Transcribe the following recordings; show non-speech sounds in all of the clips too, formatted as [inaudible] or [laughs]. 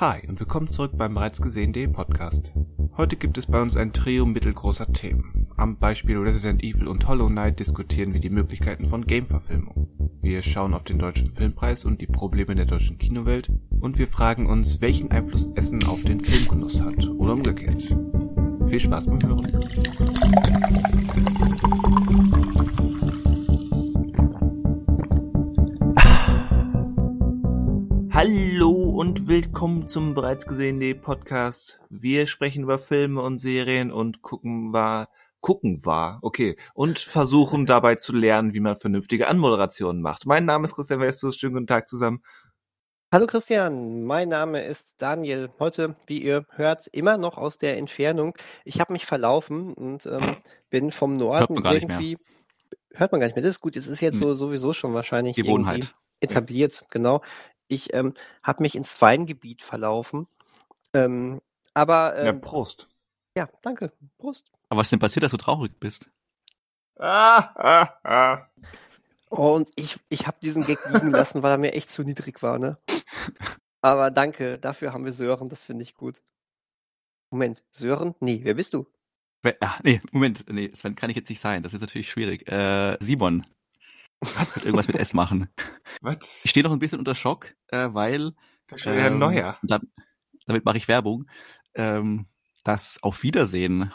Hi und willkommen zurück beim bereits gesehenen.de Podcast. Heute gibt es bei uns ein Trio mittelgroßer Themen. Am Beispiel Resident Evil und Hollow Knight diskutieren wir die Möglichkeiten von Game-Verfilmung. Wir schauen auf den deutschen Filmpreis und die Probleme der deutschen Kinowelt und wir fragen uns, welchen Einfluss Essen auf den Filmgenuss hat oder umgekehrt. Viel Spaß beim Hören. Willkommen zum bereits gesehenen Podcast. Wir sprechen über Filme und Serien und gucken war, gucken war, okay, und versuchen dabei zu lernen, wie man vernünftige Anmoderationen macht. Mein Name ist Christian Westus, schönen guten Tag zusammen. Hallo Christian, mein Name ist Daniel. Heute, wie ihr hört, immer noch aus der Entfernung. Ich habe mich verlaufen und ähm, bin vom Norden irgendwie. Hört man gar nicht mehr. Das ist gut. Es ist jetzt so sowieso schon wahrscheinlich Gewohnheit. etabliert, genau. Ich ähm, habe mich ins Weingebiet verlaufen. Ähm, aber ähm, ja, Prost. Ja, danke. Prost. Aber was ist denn passiert, dass du traurig bist? Ah, ah, ah. Oh, und ich, ich habe diesen Gag liegen lassen, weil er mir echt zu niedrig war, ne? [laughs] Aber danke, dafür haben wir Sören, das finde ich gut. Moment, Sören? Nee, wer bist du? Ach, nee, Moment, nee, das kann ich jetzt nicht sein, das ist natürlich schwierig. Äh, Simon. Was? Irgendwas mit S machen. Was? Ich stehe noch ein bisschen unter Schock, äh, weil. Das schon ähm, neuer. Da, damit mache ich Werbung. Ähm, das Auf Wiedersehen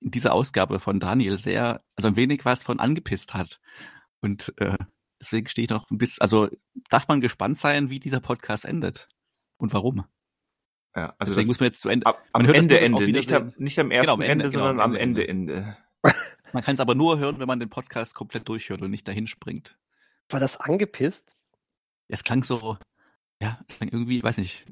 in dieser Ausgabe von Daniel sehr, also ein wenig was von angepisst hat. Und äh, deswegen stehe ich noch ein bisschen, also darf man gespannt sein, wie dieser Podcast endet und warum. Ja, also deswegen muss man jetzt zu Ende. Ab, am Ende Ende, nicht am, nicht am ersten genau, am Ende, Ende, sondern genau, am Ende Ende. Ende. Man kann es aber nur hören, wenn man den Podcast komplett durchhört und nicht dahin springt. War das angepisst? Es klang so, ja, klang irgendwie, weiß nicht,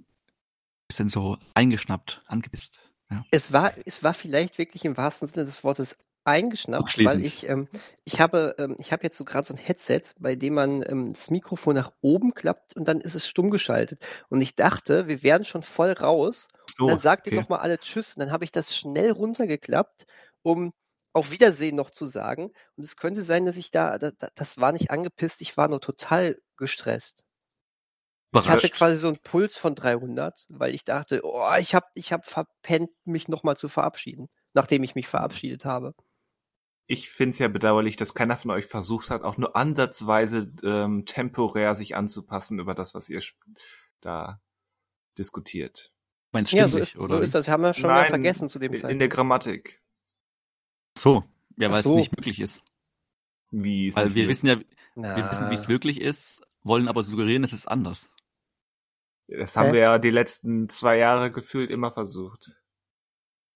bisschen so eingeschnappt, angepisst. Ja. Es war, es war vielleicht wirklich im wahrsten Sinne des Wortes eingeschnappt, weil ich, ähm, ich habe, ähm, ich habe jetzt so gerade so ein Headset, bei dem man ähm, das Mikrofon nach oben klappt und dann ist es stumm geschaltet. Und ich dachte, wir werden schon voll raus. So, und dann sagt okay. ihr nochmal alle Tschüss. Und dann habe ich das schnell runtergeklappt, um auf Wiedersehen noch zu sagen. Und es könnte sein, dass ich da, da, das war nicht angepisst, ich war nur total gestresst. Ich hatte quasi so einen Puls von 300, weil ich dachte, oh, ich habe ich hab verpennt, mich nochmal zu verabschieden, nachdem ich mich verabschiedet habe. Ich finde es ja bedauerlich, dass keiner von euch versucht hat, auch nur ansatzweise ähm, temporär sich anzupassen über das, was ihr da diskutiert. Meinst ja, so ist, oder? so ist das. Haben wir schon Nein, mal vergessen zu dem Zeitpunkt. In der Grammatik. So, ja, weil so. es nicht möglich ist. Wie Weil wir wissen ja, Na. wir wissen, wie es wirklich ist, wollen aber suggerieren, es ist anders. Das haben Hä? wir ja die letzten zwei Jahre gefühlt immer versucht.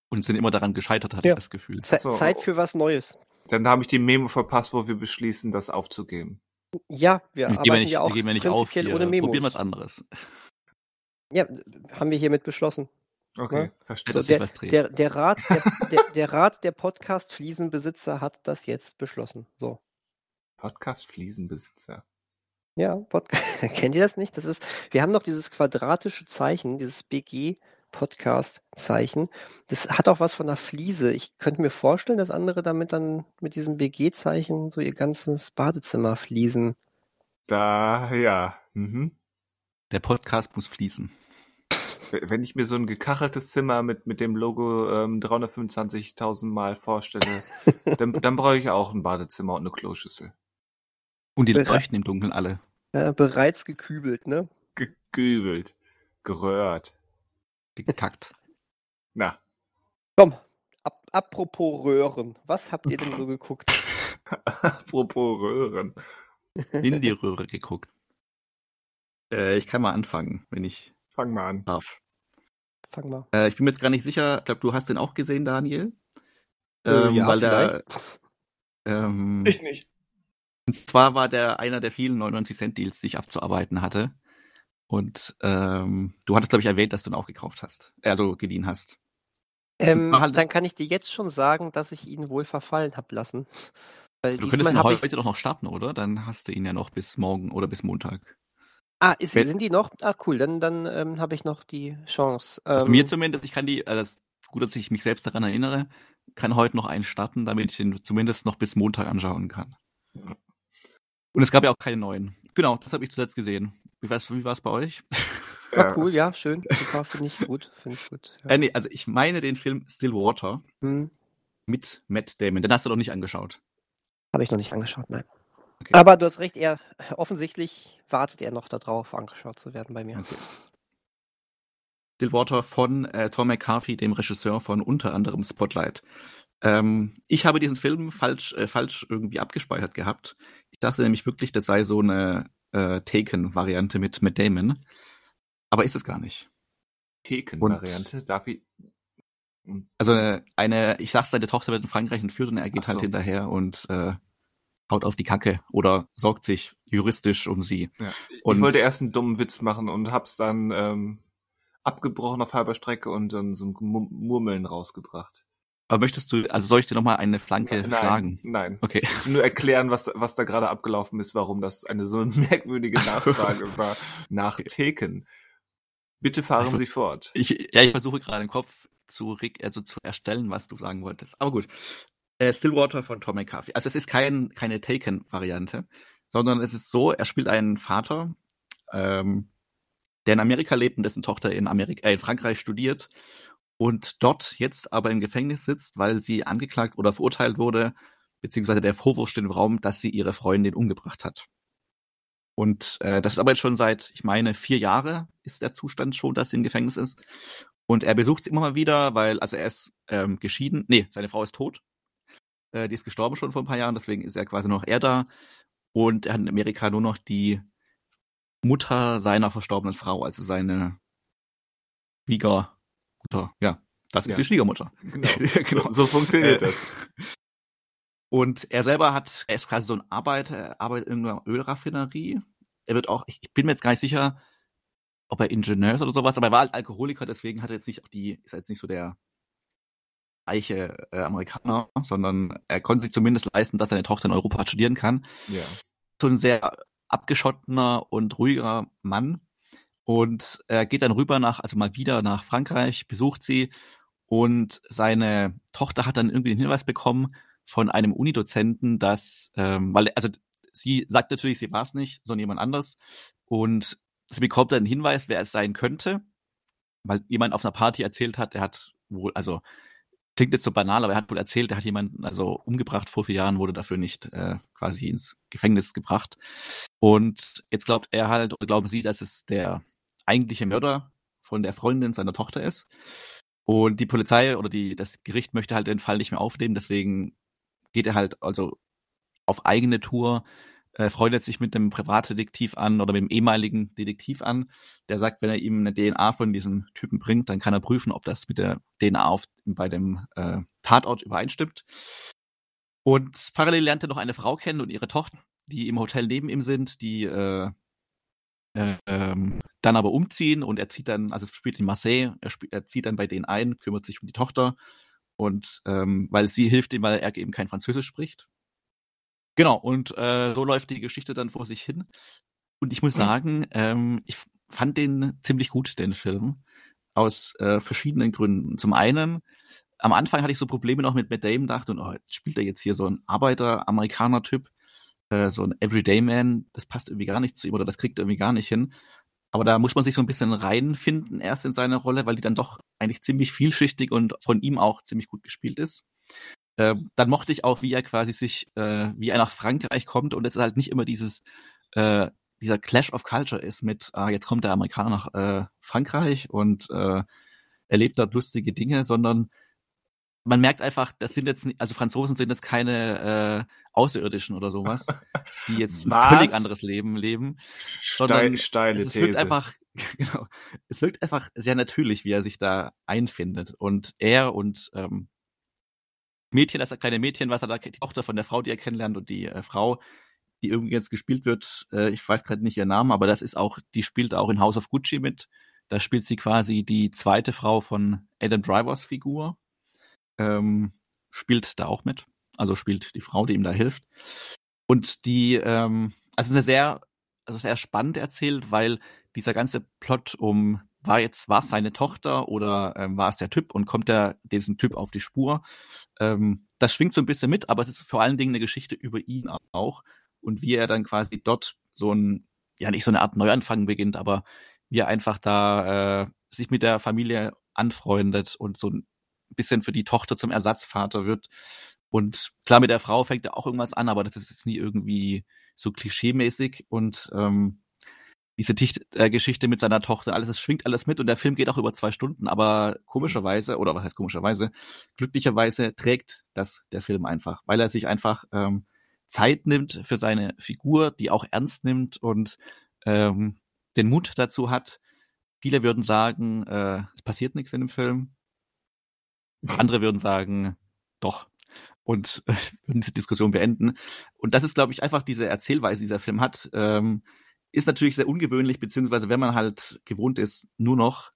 Und sind immer daran gescheitert, hatte ja. ich das Gefühl. Ze so. Zeit für was Neues. Dann habe ich die Memo verpasst, wo wir beschließen, das aufzugeben. Ja, wir, wir arbeiten nicht, ja auch wir geben ja nicht auf, wir ohne Memo. probieren was anderes. Ja, haben wir hiermit beschlossen. Okay, ja? verstehe. Also der, der, der, Rat, der, der, der Rat der Podcast-Fliesenbesitzer hat das jetzt beschlossen. So. Podcast-Fliesenbesitzer. Ja, Podcast. [laughs] kennt ihr das nicht? Das ist, wir haben noch dieses quadratische Zeichen, dieses BG Podcast-Zeichen. Das hat auch was von einer Fliese. Ich könnte mir vorstellen, dass andere damit dann mit diesem BG-Zeichen so ihr ganzes Badezimmer fließen. Da, ja. Mhm. Der Podcast muss fließen wenn ich mir so ein gekacheltes Zimmer mit, mit dem Logo ähm, 325.000 Mal vorstelle, [laughs] dann, dann brauche ich auch ein Badezimmer und eine Kloschüssel. Und die leuchten im Dunkeln alle. Ja, bereits gekübelt, ne? Gekübelt. Geröhrt. Gekackt. [laughs] Na. Komm, ap apropos Röhren. Was habt ihr denn so [laughs] geguckt? apropos Röhren. In die Röhre geguckt. Äh, ich kann mal anfangen, wenn ich Fang mal an. Darf. Fang mal. Äh, ich bin mir jetzt gar nicht sicher. Ich glaube, du hast den auch gesehen, Daniel. Äh, ähm, ja, weil der. Ähm, ich nicht. Und zwar war der einer der vielen 99 Cent Deals, die ich abzuarbeiten hatte. Und ähm, du hattest, glaube ich, erwähnt, dass du ihn auch gekauft hast. Also geliehen hast. Ähm, halt dann kann ich dir jetzt schon sagen, dass ich ihn wohl verfallen habe lassen. Weil du könntest ihn heute doch noch starten, oder? Dann hast du ihn ja noch bis morgen oder bis Montag. Ah, ist, Wenn, sind die noch? Ah, cool, dann, dann ähm, habe ich noch die Chance. Also ähm, mir zumindest, ich kann die, also gut, dass ich mich selbst daran erinnere, kann heute noch einen starten, damit ich den zumindest noch bis Montag anschauen kann. Und es gab ja auch keine neuen. Genau, das habe ich zuletzt gesehen. Wie, wie war es bei euch? War ja. cool, ja, schön. Super, finde ich gut. Finde ich gut. Ja. Äh, nee, also ich meine den Film Stillwater hm. mit Matt Damon. Den hast du noch nicht angeschaut. Habe ich noch nicht angeschaut, nein. Okay. Aber du hast recht, er offensichtlich wartet er noch darauf, angeschaut zu werden bei mir. Okay. Stillwater von äh, Tom McCarthy, dem Regisseur von unter anderem Spotlight. Ähm, ich habe diesen Film falsch, äh, falsch irgendwie abgespeichert gehabt. Ich dachte nämlich wirklich, das sei so eine äh, Taken-Variante mit, mit Damon. Aber ist es gar nicht. Taken-Variante? Darf ich. Hm. Also eine, eine, ich sag's, seine Tochter wird in Frankreich entführt und er geht halt so. halt hinterher und äh, haut auf die Kacke oder sorgt sich juristisch um sie. Ja. Und ich wollte erst einen dummen Witz machen und hab's dann ähm, abgebrochen auf halber Strecke und dann so ein Murmeln rausgebracht. Aber möchtest du, also soll ich dir nochmal eine Flanke nein, schlagen? Nein. Okay. Nur erklären, was, was da gerade abgelaufen ist, warum das eine so [laughs] merkwürdige Nachfrage war nach okay. Theken. Bitte fahren ich, Sie fort. Ich, ja, ich versuche gerade im Kopf zu, also zu erstellen, was du sagen wolltest. Aber gut. Äh, Stillwater von Tom McCarthy. Also es ist kein, keine Taken-Variante, sondern es ist so, er spielt einen Vater, ähm, der in Amerika lebt und dessen Tochter in, Amerika, äh, in Frankreich studiert und dort jetzt aber im Gefängnis sitzt, weil sie angeklagt oder verurteilt wurde, beziehungsweise der Vorwurf steht im Raum, dass sie ihre Freundin umgebracht hat. Und äh, das ist aber jetzt schon seit, ich meine, vier Jahre ist der Zustand schon, dass sie im Gefängnis ist. Und er besucht sie immer mal wieder, weil, also er ist ähm, geschieden, nee, seine Frau ist tot. Äh, die ist gestorben schon vor ein paar Jahren, deswegen ist er quasi noch er da. Und er hat in Amerika nur noch die Mutter seiner verstorbenen Frau, also seine Schwiegermutter. Ja, das ist ja. die Schwiegermutter. Genau. [laughs] genau. So, so, funktioniert äh, das. Und er selber hat, er ist quasi so ein Arbeiter, er arbeitet in einer Ölraffinerie. Er wird auch, ich, ich bin mir jetzt gar nicht sicher, ob er Ingenieur ist oder sowas, aber er war halt Alkoholiker, deswegen hat er jetzt nicht auch die, ist er jetzt nicht so der reiche äh, Amerikaner, sondern er konnte sich zumindest leisten, dass seine Tochter in Europa studieren kann. Ja. So ein sehr abgeschottener und ruhiger Mann. Und er geht dann rüber nach, also mal wieder nach Frankreich, besucht sie und seine Tochter hat dann irgendwie den Hinweis bekommen von einem Unidozenten, dass, ähm, weil, also sie sagt natürlich, sie war es nicht, sondern jemand anders. Und sie bekommt dann einen Hinweis, wer es sein könnte, weil jemand auf einer Party erzählt hat, er hat wohl, also klingt jetzt so banal, aber er hat wohl erzählt, er hat jemanden also umgebracht vor vier Jahren, wurde dafür nicht äh, quasi ins Gefängnis gebracht. Und jetzt glaubt er halt, oder glauben sie, dass es der eigentliche Mörder von der Freundin seiner Tochter ist. Und die Polizei oder die, das Gericht möchte halt den Fall nicht mehr aufnehmen, deswegen geht er halt also auf eigene Tour äh, freundet sich mit einem Privatdetektiv an oder mit dem ehemaligen Detektiv an, der sagt, wenn er ihm eine DNA von diesem Typen bringt, dann kann er prüfen, ob das mit der DNA auf, bei dem äh, Tatort übereinstimmt. Und parallel lernt er noch eine Frau kennen und ihre Tochter, die im Hotel neben ihm sind, die äh, äh, ähm, dann aber umziehen und er zieht dann, also es spielt in Marseille, er, spielt, er zieht dann bei denen ein, kümmert sich um die Tochter und ähm, weil sie hilft ihm, weil er eben kein Französisch spricht. Genau, und äh, so läuft die Geschichte dann vor sich hin. Und ich muss mhm. sagen, ähm, ich fand den ziemlich gut, den Film. Aus äh, verschiedenen Gründen. Zum einen, am Anfang hatte ich so Probleme noch mit Matt Damon, dachte, und, oh, spielt er jetzt hier so ein Arbeiter-Amerikaner-Typ, äh, so ein Everyday-Man, das passt irgendwie gar nicht zu ihm oder das kriegt er irgendwie gar nicht hin. Aber da muss man sich so ein bisschen reinfinden erst in seine Rolle, weil die dann doch eigentlich ziemlich vielschichtig und von ihm auch ziemlich gut gespielt ist. Äh, dann mochte ich auch, wie er quasi sich, äh, wie er nach Frankreich kommt und es ist halt nicht immer dieses, äh, dieser Clash of Culture ist mit, ah, jetzt kommt der Amerikaner nach äh, Frankreich und äh, erlebt dort lustige Dinge, sondern man merkt einfach, das sind jetzt, also Franzosen sind jetzt keine äh, Außerirdischen oder sowas, die jetzt [laughs] ein völlig anderes Leben leben, sondern Steile es wirkt einfach, [laughs] genau, es wirkt einfach sehr natürlich, wie er sich da einfindet und er und ähm, Mädchen, das kleine Mädchen, was er da, die Tochter von der Frau, die er kennenlernt und die äh, Frau, die irgendwie jetzt gespielt wird, äh, ich weiß gerade nicht ihren Namen, aber das ist auch, die spielt auch in House of Gucci mit. Da spielt sie quasi die zweite Frau von Adam Drivers Figur. Ähm, spielt da auch mit. Also spielt die Frau, die ihm da hilft. Und die, ähm, also sehr, also sehr spannend erzählt, weil dieser ganze Plot um war jetzt, war es seine Tochter oder ähm, war es der Typ und kommt er diesem Typ auf die Spur? Ähm, das schwingt so ein bisschen mit, aber es ist vor allen Dingen eine Geschichte über ihn auch und wie er dann quasi dort so ein, ja nicht so eine Art Neuanfang beginnt, aber wie er einfach da äh, sich mit der Familie anfreundet und so ein bisschen für die Tochter zum Ersatzvater wird. Und klar, mit der Frau fängt er auch irgendwas an, aber das ist jetzt nie irgendwie so klischeemäßig und ähm, diese Ticht äh, Geschichte mit seiner Tochter, alles, es schwingt alles mit und der Film geht auch über zwei Stunden, aber komischerweise, oder was heißt komischerweise, glücklicherweise trägt das der Film einfach, weil er sich einfach ähm, Zeit nimmt für seine Figur, die auch ernst nimmt und ähm, den Mut dazu hat. Viele würden sagen, äh, es passiert nichts in dem Film. Andere würden sagen, doch. Und äh, [laughs] würden diese Diskussion beenden. Und das ist, glaube ich, einfach diese Erzählweise, die dieser Film hat. Ähm, ist natürlich sehr ungewöhnlich, beziehungsweise wenn man halt gewohnt ist, nur noch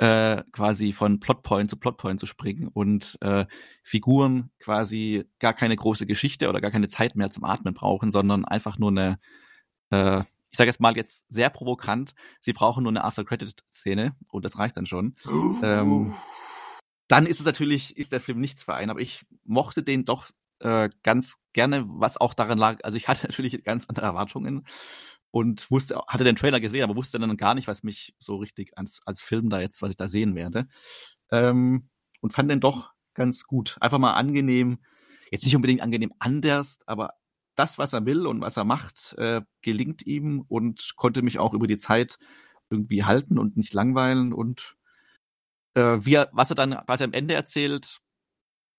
äh, quasi von Plotpoint zu Plotpoint zu springen und äh, Figuren quasi gar keine große Geschichte oder gar keine Zeit mehr zum Atmen brauchen, sondern einfach nur eine, äh, ich sage jetzt mal jetzt sehr provokant, sie brauchen nur eine After-Credit-Szene und das reicht dann schon. ähm, dann ist es natürlich, ist der Film nichts für einen, aber ich mochte den doch äh, ganz gerne, was auch daran lag, also ich hatte [laughs] natürlich ganz andere Erwartungen und wusste, hatte den Trailer gesehen, aber wusste dann gar nicht, was mich so richtig als, als Film da jetzt, was ich da sehen werde. Ähm, und fand den doch ganz gut. Einfach mal angenehm, jetzt nicht unbedingt angenehm anders, aber das, was er will und was er macht, äh, gelingt ihm und konnte mich auch über die Zeit irgendwie halten und nicht langweilen und äh, wie er, was er dann quasi am Ende erzählt,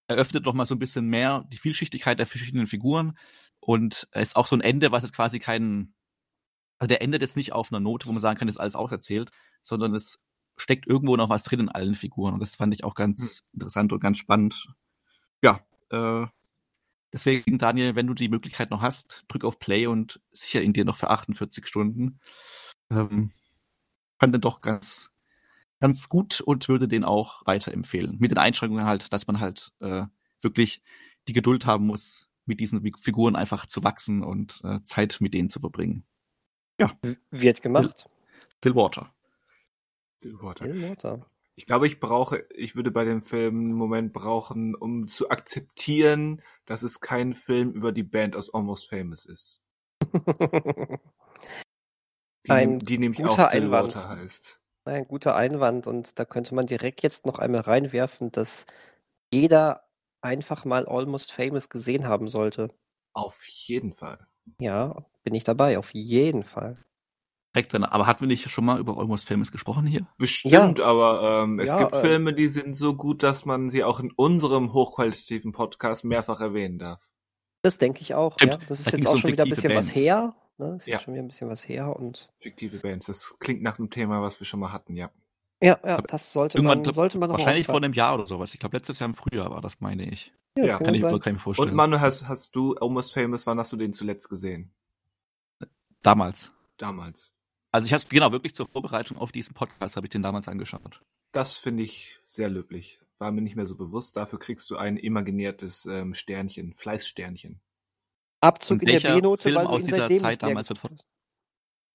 eröffnet noch mal so ein bisschen mehr die Vielschichtigkeit der verschiedenen Figuren und ist auch so ein Ende, was jetzt quasi keinen also der endet jetzt nicht auf einer Note, wo man sagen kann, ist alles auserzählt, sondern es steckt irgendwo noch was drin in allen Figuren. Und das fand ich auch ganz mhm. interessant und ganz spannend. Ja, äh, deswegen, Daniel, wenn du die Möglichkeit noch hast, drück auf Play und sicher in dir noch für 48 Stunden. Ähm, fand den doch ganz, ganz gut und würde den auch weiterempfehlen. Mit den Einschränkungen halt, dass man halt äh, wirklich die Geduld haben muss, mit diesen Figuren einfach zu wachsen und äh, Zeit mit denen zu verbringen. Ja. Wird gemacht. Stillwater. Stillwater. Stillwater. Ich glaube, ich brauche, ich würde bei dem Film einen Moment brauchen, um zu akzeptieren, dass es kein Film über die Band aus Almost Famous ist. [laughs] die, Ein die nämlich auch Stillwater Einwand. heißt. Ein guter Einwand und da könnte man direkt jetzt noch einmal reinwerfen, dass jeder einfach mal Almost Famous gesehen haben sollte. Auf jeden Fall. Ja, bin ich dabei, auf jeden Fall. Direkt drin. Aber hatten wir nicht schon mal über Almost Famous gesprochen hier? Bestimmt, ja. aber ähm, es ja, gibt äh, Filme, die sind so gut, dass man sie auch in unserem hochqualitativen Podcast mehrfach erwähnen darf. Das denke ich auch. Ja. Das ist da jetzt auch schon wieder ein bisschen Bands. was her. Ne? Das ist ja. schon wieder ein bisschen was her. und Fiktive Bands, das klingt nach einem Thema, was wir schon mal hatten, ja. Ja, ja, das sollte man, sollte man Wahrscheinlich vor einem Jahr oder sowas. Ich glaube, letztes Jahr im Frühjahr war das, meine ich. Ja, ja. kann, ich, kann ich mir vorstellen. Und Manu, hast, hast du Almost Famous, wann hast du den zuletzt gesehen? Damals. Damals. Also ich habe genau wirklich zur Vorbereitung auf diesen Podcast habe ich den damals angeschaut. Das finde ich sehr löblich. War mir nicht mehr so bewusst. Dafür kriegst du ein imaginiertes ähm, Sternchen, Fleißsternchen. Abzug Und in der B-Note, Film aus dieser Zeit damals wird von.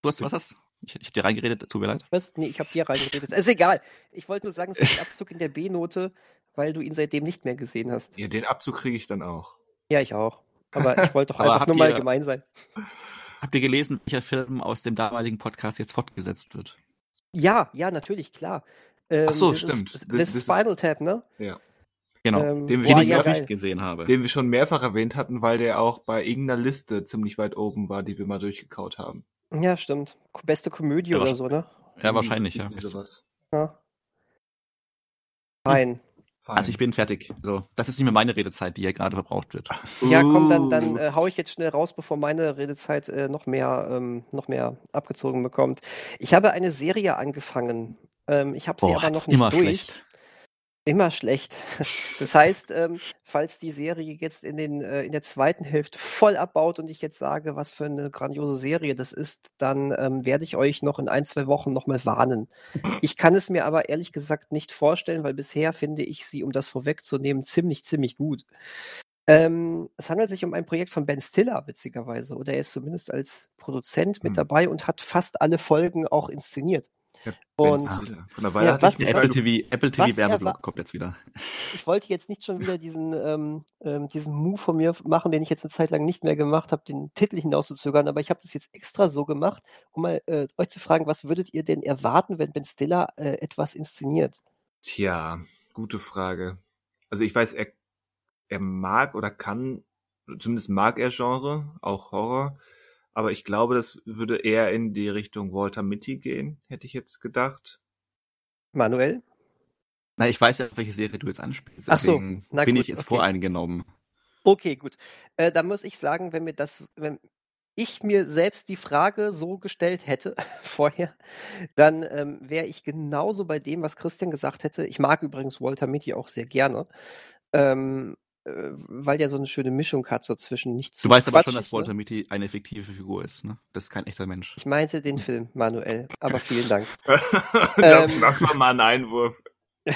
Du hast was hast? Ich, ich hab dir reingeredet, tut mir leid. Was? Nee, ich habe dir reingeredet. Ist egal. Ich wollte nur sagen, es ist ein Abzug in der B-Note, weil du ihn seitdem nicht mehr gesehen hast. Ja, den Abzug kriege ich dann auch. Ja, ich auch. Aber [laughs] ich wollte doch einfach nur mal gemein sein. Habt ihr gelesen, welcher Film aus dem damaligen Podcast jetzt fortgesetzt wird? Ja, ja, natürlich, klar. Ähm, Ach so, stimmt. Ist, das, ist Spinal Tap, ne? Ja. Genau, ähm, den, den ich ja, nicht gesehen habe. Den wir schon mehrfach erwähnt hatten, weil der auch bei irgendeiner Liste ziemlich weit oben war, die wir mal durchgekaut haben. Ja, stimmt. Beste Komödie ja, oder so, ne? Ja, wahrscheinlich, ja. Sowas. Ja. Fein. Fein. Also ich bin fertig. So, das ist nicht mehr meine Redezeit, die hier gerade verbraucht wird. [laughs] Ja, komm, dann, dann uh. äh, hau ich jetzt schnell raus, bevor meine Redezeit äh, noch mehr, ähm, noch mehr abgezogen bekommt. Ich habe eine Serie angefangen. Ähm, ich habe sie Boah, aber noch nicht durch. Schlecht. Immer schlecht. [laughs] Das heißt, ähm, falls die Serie jetzt in, den, äh, in der zweiten Hälfte voll abbaut und ich jetzt sage, was für eine grandiose Serie das ist, dann ähm, werde ich euch noch in ein, zwei Wochen nochmal warnen. Ich kann es mir aber ehrlich gesagt nicht vorstellen, weil bisher finde ich sie, um das vorwegzunehmen, ziemlich, ziemlich gut. Ähm, es handelt sich um ein Projekt von Ben Stiller, witzigerweise, oder er ist zumindest als Produzent mit hm. dabei und hat fast alle Folgen auch inszeniert. Und von der Weile ja, was, Apple TV, Apple TV Werbeblock kommt jetzt wieder. Ich wollte jetzt nicht schon wieder diesen, ähm, ähm, diesen Move von mir machen, den ich jetzt eine Zeit lang nicht mehr gemacht habe, den Titel hinauszuzögern, aber ich habe das jetzt extra so gemacht, um mal äh, euch zu fragen, was würdet ihr denn erwarten, wenn Ben Stiller äh, etwas inszeniert? Tja, gute Frage. Also ich weiß, er, er mag oder kann, zumindest mag er Genre, auch Horror. Aber ich glaube, das würde eher in die Richtung Walter Mitty gehen, hätte ich jetzt gedacht. Manuel? Na, ich weiß ja, welche Serie du jetzt anspielst. Ach so, na bin gut, ich jetzt okay. voreingenommen. Okay, gut. Äh, da muss ich sagen, wenn mir das, wenn ich mir selbst die Frage so gestellt hätte [laughs] vorher, dann ähm, wäre ich genauso bei dem, was Christian gesagt hätte. Ich mag übrigens Walter Mitty auch sehr gerne. Ähm, äh, weil der so eine schöne Mischung hat, so zwischen nicht zu Du weißt aber schon, dass Walter ne? Mitty eine fiktive Figur ist, ne? Das ist kein echter Mensch. Ich meinte den Film, Manuel, aber vielen Dank. [laughs] das, ähm, das war mal ein Einwurf. [laughs]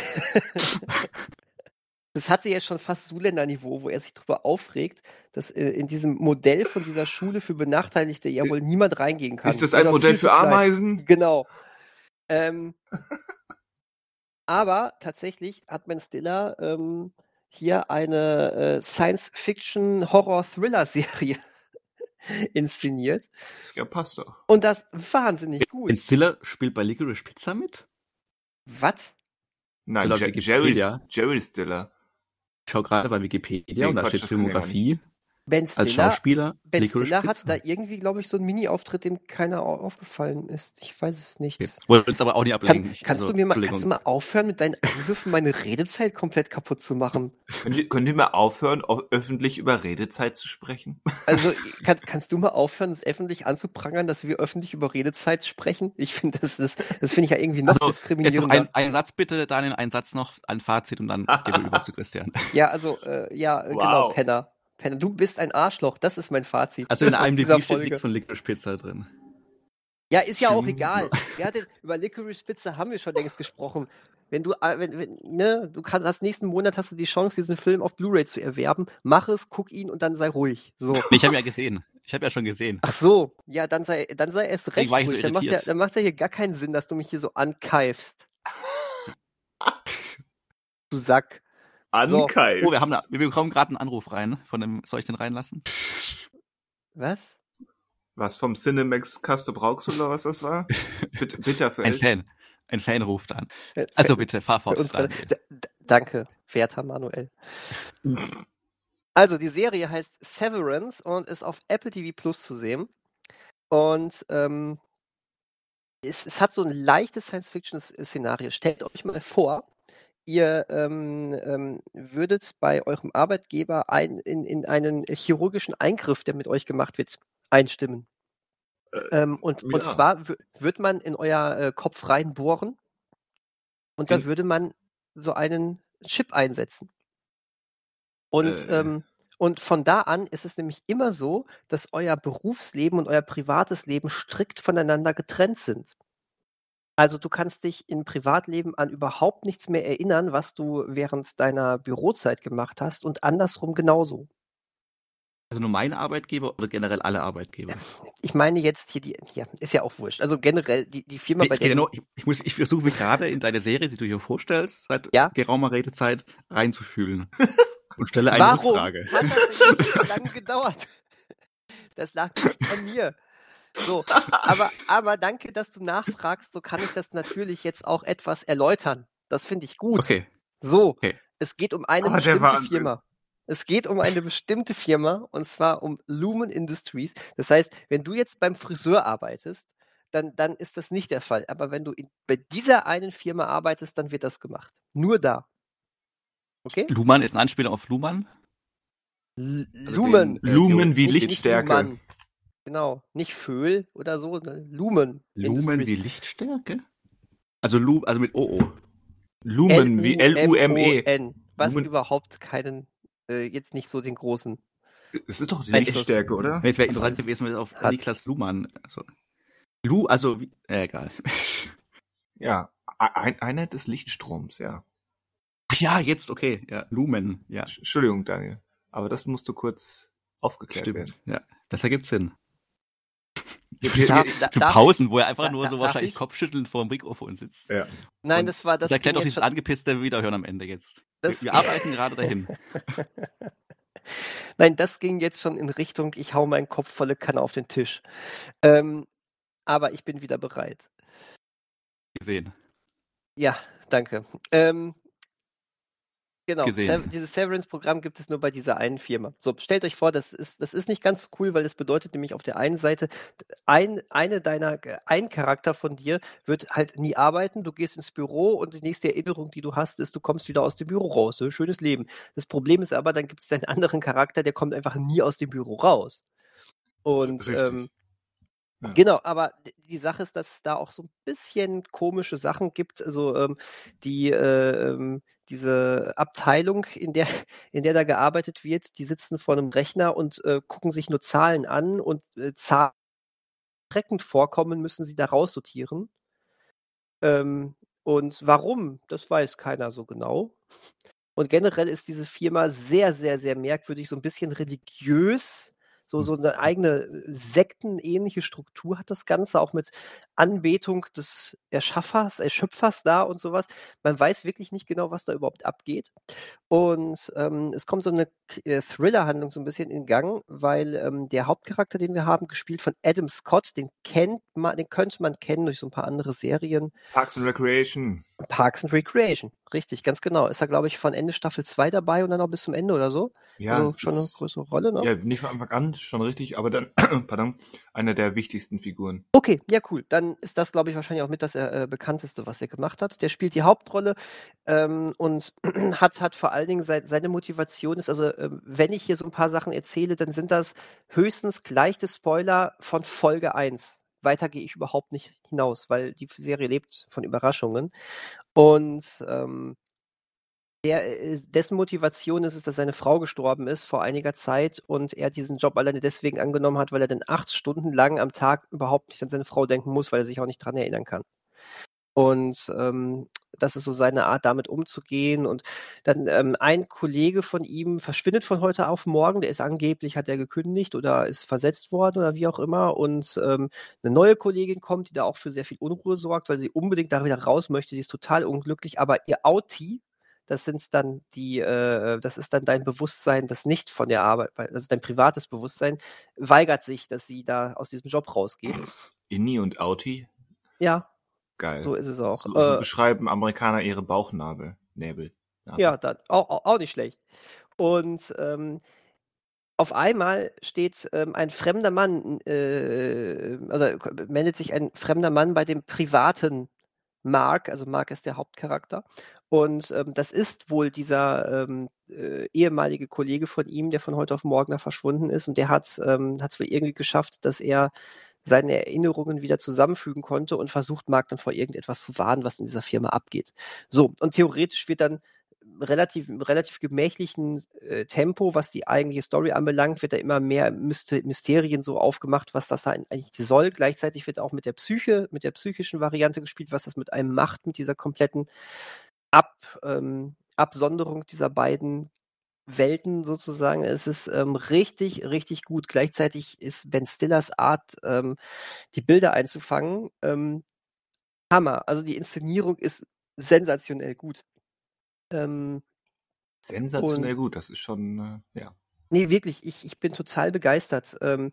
das hatte ja schon fast Zuländer-Niveau, wo er sich darüber aufregt, dass äh, in diesem Modell von dieser Schule für Benachteiligte ja wohl niemand reingehen kann. Ist das ein Modell für Ameisen? Genau. Ähm, aber tatsächlich hat Ben Stiller ähm, hier eine äh, Science-Fiction-Horror-Thriller-Serie [laughs] inszeniert. Ja, passt doch. Und das wahnsinnig gut. Ben Stiller spielt bei Licorice Pizza mit? Was? Nein, Jerry, Jerry Stiller. Ich schaue gerade bei Wikipedia nee, und da steht Filmografie. Ben Stiller, als Schauspieler. Ben Stiller hat da irgendwie, glaube ich, so einen Mini-Auftritt, dem keiner aufgefallen ist. Ich weiß es nicht. Okay. Wollte uns aber auch nicht ablenken. Kann, kannst, also, du mir mal, kannst du mal aufhören, mit deinen Einwürfen meine Redezeit komplett kaputt zu machen? [laughs] Könnt ihr, könnt ihr mal aufhören, öffentlich über Redezeit zu sprechen? [laughs] Also kann, kannst du mal aufhören, es öffentlich anzuprangern, dass wir öffentlich über Redezeit sprechen? Ich finde, das, das, das finde ich ja irgendwie noch also, diskriminierender. Jetzt noch ein, ein Satz bitte, Daniel, ein Satz noch, ein Fazit und dann gehen wir [laughs] über zu Christian. Ja, also, äh, ja, wow. genau, Penner. Penner, du bist ein Arschloch, das ist mein Fazit. Also in einem dieser steht nichts von Licorice Pizza drin. Ja, ist ja auch egal. [laughs] Denn, über Licorice Pizza haben wir schon längst gesprochen. Wenn du, äh, wenn, wenn, ne, du kannst, das nächsten Monat hast du die Chance, diesen Film auf Blu-ray zu erwerben. Mach es, guck ihn und dann sei ruhig. So. Ich habe ja gesehen. Ich habe ja schon gesehen. Ach so, ja, dann sei, dann sei erst recht ruhig. So dann macht ja, dann macht ja hier gar keinen Sinn, dass du mich hier so ankeifst. [laughs] du Sack. Ankalt. So. Oh, wir, haben da, wir bekommen gerade einen Anruf rein. Von dem, soll ich den reinlassen? Was? Was, vom Cinemax Casto Brauchs oder was das war? [laughs] Bitte, bitte für Ein Fan. Ein Fan ruft an. Äh, also bitte, fahr fort. Danke, werter Manuel. also, die Serie heißt Severance und ist auf Apple TV Plus zu sehen. Und ähm, es, es hat so ein leichtes Science-Fiction-Szenario. Stellt euch mal vor, ihr ähm, ähm, würdet bei eurem Arbeitgeber ein, in, in einen chirurgischen Eingriff, der mit euch gemacht wird, einstimmen. Äh, ähm, und, ja. und zwar wird man in euer äh, Kopf reinbohren und dann würde man so einen Chip einsetzen. Und, äh. ähm, und von da an ist es nämlich immer so, dass euer Berufsleben und euer privates Leben strikt voneinander getrennt sind. Also du kannst dich im Privatleben an überhaupt nichts mehr erinnern, was du während deiner Bürozeit gemacht hast und andersrum genauso. Also nur mein Arbeitgeber oder generell alle Arbeitgeber? [laughs] Ich meine jetzt hier die, ja, ist ja auch wurscht. Also generell die, die Firma, bei der. Nur, ich, ich, muss, ich versuche mich gerade in deine Serie, die du hier vorstellst, seit ja? geraumer Redezeit reinzufühlen. [laughs] Und stelle eine Warum Frage. Hat das so lange [laughs] gedauert? Das lag nicht an mir. So, [laughs] aber, aber danke, dass du nachfragst. So kann ich das natürlich jetzt auch etwas erläutern. Das finde ich gut. Okay. So, okay. es geht um eine oh, bestimmte Firma. Es geht um eine bestimmte Firma und zwar um Lumen Industries. Das heißt, wenn du jetzt beim Friseur arbeitest, dann, dann ist das nicht der Fall. Aber wenn du in, bei dieser einen Firma arbeitest, dann wird das gemacht. Nur da. Okay? Luhmann ist ein Anspieler auf Luhmann? L Lumen. Also Lumen wie Lichtstärke. Genau, nicht Föhl oder so, ne? Lumen. Lumen wie Lichtstärke? Also, Lu also mit OO. Lumen wie L-U-M-E. Was Lumen. überhaupt keinen, äh, jetzt nicht so den großen. Das ist doch die Lichtstärke, oder? Es wäre interessant gewesen, wenn es auf hat. Niklas Luhmann. Also, Lu, also, äh, egal. [laughs] Ja, ein, Einheit des Lichtstroms, ja. Ach ja, jetzt, okay, ja, Lumen, ja. Entschuldigung, Daniel. Aber das musst du kurz aufgeklärt Stimmt, werden. Ja, das ergibt Sinn. Ja, zu Pausen, wo er einfach da, nur so wahrscheinlich ich? kopfschüttelnd vor dem Mikrofon sitzt. Ja. Nein, das war das. Das erklärt doch dieses angepisste Wiederhören am Ende jetzt. Das wir, wir arbeiten gerade dahin. [laughs] Nein, das ging jetzt schon in Richtung, ich hau meinen Kopf volle Kanne auf den Tisch. Ähm, aber ich bin wieder bereit. Gesehen. Ja, danke. Ähm, Genau, gesehen. dieses Severance-Programm gibt es nur bei dieser einen Firma. So, stellt euch vor, das ist, das ist nicht ganz cool, weil das bedeutet nämlich auf der einen Seite, ein, eine deiner, ein Charakter von dir wird halt nie arbeiten, du gehst ins Büro und die nächste Erinnerung, die du hast, ist, du kommst wieder aus dem Büro raus. So, schönes Leben. Das Problem ist aber, dann gibt es einen [laughs] anderen Charakter, der kommt einfach nie aus dem Büro raus. Und ähm, ja. Genau, aber die Sache ist, dass es da auch so ein bisschen komische Sachen gibt, also ähm, die äh, ähm, diese Abteilung, in der, [laughs] in der da gearbeitet wird, die sitzen vor einem Rechner und äh, gucken sich nur Zahlen an und äh, Zahlen streckend vorkommen, müssen sie da raussortieren. Ähm, und warum, das weiß keiner so genau. Und generell ist diese Firma sehr, sehr, sehr merkwürdig, so ein bisschen religiös so, hm. so eine eigene äh, sektenähnliche Struktur hat das Ganze, auch mit Anbetung des Erschaffers, Erschöpfers da und sowas. Man weiß wirklich nicht genau, was da überhaupt abgeht. Und ähm, es kommt so eine äh, Thriller-Handlung so ein bisschen in Gang, weil ähm, der Hauptcharakter, den wir haben, gespielt von Adam Scott, den kennt man, den könnte man kennen durch so ein paar andere Serien. Parks and Recreation. Parks and Recreation, richtig, ganz genau. Ist er, glaube ich, von Ende Staffel 2 dabei und dann auch bis zum Ende oder so. Ja, also schon eine größere Rolle, ne? Ja, nicht von Anfang an, schon richtig, aber dann, [clears throat] pardon, einer der wichtigsten Figuren. Okay, ja, cool. Dann ist das, glaube ich, wahrscheinlich auch mit das äh, bekannteste, was er gemacht hat. Der spielt die Hauptrolle ähm, und [clears throat] hat, hat vor allen Dingen sein, seine Motivation ist, also äh, wenn ich hier so ein paar Sachen erzähle, dann sind das höchstens gleiche Spoiler von Folge 1 weiter gehe ich überhaupt nicht hinaus, weil die Serie lebt von Überraschungen. Und ähm, der, äh, dessen Motivation ist es, dass seine Frau gestorben ist vor einiger Zeit und er diesen Job alleine deswegen angenommen hat, weil er dann acht Stunden lang am Tag überhaupt nicht an seine Frau denken muss, weil er sich auch nicht dran erinnern kann. Und ähm, das ist so seine Art, damit umzugehen. Und dann ähm, ein Kollege von ihm verschwindet von heute auf morgen. Der ist angeblich, hat er gekündigt oder ist versetzt worden oder wie auch immer. Und ähm, eine neue Kollegin kommt, die da auch für sehr viel Unruhe sorgt, weil sie unbedingt da wieder raus möchte. Die ist total unglücklich. Aber ihr Auti, das sind dann die, äh, das ist dann dein Bewusstsein, das nicht von der Arbeit, also dein privates Bewusstsein, weigert sich, dass sie da aus diesem Job rausgeht. Inni und Auti? Ja, Geil. So ist es auch. So, so äh, beschreiben Amerikaner ihre Bauchnabel. Näbel. Ja, dann, auch, auch nicht schlecht. Und ähm, auf einmal steht ähm, ein fremder Mann, äh, also meldet sich ein fremder Mann bei dem privaten Mark, also Mark ist der Hauptcharakter. Und ähm, das ist wohl dieser ähm, äh, ehemalige Kollege von ihm, der von heute auf morgen da verschwunden ist. Und der hat ähm, es wohl irgendwie geschafft, dass er seine Erinnerungen wieder zusammenfügen konnte und versucht Mark dann vor irgendetwas zu warnen, was in dieser Firma abgeht. So, und theoretisch wird dann relativ, relativ gemächlichen äh, Tempo, was die eigentliche Story anbelangt, wird da immer mehr Mysterien so aufgemacht, was das da eigentlich soll. Gleichzeitig wird auch mit der Psyche, mit der psychischen Variante gespielt, was das mit einem macht, mit dieser kompletten Ab, ähm, Absonderung dieser beiden Welten sozusagen. Es ist ähm, richtig, richtig gut. Gleichzeitig ist Ben Stillers Art, ähm, die Bilder einzufangen, ähm, Hammer. Also die Inszenierung ist sensationell gut. Ähm, sensationell gut, das ist schon, äh, ja. Nee, wirklich, ich, ich bin total begeistert. Ähm,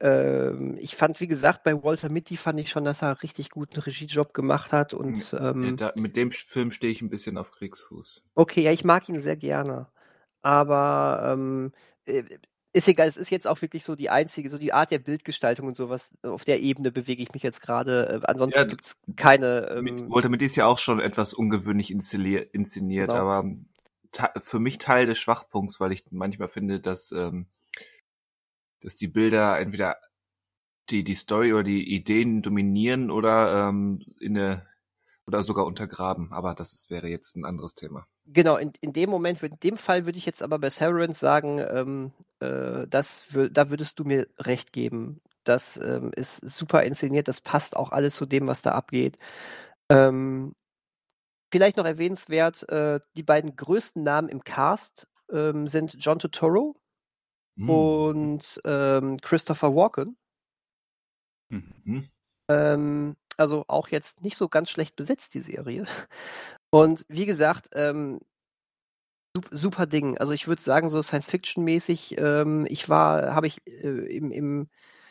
ähm, ich fand, wie gesagt, bei Walter Mitty fand ich schon, dass er richtig guten Regiejob gemacht hat und ja, da, mit dem Film stehe ich ein bisschen auf Kriegsfuß. Okay, ja, ich mag ihn sehr gerne aber ähm, äh, ist egal, es ist jetzt auch wirklich so die einzige, so die Art der Bildgestaltung und sowas, auf der Ebene bewege ich mich jetzt gerade. Äh, ansonsten ja, gibt es keine. Ähm, mit, Mitty ist ja auch schon etwas ungewöhnlich inszeniert, inszeniert genau. aber für mich Teil des Schwachpunkts, weil ich manchmal finde, dass, ähm, dass die Bilder entweder die, die Story oder die Ideen dominieren oder ähm, in eine oder sogar untergraben. Aber das ist, wäre jetzt ein anderes Thema. Genau, in, in dem Moment, in dem Fall würde ich jetzt aber bei Severance sagen, ähm, äh, das da würdest du mir recht geben. Das ähm, ist super inszeniert, das passt auch alles zu dem, was da abgeht. Ähm, vielleicht noch erwähnenswert, äh, die beiden größten Namen im Cast ähm, sind John Turturro mm. und ähm, Christopher Walken. Mhm. Also auch jetzt nicht so ganz schlecht besetzt, die Serie. Und wie gesagt, ähm, super Ding. Also ich würde sagen, so Science-Fiction-mäßig, ähm, ich war, habe ich äh, im, im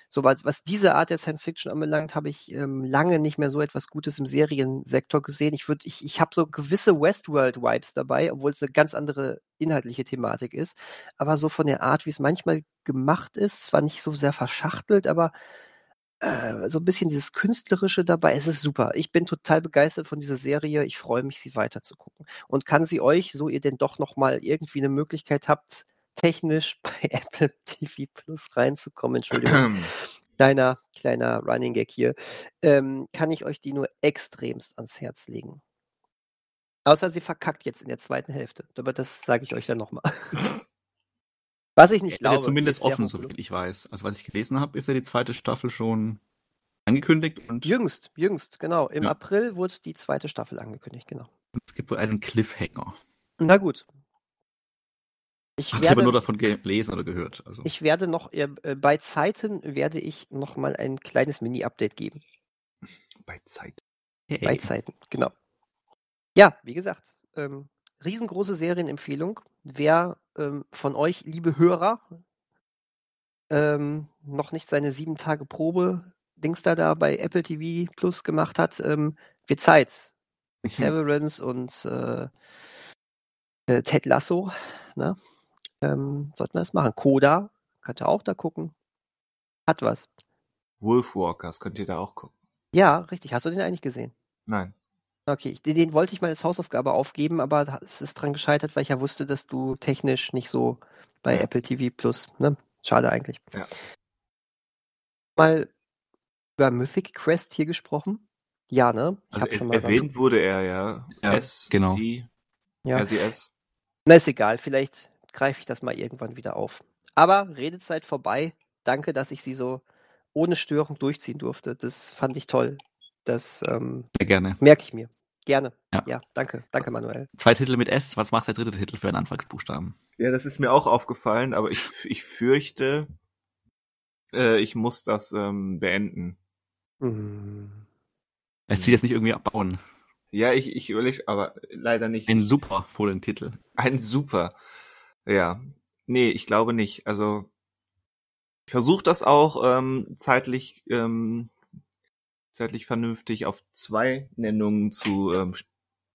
so was, was diese Art der Science Fiction anbelangt, habe ich ähm, lange nicht mehr so etwas Gutes im Seriensektor gesehen. Ich würde, ich, ich habe so gewisse Westworld-Vibes dabei, obwohl es eine ganz andere inhaltliche Thematik ist. Aber so von der Art, wie es manchmal gemacht ist, zwar nicht so sehr verschachtelt, aber äh, so ein bisschen dieses Künstlerische dabei. Es ist super. Ich bin total begeistert von dieser Serie. Ich freue mich, sie weiter zu gucken. Und kann sie euch, so ihr denn doch nochmal irgendwie eine Möglichkeit habt, technisch [laughs] bei Apple TV Plus reinzukommen, Entschuldigung. [clears throat] kleiner, kleiner Running Gag hier, ähm, kann ich euch die nur extremst ans Herz legen. Außer sie verkackt jetzt in der zweiten Hälfte. Aber das sage ich euch dann nochmal. [laughs] [laughs] Was ich nicht er glaube. Ja zumindest offen, so wie ich weiß. Also was ich gelesen habe, ist ja die zweite Staffel schon angekündigt. Und jüngst, jüngst, genau. Im ja. April wurde die zweite Staffel angekündigt, genau. Und es gibt wohl einen Cliffhanger. Na gut, ich Hast aber nur davon gelesen oder gehört. Also. Ich werde noch, äh, bei Zeiten werde ich noch mal ein kleines Mini-Update geben. Bei Zeiten. Hey. Bei Zeiten, genau. Ja, wie gesagt, ähm, riesengroße Serienempfehlung. Wer ähm, von euch, liebe Hörer, ähm, noch nicht seine sieben Tage Probe Dings da, da bei Apple TV Plus gemacht hat, ähm, wird Zeit. Mhm. Severance und äh, äh, Ted Lasso, ne? ähm, sollten wir das machen. Koda, könnt ihr auch da gucken. Hat was. Wolfwalkers könnt ihr da auch gucken. Ja, richtig. Hast du den eigentlich gesehen? Nein. Okay, den, den wollte ich mal als Hausaufgabe aufgeben, aber es ist dran gescheitert, weil ich ja wusste, dass du technisch nicht so bei ja. Apple TV Plus, ne? Schade eigentlich. Ja. Mal über Mythic Quest hier gesprochen. Ja, ne? Ich also schon mal erwähnt wurde er ja. ja S, genau. I, ja. RCS. Na, ist egal. Vielleicht greife ich das mal irgendwann wieder auf. Aber Redezeit vorbei. Danke, dass ich sie so ohne Störung durchziehen durfte. Das fand ich toll. Das ähm, Sehr gerne. merke ich mir. Gerne. Ja. ja, danke. Danke, Manuel. Zwei Titel mit S. Was macht der dritte Titel für einen Anfangsbuchstaben? Ja, das ist mir auch aufgefallen, aber ich, ich fürchte, äh, ich muss das ähm, beenden. Mhm. Lässt sich jetzt nicht irgendwie abbauen? Ja, ich, ich überlege, aber leider nicht. Ein super vollen Titel. Ein super. Ja, nee, ich glaube nicht. Also ich versuche das auch ähm, zeitlich ähm, zeitlich vernünftig auf zwei Nennungen zu ähm,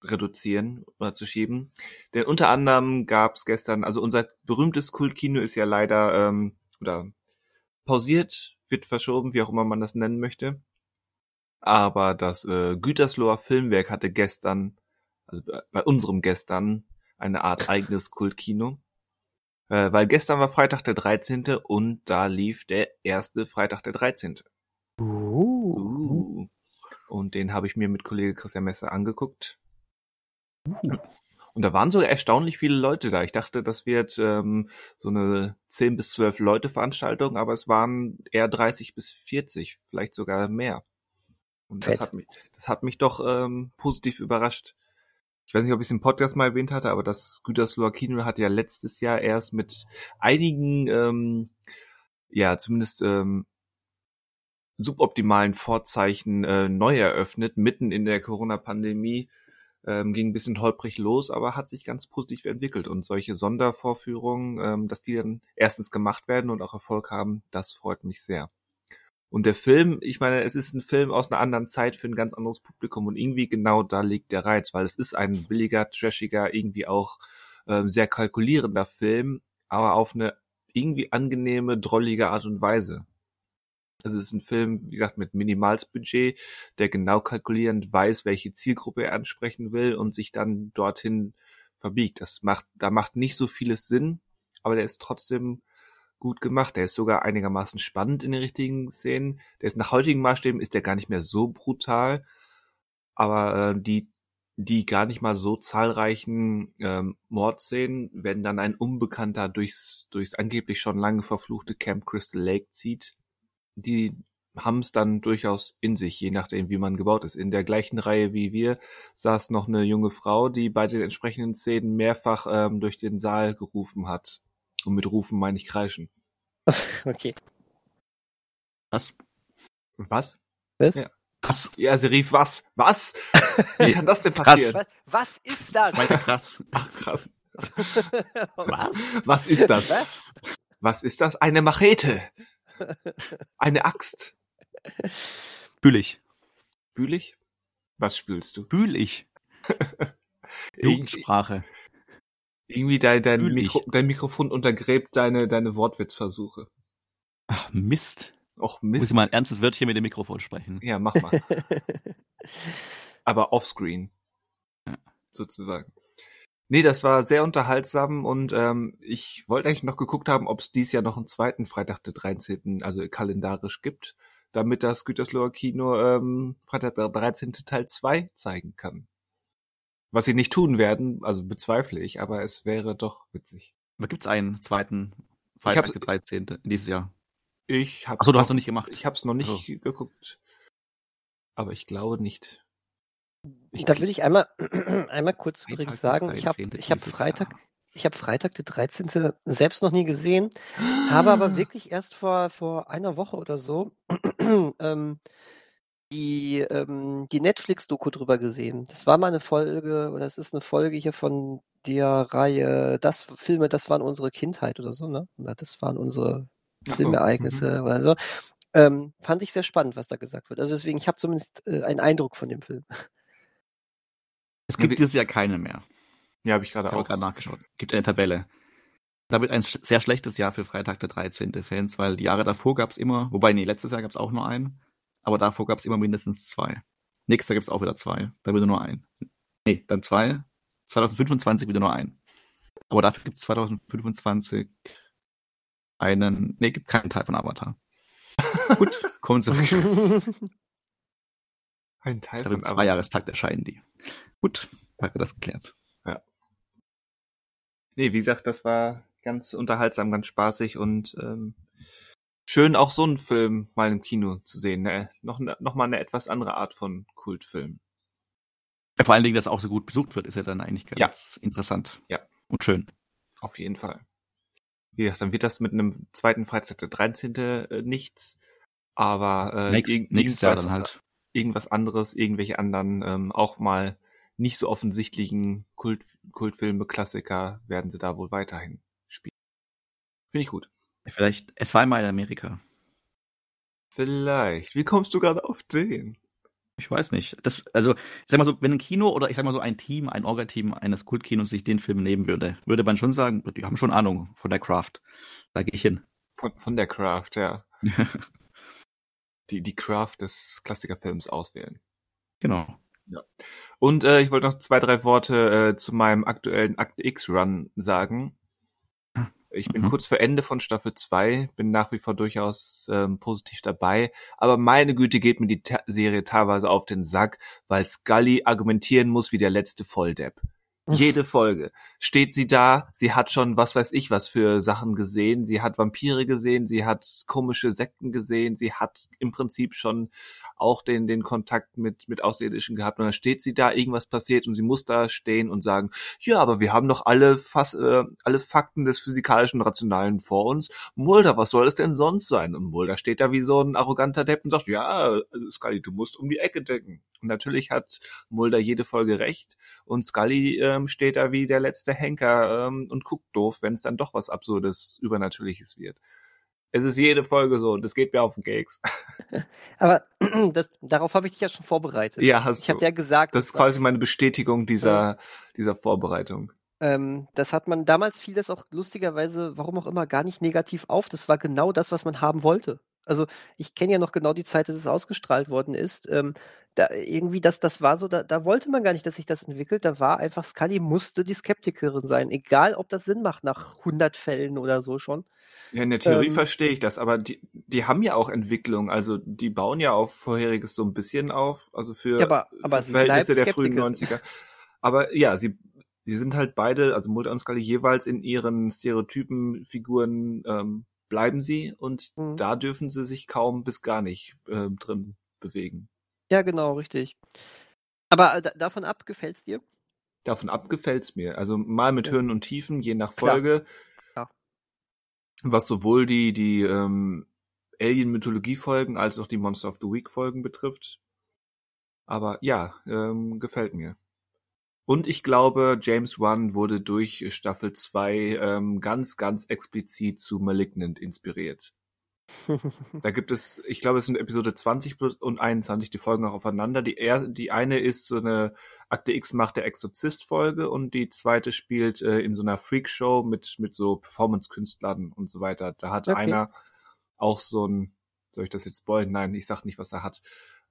reduzieren oder zu schieben. Denn unter anderem gab es gestern, also unser berühmtes Kultkino ist ja leider ähm, oder pausiert, wird verschoben, wie auch immer man das nennen möchte. Aber das äh, Gütersloher Filmwerk hatte gestern, also bei unserem gestern, eine Art eigenes Kultkino. Äh, weil gestern war Freitag der 13. und da lief der erste Freitag der 13. Und den habe ich mir mit Kollege Christian Messer angeguckt. Uh. Und da waren sogar erstaunlich viele Leute da. Ich dachte, das wird ähm, so eine 10 bis 12 Leute Veranstaltung, aber es waren eher 30 bis 40, vielleicht sogar mehr. Und das hat mich, das hat mich doch ähm, positiv überrascht ich weiß nicht, ob ich es im Podcast mal erwähnt hatte, aber das Gütersloher Kino hat ja letztes Jahr erst mit einigen, ähm, ja, zumindest ähm, suboptimalen Vorzeichen äh, neu eröffnet, mitten in der Corona-Pandemie. Ähm, ging ein bisschen holprig los, aber hat sich ganz positiv entwickelt. Und solche Sondervorführungen, ähm, dass die dann erstens gemacht werden und auch Erfolg haben, das freut mich sehr. Und der Film, ich meine, es ist ein Film aus einer anderen Zeit für ein ganz anderes Publikum und irgendwie genau da liegt der Reiz, weil es ist ein billiger, trashiger, irgendwie auch ähm, sehr kalkulierender Film, aber auf eine irgendwie angenehme, drollige Art und Weise. Es ist ein Film, wie gesagt, mit Minimalsbudget, der genau kalkulierend weiß, welche Zielgruppe er ansprechen will und sich dann dorthin verbiegt. Das macht, da macht nicht so vieles Sinn, aber der ist trotzdem gut gemacht. Der ist sogar einigermaßen spannend in den richtigen Szenen. Der ist nach heutigen Maßstäben ist der gar nicht mehr so brutal, aber äh, die die gar nicht mal so zahlreichen ähm, Mordszenen, wenn dann ein Unbekannter durchs durchs angeblich schon lange verfluchte Camp Crystal Lake zieht, die haben es dann durchaus in sich, je nachdem, wie man gebaut ist. In der gleichen Reihe wie wir saß noch eine junge Frau, die bei den entsprechenden Szenen mehrfach ähm, durch den Saal gerufen hat. Und mit rufen meine ich kreischen. [laughs] Okay. Was? Was? Was? Ja. Was? Ja, sie rief was? Was? Wie kann das denn [laughs] passieren? Was, was ist das? Weiter krass. Ach, krass. [laughs] Was? Was ist das? Was? Was ist das? Eine Machete. Eine Axt. Bühlig. Bühlig? Was spülst du? Bühlig. [laughs] Jugendsprache. Irgendwie dein, dein. Mikro, dein Mikrofon untergräbt deine, deine Wortwitzversuche. Ach, Mist. Och, Muss Mist. ich mal ein ernstes Wörtchen mit dem Mikrofon sprechen. Ja, mach mal. [laughs] Aber offscreen. Ja. Sozusagen. Nee, das war sehr unterhaltsam und ähm, ich wollte eigentlich noch geguckt haben, ob es dies Jahr noch einen zweiten Freitag der 13., also kalendarisch gibt, damit das Gütersloher Kino ähm, Freitag der 13. Teil 2 zeigen kann. Was sie nicht tun werden, also bezweifle ich, aber es wäre doch witzig. Aber gibt's einen zweiten Freitag, der 13. dieses Jahr? Ich hab's Achso, du hast noch nicht gemacht. Ich hab's noch nicht So. geguckt. Aber ich glaube nicht. Da will ich einmal, [clears throat] einmal kurz Freitag übrigens sagen, ich habe 13. ich hab Freitag, Jahr. ich habe Freitag der 13. selbst noch nie gesehen, habe aber [gasps] wirklich erst vor, vor einer Woche oder so [clears throat] ähm, die, ähm, die Netflix-Doku drüber gesehen. Das war mal eine Folge, oder es ist eine Folge hier von der Reihe, das Filme, das waren unsere Kindheit oder so, ne? Das waren unsere Ach so, Filmereignisse oder so. Ähm, fand ich sehr spannend, was da gesagt wird. Also deswegen, ich habe zumindest äh, einen Eindruck von dem Film. Es Ja, gibt wie- dieses Jahr keine mehr. Ja, habe ich gerade habe auch. gerade nachgeschaut. Gibt eine Tabelle. Damit ein sch- sehr schlechtes Jahr für Freitag der 13. Fans, weil die Jahre davor gab's immer, wobei, nee, letztes Jahr gab's auch nur einen, aber davor gab's immer mindestens zwei. Nächstes Jahr gibt's auch wieder zwei. Dann wieder nur ein. Nee, dann zwei. 2025 wieder nur ein. Aber dafür gibt's 2025 einen, nee, gibt keinen Teil von Avatar. [laughs] Gut, kommen zurück. [laughs] Ein Teil Ich glaube, im von Avatar. Zweijahrestakt erscheinen die. Gut, wir das geklärt. Nee, wie gesagt, das war ganz unterhaltsam, ganz spaßig und ähm, schön auch so einen Film mal im Kino zu sehen. Ne? Noch, noch mal eine etwas andere Art von Kultfilm. Ja, vor allen Dingen, dass auch so gut besucht wird, ist ja dann eigentlich ganz interessant. Ja. Und schön. Auf jeden Fall. Wie gesagt, dann wird das mit einem zweiten Freitag der 13. äh, nichts. Aber äh, Nächst, nächstes Jahr dann halt. Irgendwas anderes, irgendwelche anderen, ähm, auch mal nicht so offensichtlichen Kult, Kultfilme, Klassiker werden sie da wohl weiterhin spielen. Finde ich gut. Vielleicht, es war einmal in Amerika. Vielleicht. Wie kommst du gerade auf den? Ich weiß nicht. Das, also, ich sag mal so, wenn ein Kino oder ich sag mal so ein Team, ein Orga-Team eines Kultkinos sich den Film nehmen würde, würde man schon sagen, die haben schon Ahnung von der Craft. Da gehe ich hin. Von, von der Craft, ja. [laughs] Die, die Craft des Klassikerfilms auswählen. genau. Und äh, ich wollte noch zwei, drei Worte äh, zu meinem aktuellen Akt X-Run sagen. Ich bin Mhm. kurz vor Ende von Staffel 2, bin nach wie vor durchaus ähm, positiv dabei, aber meine Güte geht mir die Ta Serie teilweise auf den Sack, weil Scully argumentieren muss wie der letzte Volldepp. Jede Folge. Steht sie da, sie hat schon was weiß ich was für Sachen gesehen, sie hat Vampire gesehen, sie hat komische Sekten gesehen, sie hat im Prinzip schon auch den, den Kontakt mit, mit Außerirdischen gehabt und dann steht sie da, irgendwas passiert und sie muss da stehen und sagen, ja, aber wir haben doch alle, fast, äh, alle Fakten des physikalischen Rationalen vor uns. Mulder, was soll es denn sonst sein? Und Mulder steht da wie so ein arroganter Depp und sagt, ja, Scully, du musst um die Ecke denken. Und natürlich hat Mulder jede Folge recht und Scully ähm, steht da wie der letzte Henker ähm, und guckt doof, wenn es dann doch was Absurdes, Übernatürliches wird. Es ist jede Folge so und es geht mir auf den Keks. [laughs] Aber [clears throat] das, darauf habe ich dich ja schon vorbereitet. Ja, hast Ich habe du. ja gesagt, Das ist quasi meine Bestätigung dieser, dieser Vorbereitung. ähm, das hat man damals fiel das auch lustigerweise, warum auch immer, gar nicht negativ auf. Das war genau das, was man haben wollte. Also ich kenne ja noch genau die Zeit, dass es ausgestrahlt worden ist. Ähm, da irgendwie, das, das war so, da, da wollte man gar nicht, dass sich das entwickelt. Da war einfach, Scully musste die Skeptikerin sein, egal ob das Sinn macht nach 100 Fällen oder so schon. Ja, in der Theorie Ähm, verstehe ich das, aber die, die haben ja auch Entwicklung, also die bauen ja auf Vorheriges so ein bisschen auf, also für, Ja, aber- aber für Verhältnisse der frühen Skeptikerin. 90er. Aber ja, sie, sie sind halt beide, also Mulder und Scully jeweils in ihren Stereotypenfiguren ähm, bleiben sie und Mhm. da dürfen sie sich kaum bis gar nicht ähm, drin bewegen. Ja, genau, richtig. Aber äh, da, davon ab, gefällt's dir? Davon ab gefällt's mir. Also mal mit Ja. Höhen und Tiefen, je nach Klar. Folge. Klar. Was sowohl die, die, ähm, Alien-Mythologie-Folgen als auch die Monster of the Week-Folgen betrifft. Aber ja, ähm, gefällt mir. Und ich glaube, James Wan wurde durch Staffel 2 ähm, ganz, ganz explizit zu Malignant inspiriert. Da gibt es, ich glaube, es sind Episode 20 und 21, die folgen auch aufeinander. Die, er, die eine ist so eine Akte X macht der Exorzist-Folge und die zweite spielt äh, in so einer Freakshow mit, mit so Performance-Künstlern und so weiter. Da hat okay. einer auch so ein, soll ich das jetzt spoilen? Nein, ich sag nicht, was er hat.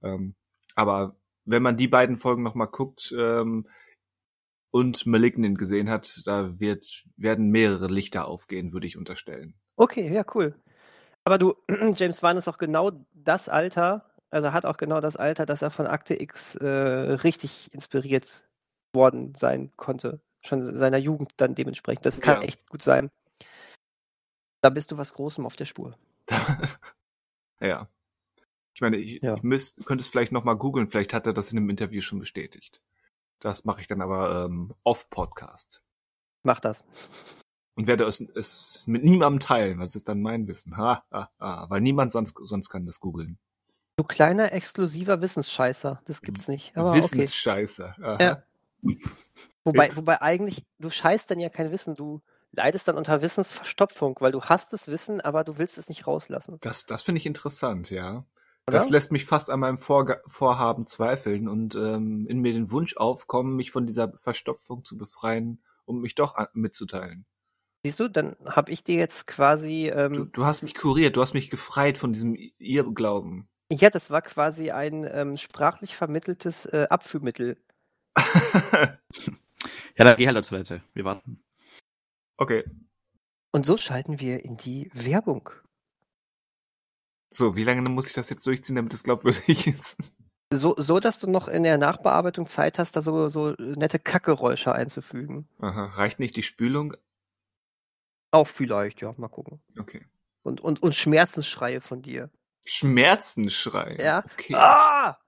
Ähm, aber wenn man die beiden Folgen nochmal guckt ähm, und Malignant gesehen hat, da wird, werden mehrere Lichter aufgehen, würde ich unterstellen. Okay, ja, cool. Aber du, [clears throat] James Wan ist auch genau das Alter, also hat auch genau das Alter, dass er von Akte X äh, richtig inspiriert worden sein konnte. Schon seiner Jugend dann dementsprechend. Das kann ja. echt gut sein. Da bist du was Großem auf der Spur. [laughs] ja. Ich meine, ich, ja. müsst, könnte es vielleicht nochmal googeln, vielleicht hat er das in einem Interview schon bestätigt. Das mache ich dann aber ähm, off-Podcast. Mach das. Und werde es, es mit niemandem teilen, weil es ist dann mein Wissen. Ha, ha, ha. Weil niemand sonst, sonst kann das googeln. Du kleiner, exklusiver Wissensscheißer. Das gibt's nicht. Aber Wissensscheißer. Okay. Ja. Wobei, wobei eigentlich, du scheißt dann ja kein Wissen, du leidest dann unter Wissensverstopfung, weil du hast das Wissen, aber du willst es nicht rauslassen. Das, das finde ich interessant, ja. Oder? Das lässt mich fast an meinem Vor Vorhaben zweifeln und ähm, in mir den Wunsch aufkommen, mich von dieser Verstopfung zu befreien, um mich doch mitzuteilen. Siehst du, dann habe ich dir jetzt quasi. Ähm, du, du, hast mich kuriert, du hast mich gefreit von diesem Irrglauben. Ja, das war quasi ein ähm, sprachlich vermitteltes äh, Abführmittel. [laughs] ja, dann geh halt zur Toilette. Wir warten. Okay. Und so schalten wir in die Werbung. So, wie lange muss ich das jetzt durchziehen, damit es glaubwürdig [laughs] ist? So, so, dass du noch in der Nachbearbeitung Zeit hast, da so, so nette Kackgeräusche einzufügen. Aha. Reicht nicht die Spülung? Auch vielleicht, ja. Mal gucken. Okay. Und, und, und Schmerzensschreie von dir. Schmerzensschrei? Ja. Okay. Ah! [laughs]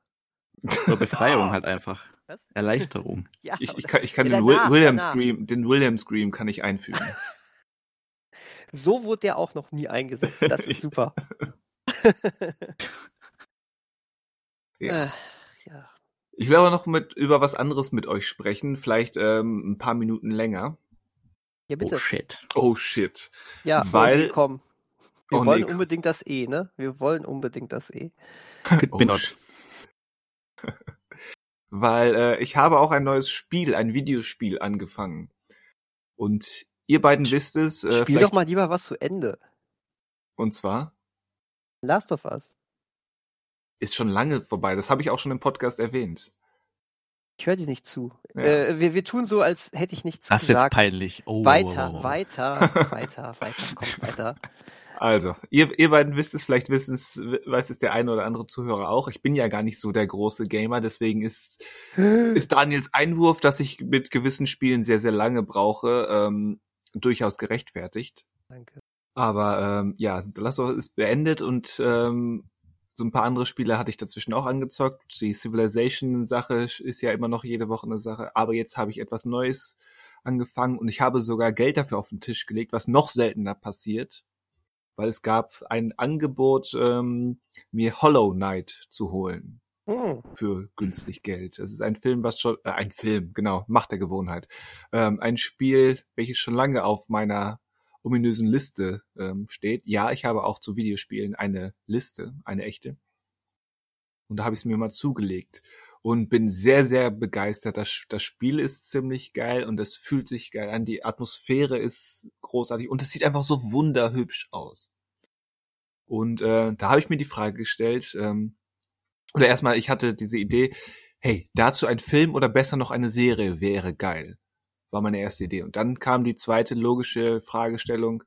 So Befreiung ah! halt einfach. Was? Erleichterung. [laughs] Ja, ich, ich kann, ich kann den danach, William danach. Scream, den William Scream kann ich einfügen. [laughs] so wurde der auch noch nie eingesetzt. Das ist super. ja. Äh, ja. Ich will aber noch mit über was anderes mit euch sprechen, vielleicht ähm, ein paar Minuten länger. Ja, bitte. Oh shit. Oh shit. Ja, weil komm. Wir oh, wollen nee. unbedingt das E, ne? Wir wollen unbedingt das E. [laughs] oh, [laughs] weil äh, ich habe auch ein neues Spiel, ein Videospiel angefangen. Und ihr beiden wisst es. Äh, Spiel doch mal lieber was zu Ende. Und zwar? Last of Us. Ist schon lange vorbei. Das habe ich auch schon im Podcast erwähnt. Ich höre dir nicht zu. Ja. Äh, wir, wir tun so, als hätte ich nichts das gesagt. Das ist jetzt peinlich. Oh. Weiter, weiter, weiter, weiter, komm, [laughs] weiter. Also, ihr, ihr beiden wisst es, vielleicht wissen es, weiß es der eine oder andere Zuhörer auch. Ich bin ja gar nicht so der große Gamer, deswegen ist, [gasps] ist Daniels Einwurf, dass ich mit gewissen Spielen sehr, sehr lange brauche, ähm, durchaus gerechtfertigt. Danke. Aber ähm, ja, The Last of Us ist beendet und ähm, so ein paar andere Spiele hatte ich dazwischen auch angezockt. Die Civilization-Sache ist ja immer noch jede Woche eine Sache. Aber jetzt habe ich etwas Neues angefangen und ich habe sogar Geld dafür auf den Tisch gelegt, was noch seltener passiert, weil es gab ein Angebot, ähm, mir Hollow Knight zu holen. Hm. Für günstig Geld. Es ist ein Film, was schon, äh, ein Film, genau, Macht der Gewohnheit. Ähm, ein Spiel, welches schon lange auf meiner ominösen Liste ähm, steht. Ja, ich habe auch zu Videospielen eine Liste, eine echte. Und da habe ich es mir mal zugelegt und bin sehr, sehr begeistert. Das, das Spiel ist ziemlich geil und es fühlt sich geil an. Die Atmosphäre ist großartig und es sieht einfach so wunderhübsch aus. Und äh, da habe ich mir die Frage gestellt, ähm, oder erstmal, ich hatte diese Idee, hey, dazu ein Film oder besser noch eine Serie wäre geil war meine erste Idee. Und dann kam die zweite logische Fragestellung,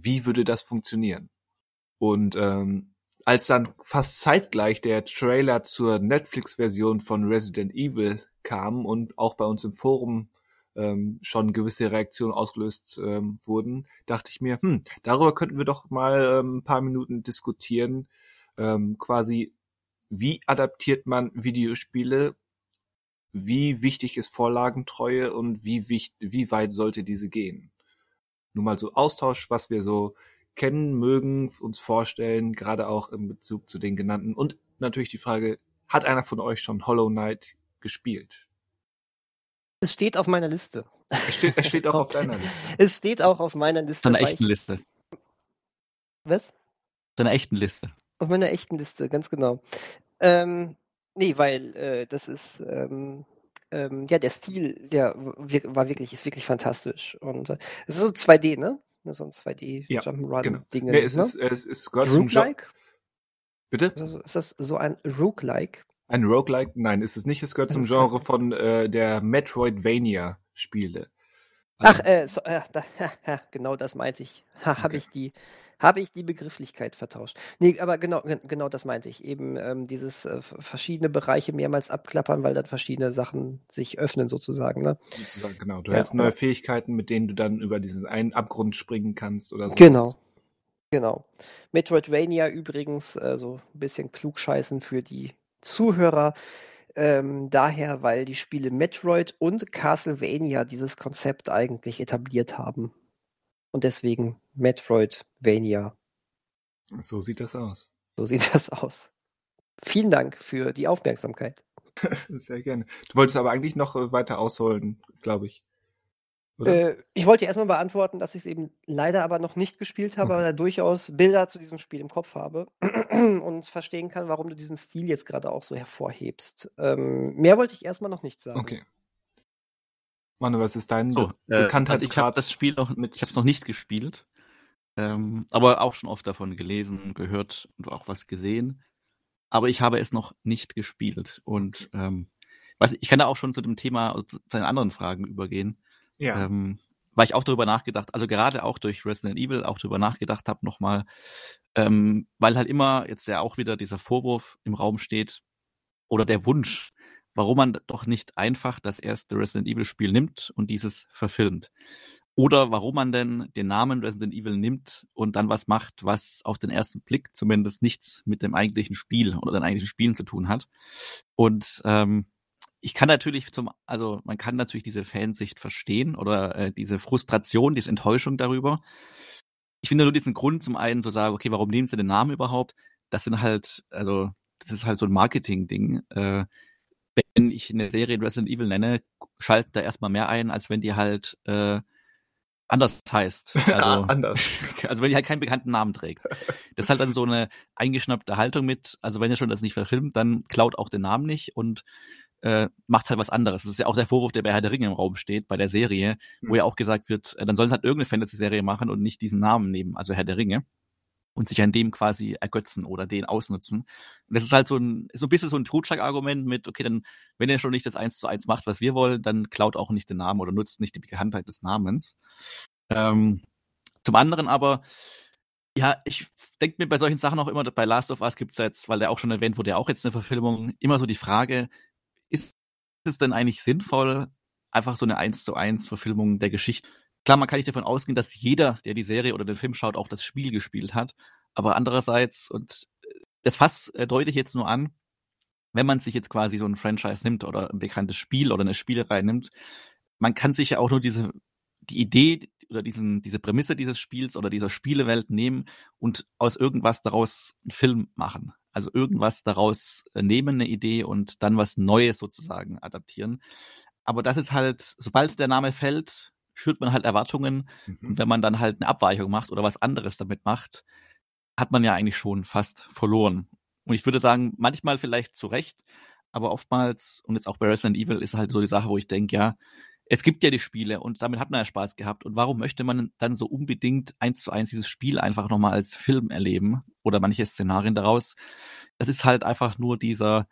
wie würde das funktionieren? Und ähm, als dann fast zeitgleich der Trailer zur Netflix-Version von Resident Evil kam und auch bei uns im Forum ähm, schon gewisse Reaktionen ausgelöst ähm, wurden, dachte ich mir, hm, darüber könnten wir doch mal ähm, ein paar Minuten diskutieren, ähm, quasi, wie adaptiert man Videospiele wie wichtig ist Vorlagentreue und wie, wichtig, wie weit sollte diese gehen? Nur mal so Austausch, was wir so kennen, mögen, uns vorstellen, gerade auch in Bezug zu den genannten. Und natürlich die Frage, hat einer von euch schon Hollow Knight gespielt? Es steht auf meiner Liste. Es steht, es steht auch auf deiner Liste. Es steht auch auf meiner Liste. Auf deiner echten Liste. Was? Auf deiner echten Liste. Auf meiner echten Liste, ganz genau. Ähm, nee, weil äh, das ist ähm, ähm, ja der Stil, der war wirklich, ist wirklich fantastisch. Und äh, es ist so 2D, ne? So ein 2D ja, Jump'n'Run-Ding. Genau. Nee, es, ne? ist, es ist gehört zum Genre. Bitte? Ist das so ein Roguelike? Ein Roguelike? Nein, ist es nicht. Es gehört zum Genre von äh, der Metroidvania-Spiele. Also, Ach, äh, so, äh, da, [laughs] ja, genau das meinte ich. Ha, okay. Habe ich die habe ich die Begrifflichkeit vertauscht. Nee, aber genau, genau das meinte ich. Eben ähm, dieses äh, verschiedene Bereiche mehrmals abklappern, weil dann verschiedene Sachen sich öffnen sozusagen. Ne? Sozusagen, genau. Du ja, hast neue. Fähigkeiten, mit denen du dann über diesen einen Abgrund springen kannst oder so. Genau. Genau. Metroidvania übrigens, äh, so ein bisschen klugscheißen für die Zuhörer. Ähm, daher, weil die Spiele Metroid und Castlevania dieses Konzept eigentlich etabliert haben. Und deswegen Metroidvania. So sieht das aus. So sieht [laughs] das aus. Vielen Dank für die Aufmerksamkeit. [laughs] Sehr gerne. Du wolltest aber eigentlich noch äh, weiter ausholen, glaube ich. Äh, ich wollte erstmal beantworten, dass ich es eben leider aber noch nicht gespielt habe, aber da durchaus Bilder zu diesem Spiel im Kopf habe [clears throat] und verstehen kann, warum du diesen Stil jetzt gerade auch so hervorhebst. Ähm, mehr wollte ich erstmal noch nicht sagen. Okay. Manu, was ist dein so, Be äh, Bekanntheitsgrad? Also ich habe das Spiel noch, mit, ich habe es noch nicht gespielt, ähm, aber auch schon oft davon gelesen, gehört und auch was gesehen. Aber ich habe es noch nicht gespielt und ähm, weiß, ich kann da auch schon zu dem Thema, zu seinen anderen Fragen übergehen. Ja. Ähm, weil ich auch darüber nachgedacht, also gerade auch durch Resident Evil auch darüber nachgedacht habe nochmal, ähm, weil halt immer jetzt ja auch wieder dieser Vorwurf im Raum steht oder der Wunsch, warum man doch nicht einfach das erste Resident Evil Spiel nimmt und dieses verfilmt. Oder warum man denn den Namen Resident Evil nimmt und dann was macht, was auf den ersten Blick zumindest nichts mit dem eigentlichen Spiel oder den eigentlichen Spielen zu tun hat. Und ähm, ich kann natürlich zum, also man kann natürlich diese Fansicht verstehen oder äh, diese Frustration, diese Enttäuschung darüber. Ich finde nur diesen Grund zum einen zu sagen, okay, warum nehmen sie den Namen überhaupt? Das sind halt, also das ist halt so ein Marketing-Ding. Äh, wenn ich eine Serie Resident Evil nenne, schalten da erstmal mehr ein, als wenn die halt äh, anders heißt. [laughs] Also, anders. [laughs] Also wenn die halt keinen bekannten Namen trägt. Das ist halt dann so eine eingeschnappte Haltung mit, also wenn ihr schon das nicht verfilmt, dann klaut auch den Namen nicht und äh, macht halt was anderes. Das ist ja auch der Vorwurf, der bei Herr der Ringe im Raum steht, bei der Serie, mhm. wo hm. ja auch gesagt wird, äh, dann sollen sie halt irgendeine Fantasy-Serie machen und nicht diesen Namen nehmen, also Herr der Ringe und sich an dem quasi ergötzen oder den ausnutzen. Und das ist halt so ein, so ein bisschen so ein Totschlag-Argument mit, okay, dann, wenn er schon nicht das eins zu eins macht, was wir wollen, dann klaut auch nicht den Namen oder nutzt nicht die Bekanntheit des Namens. Ähm, zum anderen aber, ja, ich denke mir bei solchen Sachen auch immer, bei Last of Us gibt es jetzt, weil der auch schon erwähnt wurde, auch jetzt eine Verfilmung, immer so die Frage, ist es denn eigentlich sinnvoll, einfach so eine eins zu eins Verfilmung der Geschichte Klar, man kann nicht davon ausgehen, dass jeder, der die Serie oder den Film schaut, auch das Spiel gespielt hat. Aber andererseits, und äh, das Fass äh, deute ich jetzt nur an, wenn man sich jetzt quasi so ein Franchise nimmt oder ein bekanntes Spiel oder eine Spielerei nimmt, man kann sich ja auch nur diese, die Idee oder diesen, diese Prämisse dieses Spiels oder dieser Spielewelt nehmen und aus irgendwas daraus einen Film machen. Also irgendwas daraus äh, nehmen, eine Idee und dann was Neues sozusagen adaptieren. Aber das ist halt, sobald der Name fällt, schürt man halt Erwartungen. Mhm. Und wenn man dann halt eine Abweichung macht oder was anderes damit macht, hat man ja eigentlich schon fast verloren. Und ich würde sagen, manchmal vielleicht zu Recht, aber oftmals, und jetzt auch bei Resident Evil, ist halt so die Sache, wo ich denke, ja, es gibt ja die Spiele und damit hat man ja Spaß gehabt. Und warum möchte man dann so unbedingt eins zu eins dieses Spiel einfach nochmal als Film erleben oder manche Szenarien daraus? Das ist halt einfach nur dieser,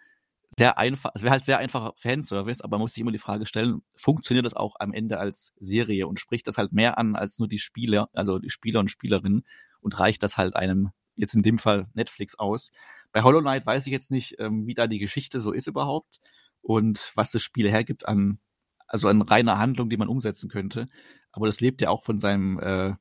sehr einfach, es wäre halt sehr einfacher Fanservice, aber man muss sich immer die Frage stellen, funktioniert das auch am Ende als Serie und spricht das halt mehr an als nur die Spieler, also die Spieler und Spielerinnen und reicht das halt einem, jetzt in dem Fall Netflix aus. Bei Hollow Knight weiß ich jetzt nicht, ähm, wie da die Geschichte so ist überhaupt und was das Spiel hergibt an, also an reiner Handlung, die man umsetzen könnte. Aber das lebt ja auch von seinem äh,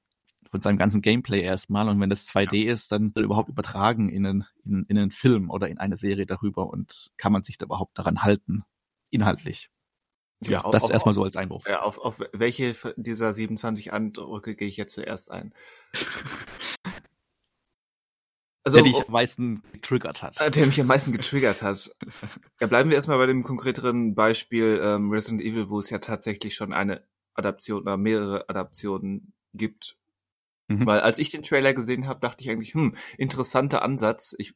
von seinem ganzen Gameplay erstmal. Und wenn das 2D ist, dann überhaupt übertragen in einen, in, in einen Film oder in eine Serie darüber und kann man sich da überhaupt daran halten, inhaltlich. Ja, das auf, erstmal so als Einwurf. Ja, auf, auf welche dieser 27 Eindrücke gehe ich jetzt zuerst ein? [laughs] Also, der dich am meisten getriggert hat. Äh, der mich am meisten getriggert hat. [laughs] ja, bleiben wir erstmal bei dem konkreteren Beispiel ähm, Resident Evil, wo es ja tatsächlich schon eine Adaption oder mehrere Adaptionen gibt. Mhm. Weil als ich den Trailer gesehen habe, dachte ich eigentlich, hm, interessanter Ansatz. Ich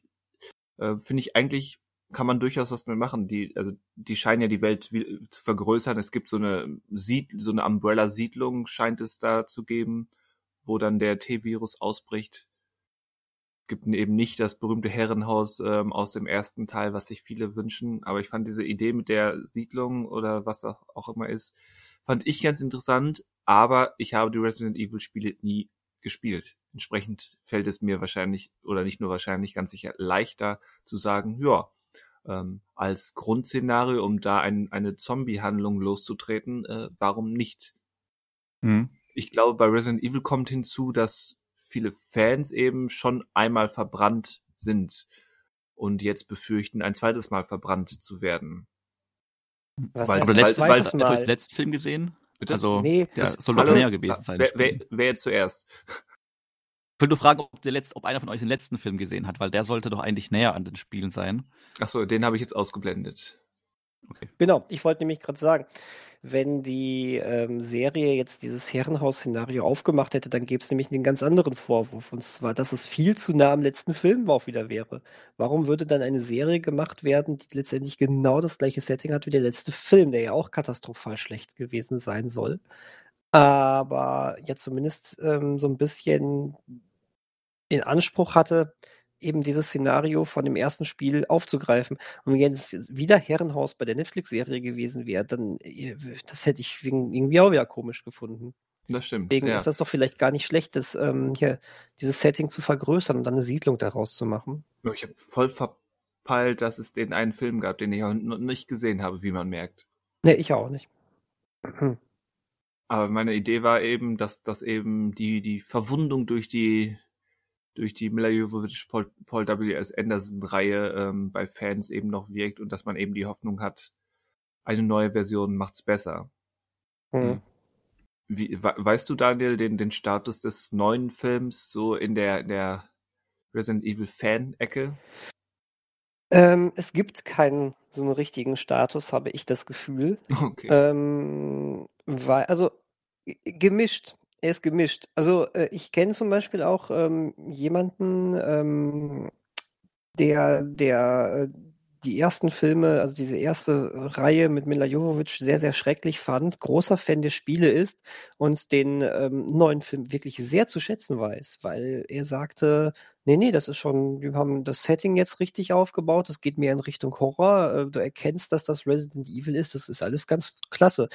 äh, finde ich eigentlich kann man durchaus was mit machen. Die, also die scheinen ja die Welt zu vergrößern. Es gibt so eine Sied so eine Umbrella-Siedlung scheint es da zu geben, wo dann der T-Virus ausbricht gibt eben nicht das berühmte Herrenhaus ähm, aus dem ersten Teil, was sich viele wünschen. Aber ich fand diese Idee mit der Siedlung oder was auch, auch immer ist, fand ich ganz interessant. Aber ich habe die Resident Evil Spiele nie gespielt. Entsprechend fällt es mir wahrscheinlich oder nicht nur wahrscheinlich ganz sicher leichter zu sagen, ja, ähm, als Grundszenario, um da ein, eine Zombie-Handlung loszutreten, äh, warum nicht? Mhm. Ich glaube, bei Resident Evil kommt hinzu, dass viele Fans eben schon einmal verbrannt sind und jetzt befürchten, ein zweites Mal verbrannt zu werden. Was weil, weil, weil, weil, weil den letzten Film gesehen? Bitte? Also, nee, der soll doch näher gewesen sein. Wer, wer, wer jetzt zuerst? Ich will nur fragen, ob, der letzte, ob einer von euch den letzten Film gesehen hat, weil der sollte doch eigentlich näher an den Spielen sein. Ach so, den habe ich jetzt ausgeblendet. Okay. Genau, ich wollte nämlich gerade sagen, wenn die ähm, Serie jetzt dieses Herrenhaus-Szenario aufgemacht hätte, dann gäbe es nämlich einen ganz anderen Vorwurf. Und zwar, dass es viel zu nah am letzten Film auch wieder wäre. Warum würde dann eine Serie gemacht werden, die letztendlich genau das gleiche Setting hat wie der letzte Film, der ja auch katastrophal schlecht gewesen sein soll? Aber ja zumindest ähm, so ein bisschen in Anspruch hatte, eben dieses Szenario von dem ersten Spiel aufzugreifen. Und wenn jetzt wieder Herrenhaus bei der Netflix-Serie gewesen wäre, dann äh, das hätte ich irgendwie auch wieder komisch gefunden. Das stimmt. Deswegen ja. ist das doch vielleicht gar nicht schlecht, das, ähm, hier, dieses Setting zu vergrößern und dann eine Siedlung daraus zu machen. Ich habe voll verpeilt, dass es den einen Film gab, den ich auch noch nicht gesehen habe, wie man merkt. Nee, ich auch nicht. Hm. Aber meine Idee war eben, dass, dass eben die, die Verwundung durch die durch die Mila Jovovich Paul, Paul W.S. Anderson Reihe ähm, bei Fans eben noch wirkt und dass man eben die Hoffnung hat, eine neue Version macht's besser. Mhm. Wie, weißt du, Daniel, den, den Status des neuen Films so in der, in der Resident Evil Fan-Ecke? Ähm, es gibt keinen so einen richtigen Status, habe ich das Gefühl. [laughs] Okay. Ähm, weil, also gemischt. Er ist gemischt. Also äh, ich kenne zum Beispiel auch ähm, jemanden, ähm, der, der äh, die ersten Filme, also diese erste Reihe mit Mila Jovovich sehr, sehr schrecklich fand, großer Fan der Spiele ist und den ähm, neuen Film wirklich sehr zu schätzen weiß, weil er sagte, nee, nee, das ist schon, wir haben das Setting jetzt richtig aufgebaut, das geht mehr in Richtung Horror, äh, du erkennst, dass das Resident Evil ist, das ist alles ganz klasse.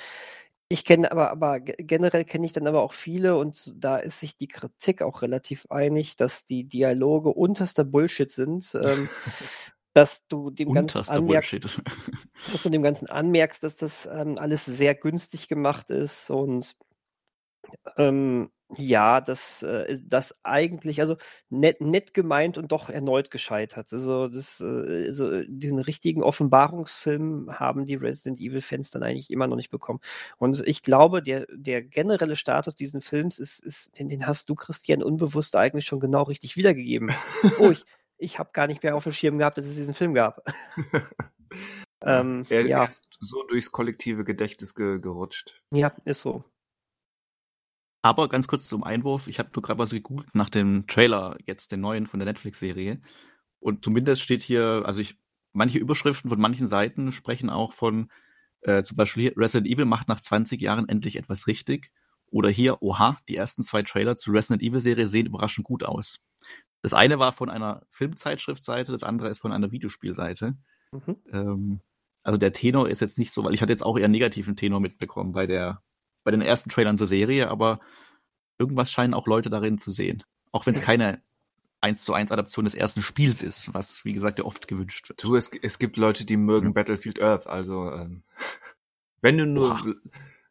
Ich kenne aber, aber generell kenne ich dann aber auch viele und da ist sich die Kritik auch relativ einig, dass die Dialoge unterster Bullshit sind. Ähm, [laughs] dass du dem Ganzen anmerkst, [laughs] dass du dem Ganzen anmerkst, dass das ähm, alles sehr günstig gemacht ist und ähm, ja, das, äh, das eigentlich, also nett, nett gemeint und doch erneut gescheitert. Also, das, äh, also diesen richtigen Offenbarungsfilm haben die Resident Evil-Fans dann eigentlich immer noch nicht bekommen. Und ich glaube, der, der generelle Status dieses Films ist, ist den, den hast du, Christian, unbewusst eigentlich schon genau richtig wiedergegeben. oh, ich, [laughs] ich habe gar nicht mehr auf dem Schirm gehabt, dass es diesen Film gab. [laughs] ähm, er, ja. ist so durchs kollektive Gedächtnis ge gerutscht. Ja, ist so. Aber ganz kurz zum Einwurf, ich habe nur gerade mal so gegoogelt nach dem Trailer, jetzt den neuen von der Netflix-Serie. Und zumindest steht hier, also ich, manche Überschriften von manchen Seiten sprechen auch von, äh, zum Beispiel hier, Resident Evil macht nach 20 Jahren endlich etwas richtig. Oder hier, oha, die ersten zwei Trailer zur Resident Evil-Serie sehen überraschend gut aus. Das eine war von einer Filmzeitschriftseite, das andere ist von einer Videospielseite. Mhm. Ähm, also der Tenor ist jetzt nicht so, weil ich hatte jetzt auch eher negativen Tenor mitbekommen bei der bei den ersten Trailern zur Serie, aber irgendwas scheinen auch Leute darin zu sehen. Auch wenn es keine 1 zu 1 Adaption des ersten Spiels ist, was, wie gesagt, ja oft gewünscht wird. Du, es, es gibt Leute, die mögen mhm. Battlefield Earth, also ähm, [laughs] wenn du nur Boah.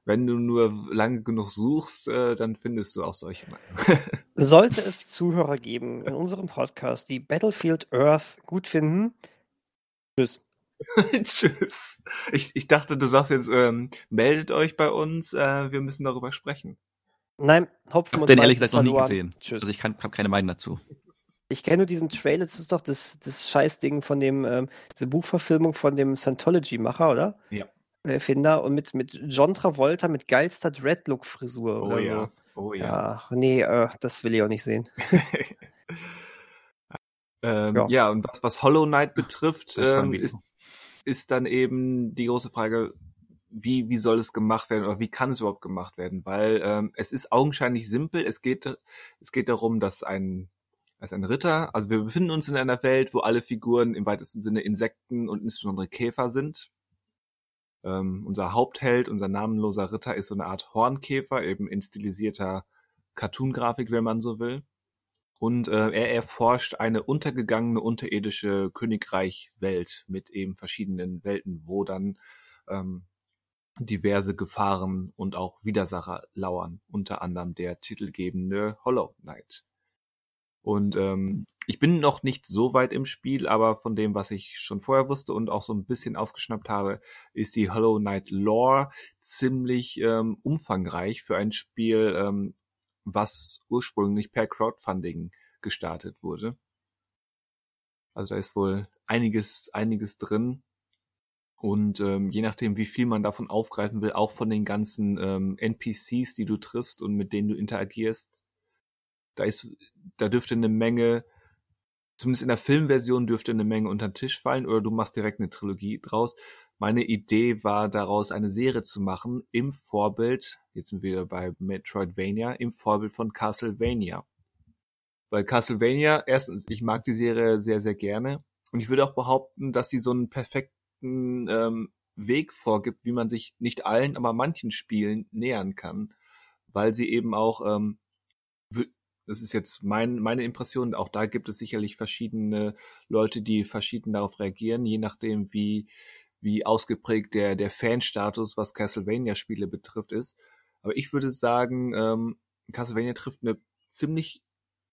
wenn du nur lange genug suchst, äh, dann findest du auch solche. [laughs] Sollte es Zuhörer geben in unserem Podcast, die Battlefield Earth gut finden, tschüss. [laughs] Tschüss. Ich, ich dachte, du sagst jetzt, ähm, meldet euch bei uns, äh, wir müssen darüber sprechen. Nein, Hopfen Ich und habe den ehrlich gesagt noch nie gesehen. Tschüss. Also ich habe keine Meinung dazu. Ich kenne nur diesen Trailer, das ist doch das, das Scheißding von dem, ähm, diese Buchverfilmung von dem Scientology-Macher, oder? Ja. Der Erfinder und mit, mit John Travolta mit geilster Dreadlock-Frisur Oh oder ja. so. Oh ja. Ach, nee, äh, das will ich auch nicht sehen. [laughs] [laughs] ähm, Ja. ja. und was, was Hollow Knight betrifft, ähm, ist, ist dann eben die große Frage, wie, wie soll es gemacht werden oder wie kann es überhaupt gemacht werden? Weil ähm, es ist augenscheinlich simpel. Es geht, es geht darum, dass ein, als ein Ritter, also wir befinden uns in einer Welt, wo alle Figuren im weitesten Sinne Insekten und insbesondere Käfer sind. Ähm, unser Hauptheld, unser namenloser Ritter ist so eine Art Hornkäfer, eben in stilisierter Cartoon-Grafik, wenn man so will. Und äh, er erforscht eine untergegangene unterirdische Königreich-Welt mit eben verschiedenen Welten, wo dann ähm, diverse Gefahren und auch Widersacher lauern, unter anderem der titelgebende Hollow Knight. Und ähm, ich bin noch nicht so weit im Spiel, aber von dem, was ich schon vorher wusste und auch so ein bisschen aufgeschnappt habe, ist die Hollow Knight Lore ziemlich ähm, umfangreich für ein Spiel, ähm, was ursprünglich per Crowdfunding gestartet wurde. Also da ist wohl einiges, einiges drin. Und ähm, je nachdem, wie viel man davon aufgreifen will, auch von den ganzen ähm, NPCs, die du triffst und mit denen du interagierst, da ist, da dürfte eine Menge, zumindest in der Filmversion dürfte eine Menge unter den Tisch fallen oder du machst direkt eine Trilogie draus. Meine Idee war daraus eine Serie zu machen im Vorbild, jetzt sind wir wieder bei Metroidvania, im Vorbild von Castlevania. Weil Castlevania, erstens, ich mag die Serie sehr, sehr gerne und ich würde auch behaupten, dass sie so einen perfekten ähm, Weg vorgibt, wie man sich nicht allen, aber manchen Spielen nähern kann, weil sie eben auch, ähm, das ist jetzt mein, meine Impression, auch da gibt es sicherlich verschiedene Leute, die verschieden darauf reagieren, je nachdem, wie, wie ausgeprägt der, der Fanstatus, was Castlevania-Spiele betrifft, ist. Aber ich würde sagen, ähm, Castlevania trifft eine ziemlich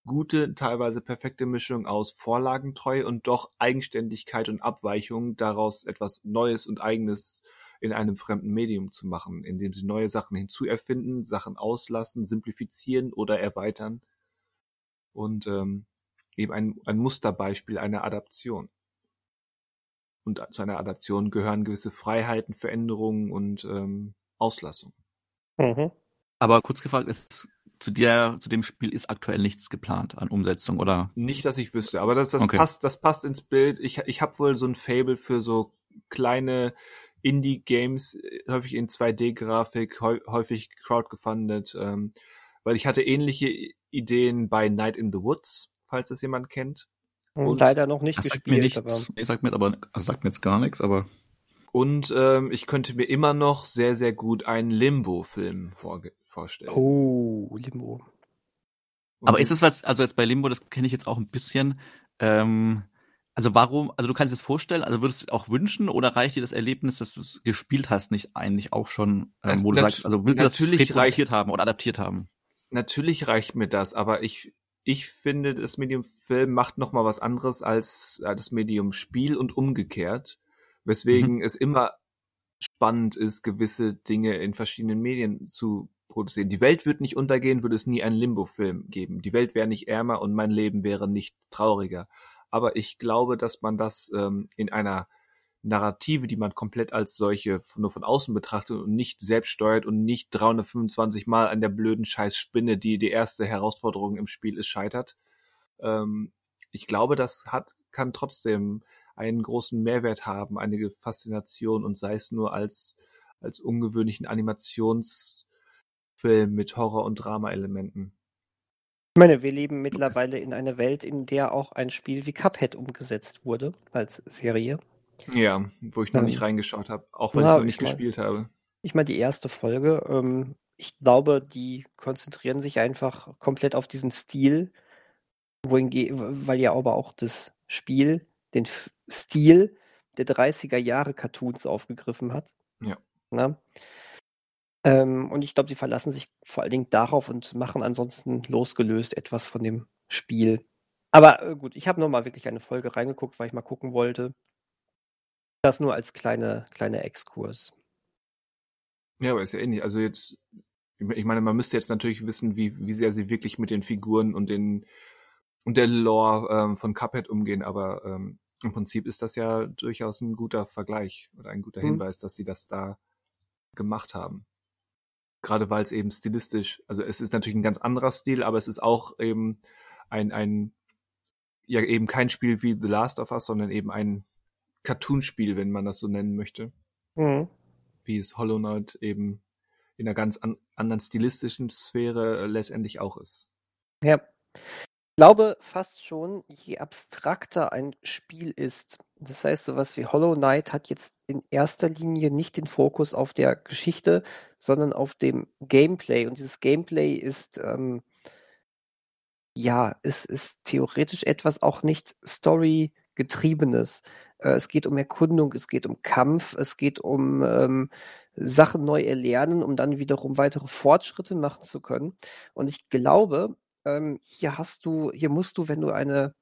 gute, teilweise perfekte Mischung aus Vorlagentreue und doch Eigenständigkeit und Abweichung, daraus etwas Neues und Eigenes in einem fremden Medium zu machen, indem sie neue Sachen hinzuerfinden, Sachen auslassen, simplifizieren oder erweitern. Und ähm, eben ein, ein Musterbeispiel einer Adaption. Und zu einer Adaption gehören gewisse Freiheiten, Veränderungen und ähm, Auslassung. Mhm. Aber kurz gefragt, ist, zu, der, zu dem Spiel ist aktuell nichts geplant an Umsetzung, oder? Nicht, dass ich wüsste, aber das, das Okay. passt, das passt ins Bild. Ich, ich habe wohl so ein Fable für so kleine Indie-Games, äh, häufig in 2D-Grafik, häu- häufig crowdgefundet, ähm, weil ich hatte ähnliche Ideen bei Night in the Woods, falls das jemand kennt. Und- Leider noch nicht Das sagt mir gespielt, nichts. aber sagt mir jetzt aber, sagt mir jetzt gar nichts, aber Und ähm, ich könnte mir immer noch sehr, sehr gut einen Limbo-Film vorge- vorstellen. Oh, Limbo. Und Aber ist es was, also jetzt bei Limbo, das kenne ich jetzt auch ein bisschen, ähm, also warum, also du kannst es vorstellen, also würdest du es auch wünschen oder reicht dir das Erlebnis, dass du es gespielt hast, nicht eigentlich auch schon, ähm, wo du sagst, also willst du das natürlich reproduziert haben oder adaptiert haben? Natürlich reicht mir das, aber ich, ich finde, das Medium Film macht noch mal was anderes als äh, das Medium Spiel und umgekehrt, weswegen es immer spannend ist, gewisse Dinge in verschiedenen Medien zu produzieren. Die Welt wird nicht untergehen, würde es nie einen Limbo-Film geben. Die Welt wäre nicht ärmer und mein Leben wäre nicht trauriger. Aber ich glaube, dass man das ähm, in einer Narrative, die man komplett als solche nur von außen betrachtet und nicht selbst steuert und nicht 325 Mal an der blöden scheiß Spinne, die die erste Herausforderung im Spiel ist, scheitert. Ähm, ich glaube, das hat, kann trotzdem einen großen Mehrwert haben, einige Faszination und sei es nur als, als ungewöhnlichen Animationsfilm mit Horror- und Drama-Elementen. Ich meine, wir leben mittlerweile in einer Welt, in der auch ein Spiel wie Cuphead umgesetzt wurde als Serie. Ja, wo ich noch Ähm, nicht reingeschaut habe, auch wenn ich noch nicht ich mein- gespielt habe. Ich meine, die erste Folge, ähm, ich glaube, die konzentrieren sich einfach komplett auf diesen Stil, weil ja aber auch das Spiel den F Stil der 30er Jahre Cartoons aufgegriffen hat. Ja. Na? Ähm, und ich glaube, die verlassen sich vor allen Dingen darauf und machen ansonsten losgelöst etwas von dem Spiel. Aber äh, gut, ich habe nur mal wirklich eine Folge reingeguckt, weil ich mal gucken wollte. Das nur als kleine, kleiner Exkurs. Ja, aber ist ja ähnlich. Also jetzt, ich meine, man müsste jetzt natürlich wissen, wie, wie sehr sie wirklich mit den Figuren und den und der Lore ähm, von Cuphead umgehen, aber ähm, im Prinzip ist das ja durchaus ein guter Vergleich oder ein guter mhm. Hinweis, dass sie das da gemacht haben. Gerade weil es eben stilistisch, also es ist natürlich ein ganz anderer Stil, aber es ist auch eben ein, ein, ja eben kein Spiel wie The Last of Us, sondern eben ein Cartoon-Spiel, wenn man das so nennen möchte. Mhm. Wie es Hollow Knight eben in einer ganz an, anderen stilistischen Sphäre äh, letztendlich auch ist. Ja. Ich glaube fast schon, je abstrakter ein Spiel ist, das heißt, sowas wie Hollow Knight hat jetzt in erster Linie nicht den Fokus auf der Geschichte, sondern auf dem Gameplay. Und dieses Gameplay ist, ähm, ja, es ist theoretisch etwas auch nicht Story-getriebenes. Äh, es geht um Erkundung, es geht um Kampf, es geht um ähm, Sachen neu erlernen, um dann wiederum weitere Fortschritte machen zu können. Und ich glaube, ähm, hier hast du, hier musst du, wenn du eine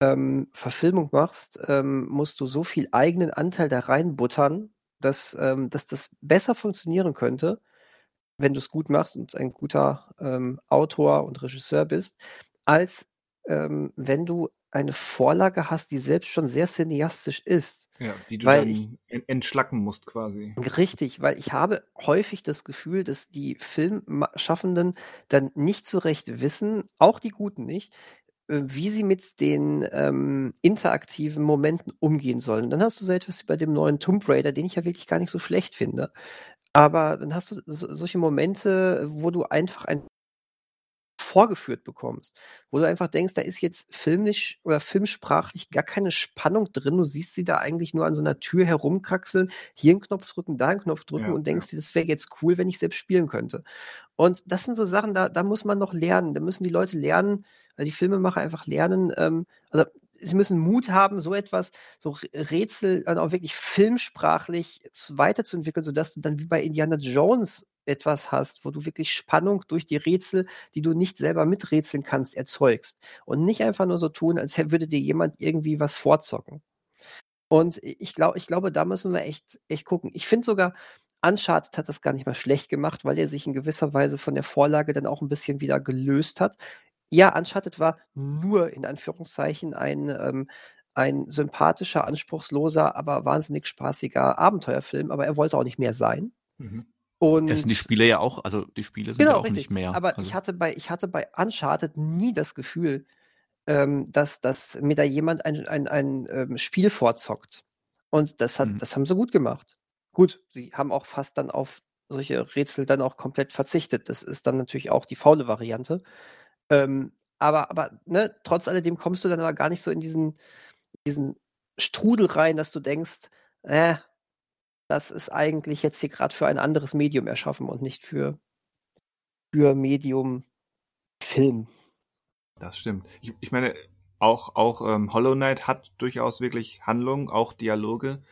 ähm, Verfilmung machst, ähm, musst du so viel eigenen Anteil da reinbuttern, dass, ähm, dass das besser funktionieren könnte, wenn du es gut machst und ein guter ähm, Autor und Regisseur bist, als wenn du eine Vorlage hast, die selbst schon sehr cineastisch ist. Ja, die du dann ich, entschlacken musst quasi. Richtig, weil ich habe häufig das Gefühl, dass die Filmschaffenden dann nicht so recht wissen, auch die Guten nicht, äh, wie sie mit den ähm, interaktiven Momenten umgehen sollen. Dann hast du so etwas wie bei dem neuen Tomb Raider, den ich ja wirklich gar nicht so schlecht finde. Aber dann hast du so, solche Momente, wo du einfach ein vorgeführt bekommst, wo du einfach denkst, da ist jetzt filmisch oder filmsprachlich gar keine Spannung drin. Du siehst sie da eigentlich nur an so einer Tür herumkraxeln, hier einen Knopf drücken, da einen Knopf drücken ja, und denkst ja. dir, das wäre jetzt cool, wenn ich selbst spielen könnte. Und das sind so Sachen, da, da muss man noch lernen. Da müssen die Leute lernen, also die Filmemacher einfach lernen, ähm, also sie müssen Mut haben, so etwas, so Rätsel dann auch wirklich filmsprachlich weiterzuentwickeln, sodass du dann wie bei Indiana Jones etwas hast, wo du wirklich Spannung durch die Rätsel, die du nicht selber miträtseln kannst, erzeugst. Und nicht einfach nur so tun, als würde dir jemand irgendwie was vorzocken. Und ich glaube, ich glaube, da müssen wir echt, echt gucken. Ich finde sogar, Uncharted hat das gar nicht mal schlecht gemacht, weil er sich in gewisser Weise von der Vorlage dann auch ein bisschen wieder gelöst hat. Ja, Uncharted war nur in Anführungszeichen ein, ähm, ein sympathischer, anspruchsloser, aber wahnsinnig spaßiger Abenteuerfilm, aber er wollte auch nicht mehr sein. Mhm. Und das sind die Spiele ja auch, also die Spiele sind genau, ja auch richtig. nicht mehr. Aber also. ich hatte bei, ich hatte bei Uncharted nie das Gefühl, ähm, dass, dass mir da jemand ein, ein, ein ähm, Spiel vorzockt. Und das hat, mhm. das haben sie gut gemacht. Gut, sie haben auch fast dann auf solche Rätsel dann auch komplett verzichtet. Das ist dann natürlich auch die faule Variante. Ähm, aber, aber, ne, trotz alledem kommst du dann aber gar nicht so in diesen, diesen Strudel rein, dass du denkst, äh, das ist eigentlich jetzt hier gerade für ein anderes Medium erschaffen und nicht für, für Medium Film. Das stimmt. Ich, ich meine, auch, auch ähm, Hollow Knight hat durchaus wirklich Handlung, auch Dialoge,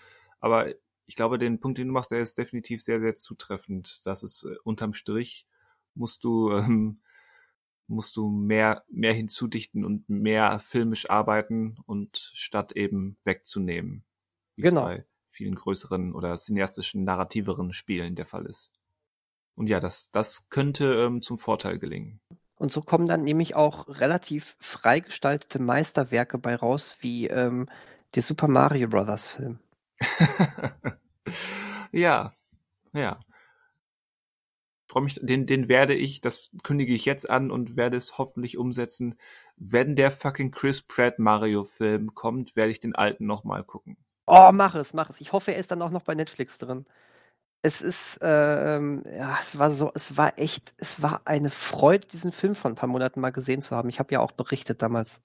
aber ich glaube, den Punkt, den du machst, der ist definitiv sehr, sehr zutreffend. Das ist äh, unterm Strich musst du [laughs] ähm, musst du mehr mehr hinzudichten und mehr filmisch arbeiten und statt eben wegzunehmen. Genau. Bei, vielen größeren oder cineastischen, narrativeren Spielen der Fall ist. Und ja, das, das könnte ähm, zum Vorteil gelingen. Und so kommen dann nämlich auch relativ freigestaltete Meisterwerke bei raus, wie ähm, der Super Mario Brothers Film. [laughs] ja, ja. Ich freue mich, den, den werde ich, das kündige ich jetzt an und werde es hoffentlich umsetzen. Wenn der fucking Chris Pratt Mario Film kommt, werde ich den alten nochmal gucken. Oh, mach es, mach es. Ich hoffe, er ist dann auch noch bei Netflix drin. Es ist, ähm, ja, es war so, es war echt, es war eine Freude, diesen Film vor ein paar Monaten mal gesehen zu haben. Ich habe ja auch berichtet damals.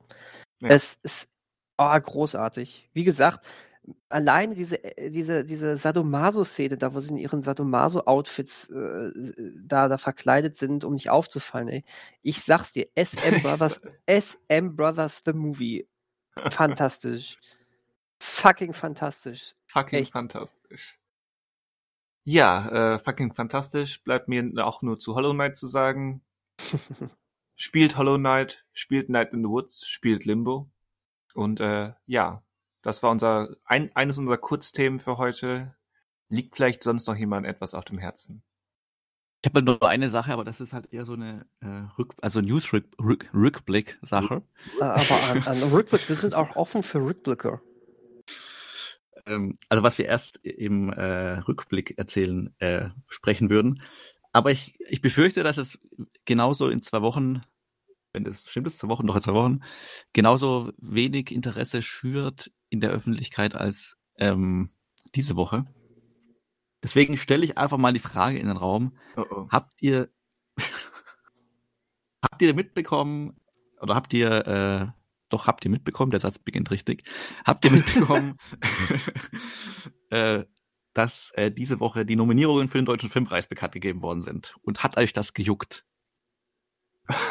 Ja. Es ist oh, großartig. Wie gesagt, alleine diese, äh, diese, diese Sadomaso-Szene, da wo sie in ihren Sadomaso-Outfits äh, da, da verkleidet sind, um nicht aufzufallen, ey. Ich sag's dir, SM [laughs] Brothers, SM Brothers the Movie. Fantastisch. Fucking fantastisch. Fucking Echt. fantastisch. Ja, äh, fucking fantastisch. Bleibt mir auch nur zu Hollow Knight zu sagen. [laughs] spielt Hollow Knight, spielt Night in the Woods, spielt Limbo. Und äh, ja, Das war unser ein, eines unserer Kurzthemen für heute. Liegt vielleicht sonst noch jemand etwas auf dem Herzen? Ich habe nur eine Sache, aber das ist halt eher so eine äh, Rück also News-Rückblick-Sache. Aber an, an Rückblick, wir sind auch offen für Rückblicke. Ähm, also was wir erst im äh, Rückblick erzählen, äh, sprechen würden. Aber ich, ich befürchte, dass es genauso in zwei Wochen, wenn das stimmt, es zwei Wochen, doch in zwei Wochen, genauso wenig Interesse schürt in der Öffentlichkeit als ähm, diese Woche. Deswegen stelle ich einfach mal die Frage in den Raum. Oh oh. Habt ihr [laughs] habt ihr mitbekommen oder habt ihr äh, doch habt ihr mitbekommen, der Satz beginnt richtig. Habt ihr mitbekommen, [laughs] [laughs] äh, dass äh, diese Woche die Nominierungen für den Deutschen Filmpreis bekannt gegeben worden sind? Und hat euch das gejuckt?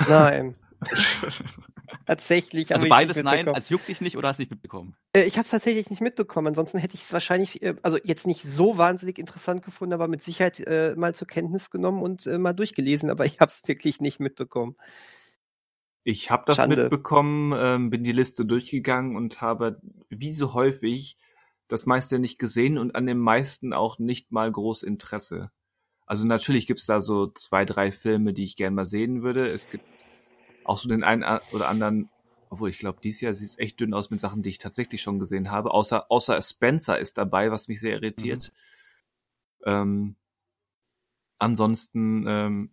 Nein. [laughs] tatsächlich. Also beides nein, als juckt dich nicht oder hast du nicht mitbekommen? Äh, ich habe es tatsächlich nicht mitbekommen. Ansonsten hätte ich es wahrscheinlich, äh, also jetzt nicht so wahnsinnig interessant gefunden, aber mit Sicherheit äh, mal zur Kenntnis genommen und äh, mal durchgelesen. Aber ich habe es wirklich nicht mitbekommen. Ich habe das Schande. mitbekommen, ähm, bin die Liste durchgegangen und habe wie so häufig das meiste nicht gesehen und an dem meisten auch nicht mal groß Interesse. Also natürlich gibt's da so zwei, drei Filme, die ich gerne mal sehen würde. Es gibt auch so den einen oder anderen, obwohl ich glaube, dieses Jahr sieht es echt dünn aus mit Sachen, die ich tatsächlich schon gesehen habe. Außer, außer Spencer ist dabei, was mich sehr irritiert. Mhm. Ähm, ansonsten, ähm,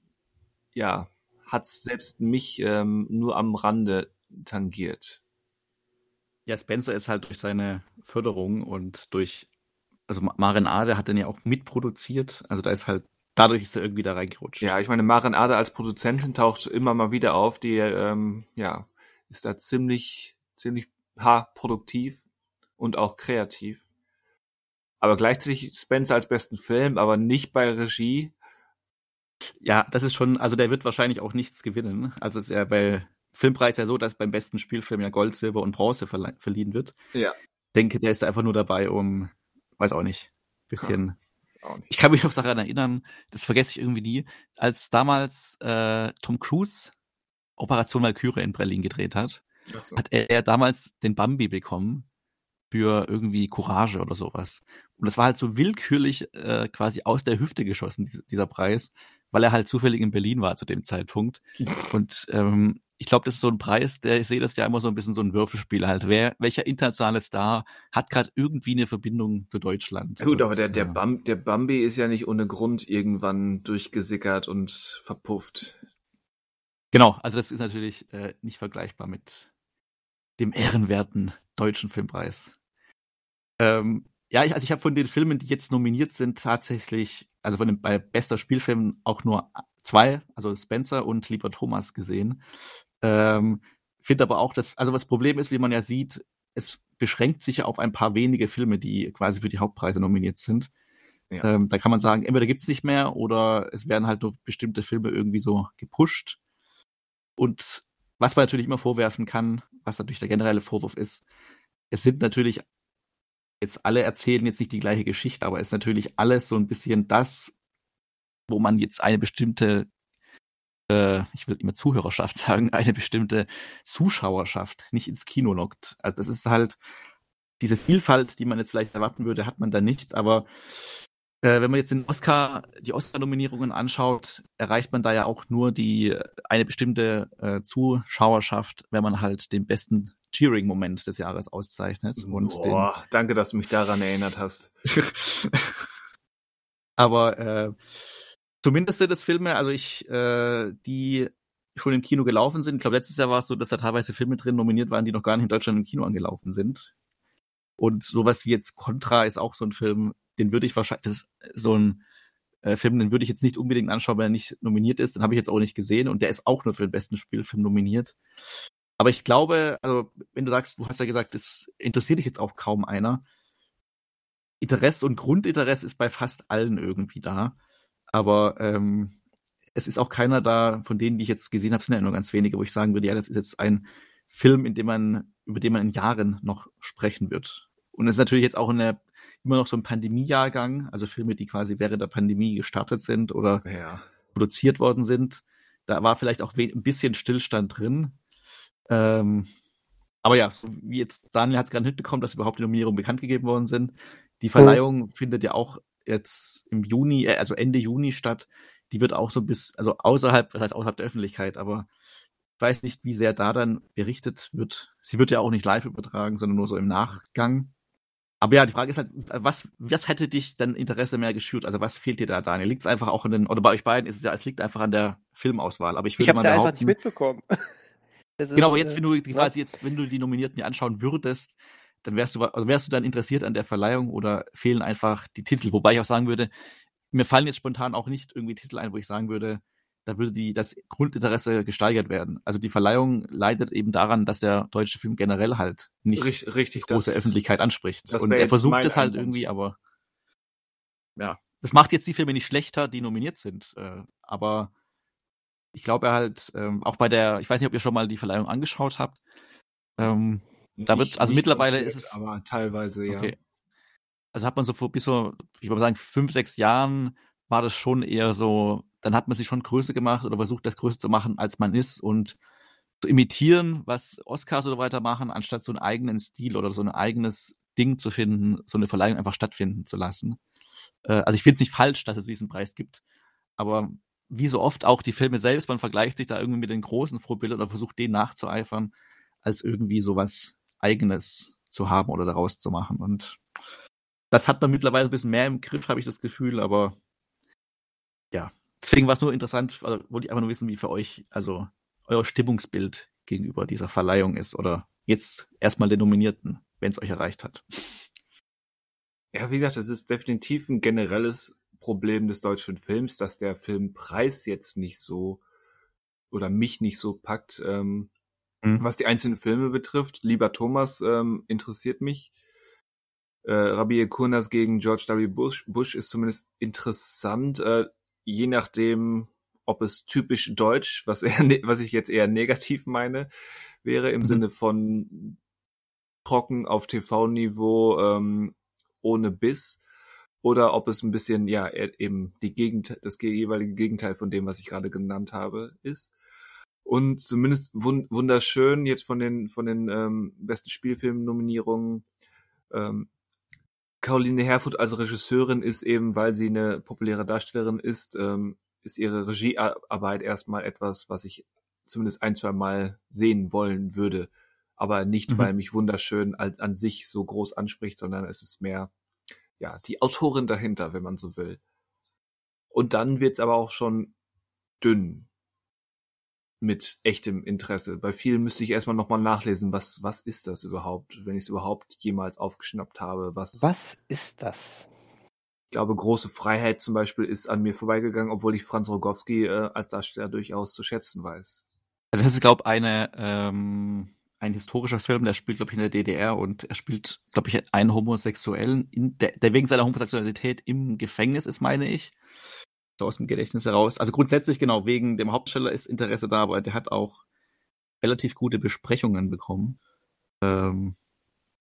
ja, hat's selbst mich ähm, nur am Rande tangiert. Ja, Spencer ist halt durch seine Förderung und durch, also Maren Ade hat den ja auch mitproduziert, also da ist halt dadurch ist er irgendwie da reingerutscht. Ja, ich meine, Maren Ade als Produzentin taucht immer mal wieder auf, die ähm, ja ist da ziemlich ziemlich produktiv und auch kreativ. Aber gleichzeitig Spencer als besten Film, aber nicht bei Regie. Ja, das ist schon, also der wird wahrscheinlich auch nichts gewinnen. Also ist ja bei Filmpreis ja so, dass beim besten Spielfilm ja Gold, Silber und Bronze verliehen wird. Ja. Denke, der ist einfach nur dabei, um, weiß auch nicht, bisschen ich kann mich noch daran erinnern, das vergesse ich irgendwie nie, als damals äh, Tom Cruise Operation Valkyrie in Berlin gedreht hat, so. hat er, er damals den Bambi bekommen für irgendwie Courage oder sowas. Und das war halt so willkürlich äh, quasi aus der Hüfte geschossen, dieser Preis, weil er halt zufällig in Berlin war zu dem Zeitpunkt. [laughs] Und ähm, ich glaube, das ist so ein Preis, der ich sehe das ja immer so ein bisschen so ein Würfelspiel halt. Wer, welcher internationale Star hat gerade irgendwie eine Verbindung zu Deutschland? Gut, aber der, der, Bam, der Bambi ist ja nicht ohne Grund irgendwann durchgesickert und verpufft. Genau, also das ist natürlich äh, nicht vergleichbar mit dem ehrenwerten deutschen Filmpreis. Ähm, ja, ich, also ich habe von den Filmen, die jetzt nominiert sind, tatsächlich, also von den bei bester Spielfilm auch nur zwei, also Spencer und Lieber Thomas gesehen. Ähm, Finde aber auch, dass, also das Problem ist, wie man ja sieht, es beschränkt sich ja auf ein paar wenige Filme, die quasi für die Hauptpreise nominiert sind. Ja. Ähm, da kann man sagen, entweder gibt's nicht mehr oder es werden halt nur bestimmte Filme irgendwie so gepusht. Und was man natürlich immer vorwerfen kann, was natürlich der generelle Vorwurf ist, es sind natürlich jetzt alle erzählen jetzt nicht die gleiche Geschichte, aber es ist natürlich alles so ein bisschen das, wo man jetzt eine bestimmte äh, ich will immer Zuhörerschaft [laughs] sagen, eine bestimmte Zuschauerschaft nicht ins Kino lockt. Also das ist halt diese Vielfalt, die man jetzt vielleicht erwarten würde, hat man da nicht, aber äh, wenn man jetzt den Oscar, die Oscar-Nominierungen anschaut, erreicht man da ja auch nur die eine bestimmte äh, Zuschauerschaft, wenn man halt den besten Cheering-Moment des Jahres auszeichnet. Und Boah, den... danke, dass du mich daran erinnert hast. [laughs] aber äh, Zumindest sind es Filme, also ich, äh, die schon im Kino gelaufen sind. Ich glaube, letztes Jahr war es so, dass da teilweise Filme drin nominiert waren, die noch gar nicht in Deutschland im Kino angelaufen sind. Und sowas wie jetzt Contra ist auch so ein Film, den würde ich wahrscheinlich, das ist so ein äh, Film, den würde ich jetzt nicht unbedingt anschauen, wenn er nicht nominiert ist. Den habe ich jetzt auch nicht gesehen und der ist auch nur für den besten Spielfilm nominiert. Aber ich glaube, also wenn du sagst, du hast ja gesagt, es interessiert dich jetzt auch kaum einer. Interesse und Grundinteresse ist bei fast allen irgendwie da. Aber ähm, es ist auch keiner da, von denen, die ich jetzt gesehen habe, sind ja nur ganz wenige, wo ich sagen würde, ja, das ist jetzt ein Film, in dem man, über den man in Jahren noch sprechen wird. Und es ist natürlich jetzt auch eine, immer noch so ein Pandemiejahrgang, also Filme, die quasi während der Pandemie gestartet sind oder ja. produziert worden sind. Da war vielleicht auch ein bisschen Stillstand drin. Ähm, aber ja, wie jetzt Daniel hat es gerade mitbekommen, dass überhaupt die Nominierungen bekannt gegeben worden sind. Die Verleihung mhm. findet ja auch jetzt im Juni, äh, also Ende Juni statt. Die wird auch so bis, also außerhalb, das heißt außerhalb der Öffentlichkeit, aber ich weiß nicht, wie sehr da dann berichtet wird. Sie wird ja auch nicht live übertragen, sondern nur so im Nachgang. Aber ja, die Frage ist halt, was, was hätte dich dann Interesse mehr geschürt? Also was fehlt dir da, Daniel? Liegt es einfach auch an den, oder bei euch beiden ist es ja, es liegt einfach an der Filmauswahl. Aber ich würde ich mal ja einfach nicht mitbekommen. Genau, aber jetzt, äh, wenn du die quasi jetzt, wenn du die Nominierten dir anschauen würdest, dann wärst du, also wärst du dann interessiert an der Verleihung oder fehlen einfach die Titel? Wobei ich auch sagen würde, mir fallen jetzt spontan auch nicht irgendwie Titel ein, wo ich sagen würde, da würde die, das Grundinteresse gesteigert werden. Also die Verleihung leidet eben daran, dass der deutsche Film generell halt nicht richtig, richtig große das, Öffentlichkeit anspricht. Und er versucht es halt irgendwie, aber ja, das macht jetzt die Filme nicht schlechter, die nominiert sind. Äh, aber ich glaube halt, ähm, auch bei der, ich weiß nicht, ob ihr schon mal die Verleihung angeschaut habt. Ähm, da wird, also mittlerweile ist es. Aber teilweise, ja. Okay. Also hat man so vor bis so, ich würde sagen, fünf, sechs Jahren war das schon eher so, dann hat man sich schon größer gemacht oder versucht, das größer zu machen, als man ist und zu imitieren, was Oscars oder weiter machen, anstatt so einen eigenen Stil oder so ein eigenes Ding zu finden, so eine Verleihung einfach stattfinden zu lassen. Äh, also ich finde es nicht falsch, dass es diesen Preis gibt, aber wie so oft auch die Filme selbst, man vergleicht sich da irgendwie mit den großen Vorbildern oder versucht denen nachzueifern, als irgendwie sowas eigenes zu haben oder daraus zu machen. Und das hat man mittlerweile ein bisschen mehr im Griff, habe ich das Gefühl, aber ja, deswegen war es nur interessant, also wollte ich einfach nur wissen, wie für euch, also euer Stimmungsbild gegenüber dieser Verleihung ist oder jetzt erstmal den Nominierten, wenn es euch erreicht hat. Ja, wie gesagt, es ist definitiv ein generelles Problem des deutschen Films, dass der Filmpreis jetzt nicht so oder mich nicht so packt. Ähm, mhm. Was die einzelnen Filme betrifft, lieber Thomas ähm, interessiert mich. Äh, Rabbi Kurnas gegen George W. Bush, Bush ist zumindest interessant. Äh, je nachdem, ob es typisch deutsch, was, eher, ne, was ich jetzt eher negativ meine, wäre im mhm. Sinne von trocken auf TV-Niveau ähm, ohne Biss oder ob es ein bisschen ja eben die Gegend das jeweilige Gegenteil von dem, was ich gerade genannt habe, ist. Und zumindest wund wunderschön jetzt von den von den ähm, besten Spielfilm-Nominierungen ähm, Caroline Herfurth als Regisseurin ist eben, weil sie eine populäre Darstellerin ist, ähm, ist ihre Regiearbeit erstmal etwas, was ich zumindest ein, zwei Mal sehen wollen würde. Aber nicht, mhm. weil mich wunderschön als, an sich so groß anspricht, sondern es ist mehr, ja, die Autorin dahinter, wenn man so will. Und dann wird's aber auch schon dünn mit echtem Interesse. Bei vielen müsste ich erstmal nochmal nachlesen, was, was ist das überhaupt, wenn ich es überhaupt jemals aufgeschnappt habe. Was, was ist das? Ich glaube, große Freiheit zum Beispiel ist an mir vorbeigegangen, obwohl ich Franz Rogowski äh, als Darsteller durchaus zu schätzen weiß. Das ist, glaube ich, eine, ähm, ein historischer Film, der spielt, glaube ich, in der DDR und er spielt, glaube ich, einen Homosexuellen, in der, der wegen seiner Homosexualität im Gefängnis ist, meine ich so aus dem Gedächtnis heraus. Also grundsätzlich genau, wegen dem Hauptsteller ist Interesse da, aber der hat auch relativ gute Besprechungen bekommen. Ähm,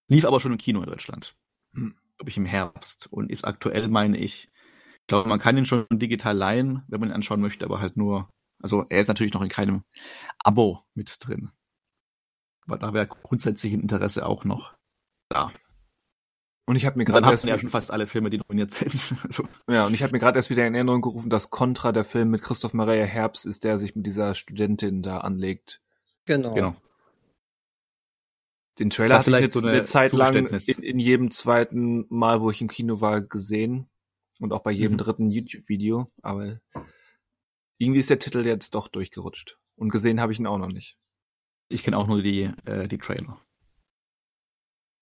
lief aber schon im Kino in Deutschland. Hm. Glaube ich im Herbst. Und ist aktuell, meine ich, ich glaube, man kann ihn schon digital leihen, wenn man ihn anschauen möchte, aber halt nur, also er ist natürlich noch in keinem Abo mit drin. Aber da wäre grundsätzlich ein Interesse auch noch da. Und ich habe mir gerade erst ja schon fast alle Filme, die nominiert [laughs] sind. so. Ja, und ich habe mir gerade erst wieder in Erinnerung gerufen, dass Contra, der Film mit Christoph Maria Herbst, ist, der sich mit dieser Studentin da anlegt. Genau. genau. Den Trailer hatte ich jetzt so eine, eine Zeit lang in, in, jedem zweiten Mal, wo ich im Kino war, gesehen. Und auch bei jedem mhm. dritten YouTube-Video. Aber irgendwie ist der Titel jetzt doch durchgerutscht. Und gesehen habe ich ihn auch noch nicht. Ich kenne auch nur die, äh, die Trailer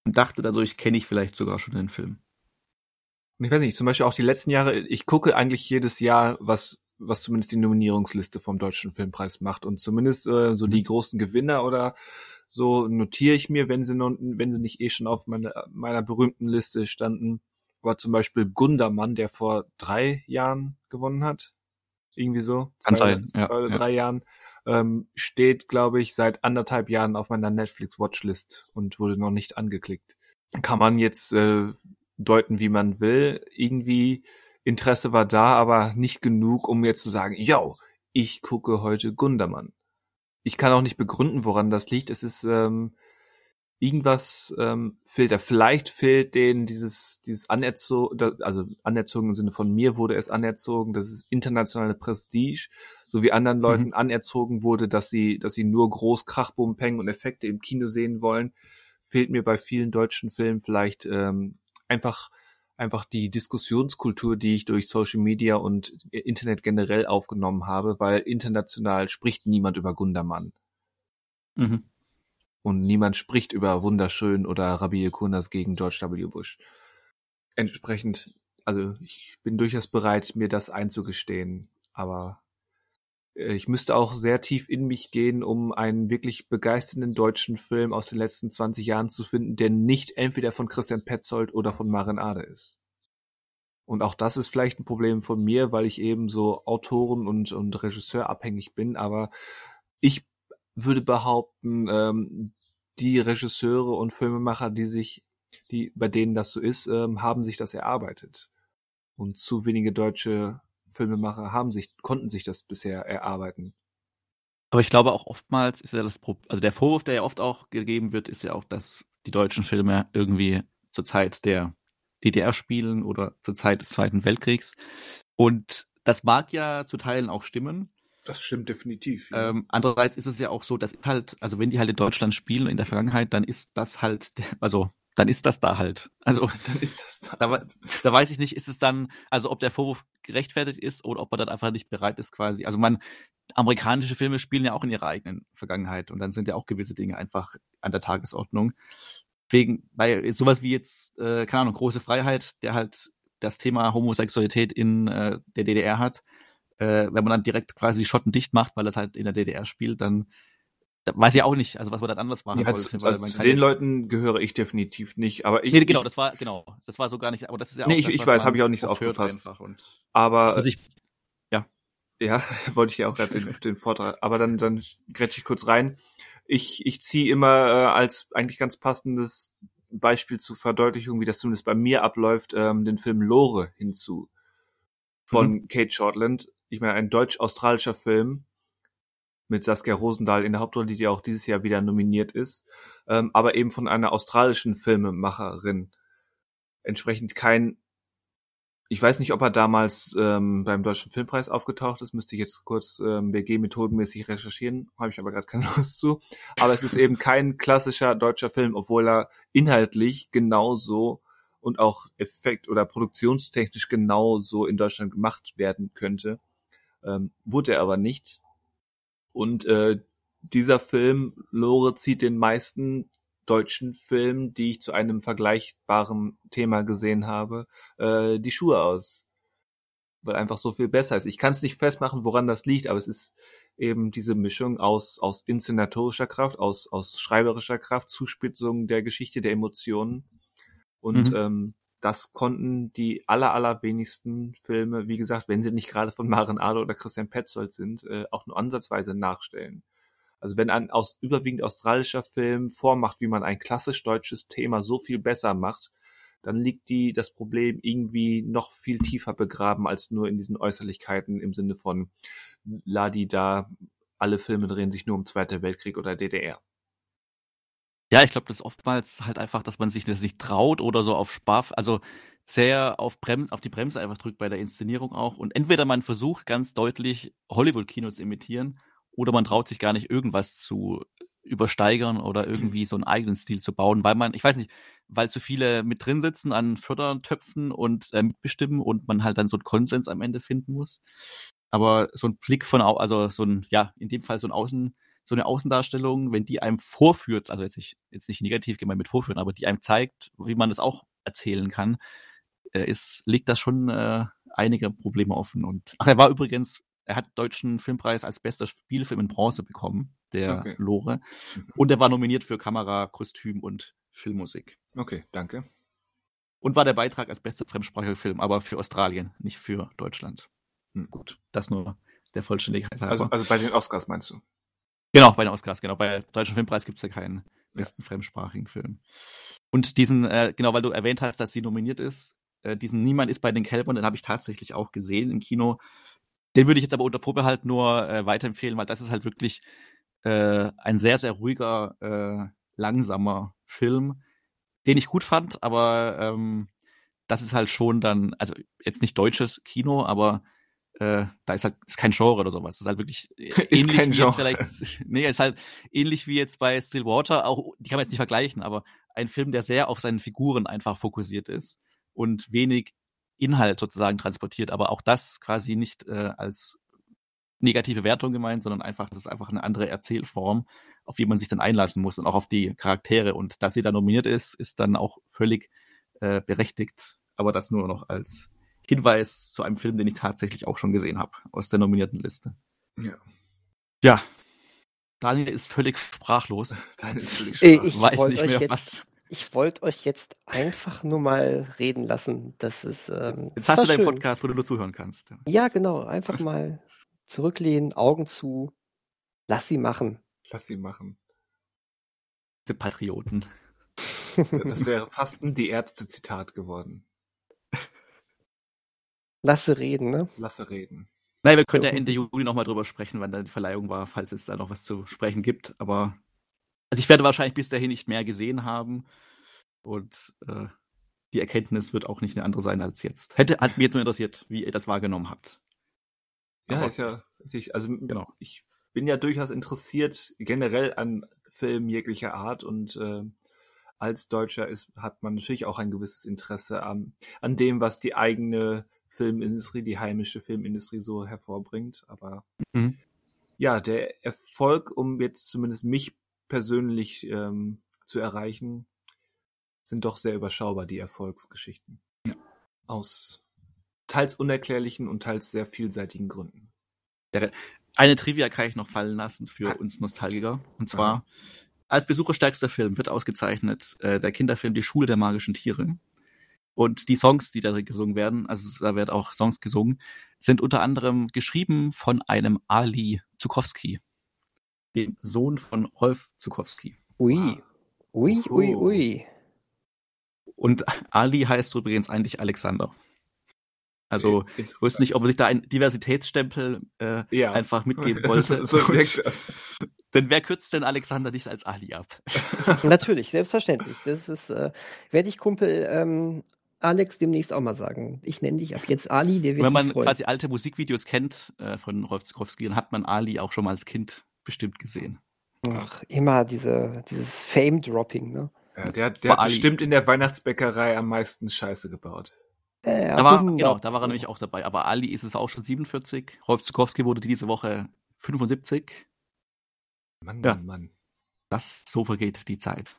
und dachte dadurch kenne ich vielleicht sogar schon den Film. Ich weiß nicht, zum Beispiel auch die letzten Jahre, ich gucke eigentlich jedes Jahr, was, was zumindest die Nominierungsliste vom Deutschen Filmpreis macht und zumindest äh, so die mhm. großen Gewinner oder so notiere ich mir, wenn sie, noch, wenn sie nicht eh schon auf meine, meiner berühmten Liste standen, war zum Beispiel Gundermann, der vor drei Jahren gewonnen hat. Irgendwie so. Kann zwei, sein, ja, zwei oder ja. drei Jahren ähm, steht, glaube ich, seit anderthalb Jahren auf meiner Netflix-Watchlist und wurde noch nicht angeklickt. Kann man jetzt äh, deuten, wie man will. Irgendwie Interesse war da, aber nicht genug, um jetzt zu sagen, yo, ich gucke heute Gundermann. Ich kann auch nicht begründen, woran das liegt. Es ist, ähm, irgendwas ähm, fehlt da. Vielleicht fehlt denen dieses, dieses anerzogen, also anerzogen im Sinne von mir wurde es anerzogen, das ist internationale Prestige, so wie anderen mhm. Leuten mhm. anerzogen wurde, dass sie, dass sie nur groß Krachboom, Peng und Effekte im Kino sehen wollen, fehlt mir bei vielen deutschen Filmen vielleicht ähm, einfach einfach die Diskussionskultur, die ich durch Social Media und Internet generell aufgenommen habe, weil international spricht niemand über Gundermann. Mhm und niemand spricht über wunderschön oder Rabbi Kunas gegen George W. Bush. Entsprechend, also ich bin durchaus bereit, mir das einzugestehen, aber äh, ich müsste auch sehr tief in mich gehen, um einen wirklich begeisternden deutschen Film aus den letzten 20 Jahren zu finden, der nicht entweder von Christian Petzold oder von Maren Ade ist. Und auch das ist vielleicht ein Problem von mir, weil ich eben so Autoren und, und Regisseur abhängig bin, aber ich würde behaupten, ähm, die Regisseure und Filmemacher, die sich, die, bei denen das so ist, ähm, haben sich das erarbeitet. Und zu wenige deutsche Filmemacher haben sich, konnten sich das bisher erarbeiten. Aber ich glaube auch oftmals ist ja das Problem, also der Vorwurf, der ja oft auch gegeben wird, ist ja auch, dass die deutschen Filme irgendwie zur Zeit der DDR spielen oder zur Zeit des Zweiten Weltkriegs. Und das mag ja zu Teilen auch stimmen. Das stimmt definitiv. Ja. Ähm, andererseits ist es ja auch so, dass halt, also wenn die halt in Deutschland spielen in der Vergangenheit, dann ist das halt, also dann ist das da halt. Also [laughs] dann ist das da. Da, da, weiß ich nicht, ist es dann, also ob der Vorwurf gerechtfertigt ist oder ob man dann einfach nicht bereit ist, quasi. Also man, amerikanische Filme spielen ja auch in ihrer eigenen Vergangenheit und dann sind ja auch gewisse Dinge einfach an der Tagesordnung. Wegen, bei sowas wie jetzt, äh, keine Ahnung, große Freiheit, der halt das Thema Homosexualität in äh, der DDR hat, äh, wenn man dann direkt quasi die Schotten dicht macht, weil das halt in der DDR spielt, dann da weiß ich auch nicht, also was man dann anders machen ja, sollte. Also zu den Leuten gehöre ich definitiv nicht, aber ich. Nee, genau, ich, das war, genau, das war so gar nicht, aber das ist ja auch. Nee, ich, das, ich weiß, habe ich auch nicht so aufgefasst. aber. Also ich, ja. Ja, [laughs] wollte ich ja auch gerade den, [laughs] den Vortrag, aber dann, dann grätsch ich kurz rein. Ich, ich ziehe immer äh, als eigentlich ganz passendes Beispiel zur Verdeutlichung, wie das zumindest bei mir abläuft, ähm, den Film Lore hinzu von mhm. Kate Shortland ich meine, ein deutsch-australischer Film mit Saskia Rosendahl in der Hauptrolle, die ja auch dieses Jahr wieder nominiert ist, ähm, aber eben von einer australischen Filmemacherin. Entsprechend kein, ich weiß nicht, ob er damals ähm, beim Deutschen Filmpreis aufgetaucht ist, müsste ich jetzt kurz ähm, BG-methodenmäßig recherchieren, habe ich aber gerade keine [laughs] Lust zu. Aber es ist eben kein klassischer deutscher Film, obwohl er inhaltlich genauso und auch effekt- oder produktionstechnisch genauso in Deutschland gemacht werden könnte ähm, wurde er aber nicht. Und äh, dieser Film, Lore, zieht den meisten deutschen Filmen, die ich zu einem vergleichbaren Thema gesehen habe, äh, die Schuhe aus. Weil einfach so viel besser ist. Ich kann es nicht festmachen, woran das liegt, aber es ist eben diese Mischung aus, aus inszenatorischer Kraft, aus, aus schreiberischer Kraft, Zuspitzung der Geschichte, der Emotionen und mhm. ähm, das konnten die aller, allerwenigsten Filme, wie gesagt, wenn sie nicht gerade von Maren Ade oder Christian Petzold sind, äh, auch nur ansatzweise nachstellen. Also wenn ein aus, überwiegend australischer Film vormacht, wie man ein klassisch deutsches Thema so viel besser macht, dann liegt die, das Problem irgendwie noch viel tiefer begraben als nur in diesen Äußerlichkeiten im Sinne von Ladi da, alle Filme drehen sich nur um Zweiter Weltkrieg oder DDR. Ja, ich glaube, das ist oftmals halt einfach, dass man sich das nicht traut oder so auf Sparf, also sehr auf, Brem auf die Bremse einfach drückt bei der Inszenierung auch. Und entweder man versucht ganz deutlich Hollywood-Kino zu imitieren oder man traut sich gar nicht irgendwas zu übersteigern oder irgendwie so einen eigenen Stil zu bauen, weil man, ich weiß nicht, weil zu viele mit drin sitzen an Fördertöpfen und äh, mitbestimmen und man halt dann so einen Konsens am Ende finden muss. Aber so ein Blick von, also so ein, ja, in dem Fall so ein Außen, so eine Außendarstellung, wenn die einem vorführt, also jetzt nicht, jetzt nicht negativ gemeint mit vorführen, aber die einem zeigt, wie man das auch erzählen kann, äh, ist, liegt das schon äh, einige Probleme offen. Und ach, er war übrigens, er hat deutschen Filmpreis als bester Spielfilm in Bronze bekommen, der okay. Lore. Mhm. Und er war nominiert für Kamera, Kostüm und Filmmusik. Okay, danke. Und war der Beitrag als bester fremdsprachiger Film, aber für Australien, nicht für Deutschland. Hm. Gut, das nur der Vollständigkeit halber. Also, also bei den Oscars meinst du? Genau, bei den Oscars, genau. Bei Deutschen Filmpreis gibt's ja keinen besten ja. fremdsprachigen Film. Und diesen, äh, genau, weil du erwähnt hast, dass sie nominiert ist, äh, diesen Niemand ist bei den Kälbern, den habe ich tatsächlich auch gesehen im Kino. Den würde ich jetzt aber unter Vorbehalt nur äh, weiterempfehlen, weil das ist halt wirklich äh, ein sehr, sehr ruhiger, äh, langsamer Film, den ich gut fand, aber ähm, das ist halt schon dann, also jetzt nicht deutsches Kino, aber äh, da ist halt ist kein Genre oder sowas. Das ist halt wirklich [laughs] ist ähnlich kein Genre. Vielleicht, [laughs] nee, ist halt ähnlich wie jetzt bei Stillwater, auch die kann man jetzt nicht vergleichen, aber ein Film, der sehr auf seinen Figuren einfach fokussiert ist und wenig Inhalt sozusagen transportiert, aber auch das quasi nicht äh, als negative Wertung gemeint, sondern einfach, das ist einfach eine andere Erzählform, auf die man sich dann einlassen muss und auch auf die Charaktere. Und dass sie da nominiert ist, ist dann auch völlig äh, berechtigt. Aber das nur noch als Hinweis zu einem Film, den ich tatsächlich auch schon gesehen habe, aus der nominierten Liste. Ja. Ja. Daniel ist völlig sprachlos. [laughs] Daniel ist völlig sprachlos. Ich weiß nicht mehr, jetzt, was. Ich wollte euch jetzt einfach nur mal reden lassen. Das ist. Ähm, jetzt hast du deinen Podcast, wo du nur zuhören kannst. Ja, genau. Einfach mal zurücklehnen, Augen zu. Lass sie machen. Lass sie machen. Diese Patrioten. Das [laughs] wäre fast ein die Ärzte Zitat geworden. Lasse reden, ne? Lasse reden. Nein, wir können ja Ende Juli nochmal drüber sprechen, wann da die Verleihung war, falls es da noch was zu sprechen gibt. Aber also ich werde wahrscheinlich bis dahin nicht mehr gesehen haben. Und äh, die Erkenntnis wird auch nicht eine andere sein als jetzt. Hätte, hat mich jetzt nur interessiert, wie ihr das wahrgenommen habt. Ja, Aber, ist ja richtig. Also genau. ich bin ja durchaus interessiert generell an Filmen jeglicher Art und äh, als Deutscher ist, hat man natürlich auch ein gewisses Interesse an, an dem, was die eigene Filmindustrie, die heimische Filmindustrie so hervorbringt. Aber mhm. ja, der Erfolg, um jetzt zumindest mich persönlich ähm, zu erreichen, sind doch sehr überschaubar, die Erfolgsgeschichten. Ja. Aus teils unerklärlichen und teils sehr vielseitigen Gründen. Eine Trivia kann ich noch fallen lassen für uns Nostalgiker. Und zwar, Aha. als besucherstärkster Film wird ausgezeichnet äh, der Kinderfilm Die Schule der magischen Tiere. Und die Songs, die da gesungen werden, also da werden auch Songs gesungen, sind unter anderem geschrieben von einem Ali Zukowski, dem Sohn von Rolf Zukowski. Ui, ui, ui, ui. Und Ali heißt übrigens eigentlich Alexander. Also ich wusste nicht, ob er sich da einen Diversitätsstempel äh, ja. einfach mitgeben [laughs] wollte. so wirkt das. Denn wer kürzt denn Alexander nicht als Ali ab? Natürlich, selbstverständlich. Das ist, äh, werde ich Kumpel ähm, Alex demnächst auch mal sagen. Ich nenne dich ab jetzt Ali, der wird Wenn man quasi alte Musikvideos kennt äh, von Rolf Zukowski, dann hat man Ali auch schon mal als Kind bestimmt gesehen. Ach, immer diese, dieses Fame-Dropping, ne? Ja, der, der hat bestimmt in der Weihnachtsbäckerei am meisten Scheiße gebaut. Äh, da war, genau, da war er nämlich auch dabei. Aber Ali ist es auch schon 47. Rolf Zukowski wurde diese Woche 75. Mann, ja. Mann, Mann. Das, so vergeht die Zeit.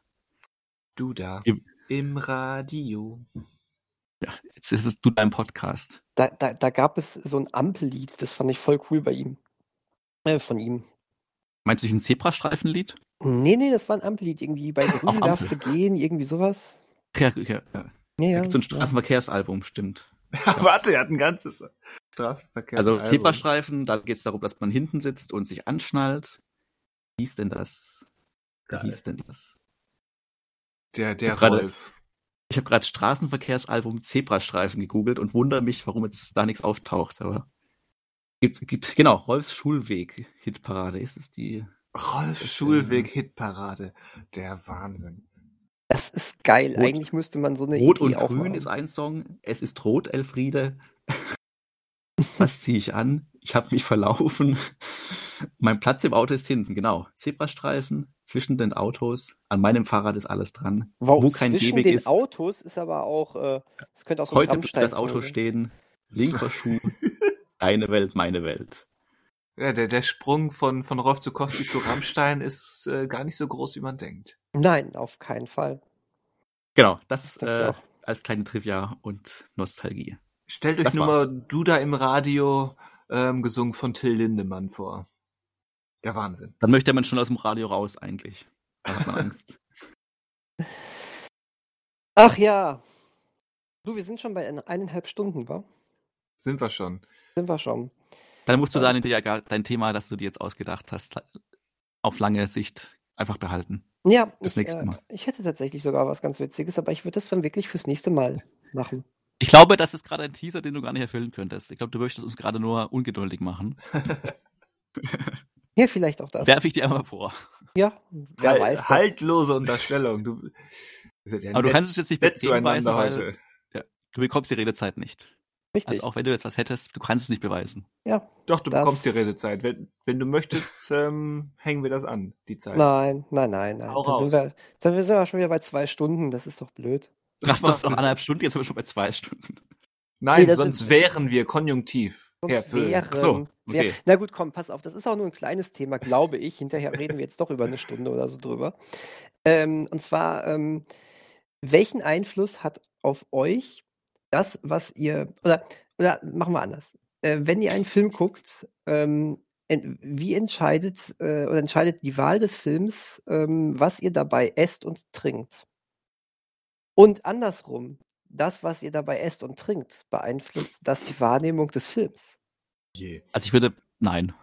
Du da. Im, im Radio. Ja, jetzt ist es du dein Podcast. Da, da, da gab es so ein Ampellied, das fand ich voll cool bei ihm. Äh, von ihm. Meinst du ein Zebrastreifenlied? Nee, nee, das war ein Ampellied. Irgendwie bei Grün darfst du gehen, irgendwie sowas. Ja, ja, ja. ja, ja so ein Straßenverkehrsalbum, stimmt. [laughs] Ja, warte, er hat ein ganzes Straßenverkehrsalbum. Also Zebrastreifen, da geht es darum, dass man hinten sitzt und sich anschnallt. Wie hieß denn das? Wie hieß denn das? Der, der Rolf. Ich habe gerade Straßenverkehrsalbum Zebrastreifen gegoogelt und wundere mich, warum jetzt da nichts auftaucht. Aber gibt, gibt genau Rolfs Schulweg Hitparade. Ist es die? Rolfs Schulweg Hitparade. Der Wahnsinn. Das ist geil. Rot, Eigentlich müsste man so eine Rot Idee und Grün ist ein Song. Es ist rot, Elfriede. Was ziehe ich an? Ich habe mich verlaufen. mein Platz im Auto ist hinten, genau. Zebrastreifen, zwischen den Autos. An meinem Fahrrad ist alles dran. Wow, wo kein zwischen Gehweg den ist. Autos ist aber auch, äh, das könnte auch so Heute wird das Auto sein, stehen, linker [laughs] Schuh, deine Welt, meine Welt. Ja, der, der Sprung von, von Rolf Zukowski zu Rammstein ist äh, gar nicht so groß, wie man denkt. Nein, auf keinen Fall. Genau, das, das äh, als kleine Trivia und Nostalgie. Stellt euch das nur war's. mal du da im Radio ähm, gesungen von Till Lindemann vor. Ja, Wahnsinn. Dann möchte man schon aus dem Radio raus eigentlich. Da hat man Angst. [laughs] Ach ja. Du, wir sind schon bei eineinhalb Stunden, wa? Sind wir schon. Sind wir schon. Dann musst du dein, dein Thema, das du dir jetzt ausgedacht hast, auf lange Sicht einfach behalten. Ja, das ich, nächste äh, Mal. Äh, ich hätte tatsächlich sogar was ganz Witziges, aber ich würde das dann wirklich fürs nächste Mal machen. Ich glaube, das ist gerade ein Teaser, den du gar nicht erfüllen könntest. Ich glaube, du möchtest uns gerade nur ungeduldig machen. [laughs] [laughs] Ja, vielleicht auch das. Werfe ich dir einmal vor. Ja, wer Hal weiß. Haltlose Unterstellung. Du, ja Aber du kannst es jetzt nicht beweisen, heute. ja, du bekommst die Redezeit nicht. Richtig. Also auch wenn du jetzt was hättest, du kannst es nicht beweisen. Ja. Doch, du bekommst die Redezeit. Wenn, wenn du möchtest, ähm, hängen wir das an, die Zeit. Nein, nein, nein, nein. Auch dann, sind wir, dann sind wir schon wieder bei zwei Stunden, das ist doch blöd. Das doch noch anderthalb Stunden, jetzt sind wir schon bei zwei Stunden. Nein, nee, sonst wären wir konjunktiv. Sonst wären, so, okay. Wär, na gut, komm, pass auf, das ist auch nur ein kleines Thema, glaube ich. Hinterher reden wir jetzt doch über eine Stunde oder so drüber. Ähm, und zwar, ähm, welchen Einfluss hat auf euch das, was ihr, oder, oder machen wir anders. Äh, wenn ihr einen Film guckt, ähm, wie entscheidet äh, oder entscheidet die Wahl des Films, ähm, was ihr dabei esst und trinkt? Und andersrum, das, was ihr dabei esst und trinkt, beeinflusst das die Wahrnehmung des Films? Je. Also ich würde, nein.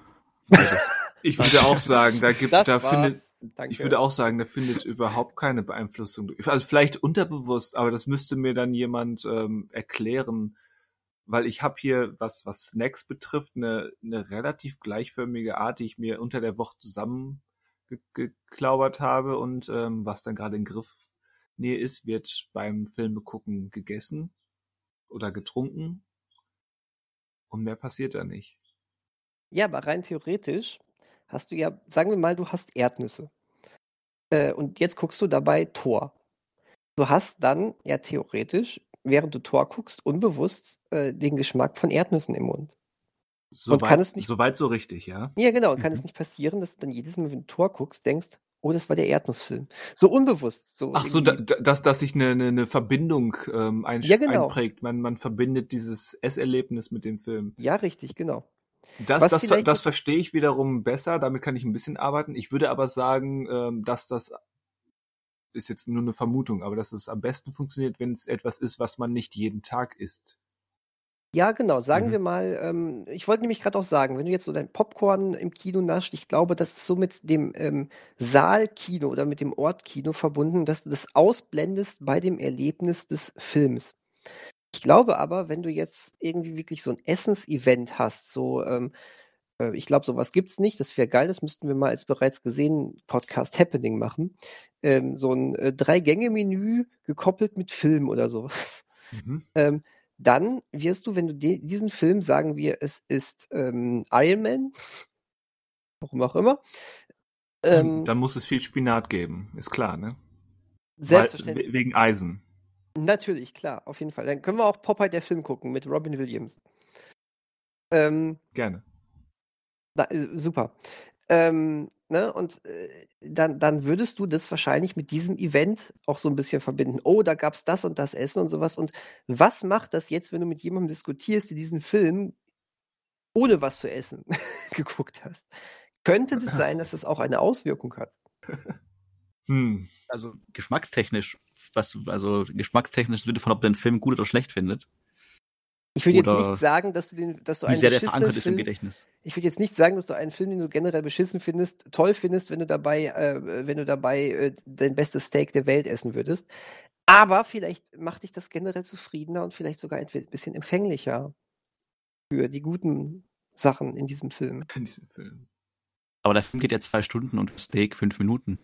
[laughs] ich würde auch sagen, da gibt, das da findet, Danke. Ich würde auch sagen, da findet überhaupt keine Beeinflussung. Also vielleicht unterbewusst, aber das müsste mir dann jemand ähm, erklären, weil ich habe hier, was, was Snacks betrifft, eine, eine relativ gleichförmige Art, die ich mir unter der Woche zusammengeklaubert habe und ähm, was dann gerade in Griffnähe ist, wird beim Filme gucken gegessen oder getrunken und mehr passiert da nicht. Ja, aber rein theoretisch hast du ja, sagen wir mal, du hast Erdnüsse. Äh, und jetzt guckst du dabei Tor. Du hast dann ja theoretisch, während du Tor guckst, unbewusst äh, den Geschmack von Erdnüssen im Mund. Soweit so, weit, so richtig, ja. Ja, genau. Und mhm. kann es nicht passieren, dass du dann jedes Mal, wenn du Tor guckst, denkst, oh, das war der Erdnussfilm. So unbewusst. So Ach so, da, dass, dass sich eine, eine, eine Verbindung ähm, ein, ja, genau. einprägt. Man, man verbindet dieses Esserlebnis mit dem Film. Ja, richtig, genau. Das, das, das, das verstehe ich wiederum besser, damit kann ich ein bisschen arbeiten. Ich würde aber sagen, ähm, dass das ist jetzt nur eine Vermutung, aber dass es am besten funktioniert, wenn es etwas ist, was man nicht jeden Tag isst. Ja, genau. Sagen mhm. wir mal, ähm, ich wollte nämlich gerade auch sagen, wenn du jetzt so dein Popcorn im Kino nascht, ich glaube, das ist so mit dem ähm, Saalkino oder mit dem Ortkino verbunden, dass du das ausblendest bei dem Erlebnis des Films. Ich glaube aber, wenn du jetzt irgendwie wirklich so ein Essensevent hast, so, ähm, äh, ich glaube, sowas gibt's nicht, das wäre geil, das müssten wir mal als bereits gesehen Podcast Happening machen. Ähm, so ein äh, Drei-Gänge-Menü gekoppelt mit Film oder sowas. Mhm. Ähm, dann wirst du, wenn du diesen Film, sagen wir, es ist ähm, Iron Man, warum auch immer. Ähm, dann muss es viel Spinat geben, ist klar, ne? Selbstverständlich. Weil, wegen Eisen. Natürlich, klar, auf jeden Fall. Dann können wir auch Popeye der Film gucken mit Robin Williams. Ähm, Gerne. Da, äh, super. Ähm, ne, und äh, dann, dann würdest du das wahrscheinlich mit diesem Event auch so ein bisschen verbinden. Oh, da gab es das und das Essen und sowas. Und was macht das jetzt, wenn du mit jemandem diskutierst, der diesen Film ohne was zu essen [laughs] geguckt hast? Könnte das sein, dass das auch eine Auswirkung hat? Hm. Also geschmackstechnisch was, also geschmackstechnisch wird von, ob der Film gut oder schlecht findet. Ich würde jetzt nicht sagen, dass du den, dass du einen sehr der verankert Film, ist im Gedächtnis. Ich würde jetzt nicht sagen, dass du einen Film, den du generell beschissen findest, toll findest, wenn du dabei, äh, wenn du dabei äh, dein bestes Steak der Welt essen würdest. Aber vielleicht macht dich das generell zufriedener und vielleicht sogar ein bisschen empfänglicher für die guten Sachen in diesem Film. In diesem Film. Aber der Film geht ja zwei Stunden und Steak fünf Minuten.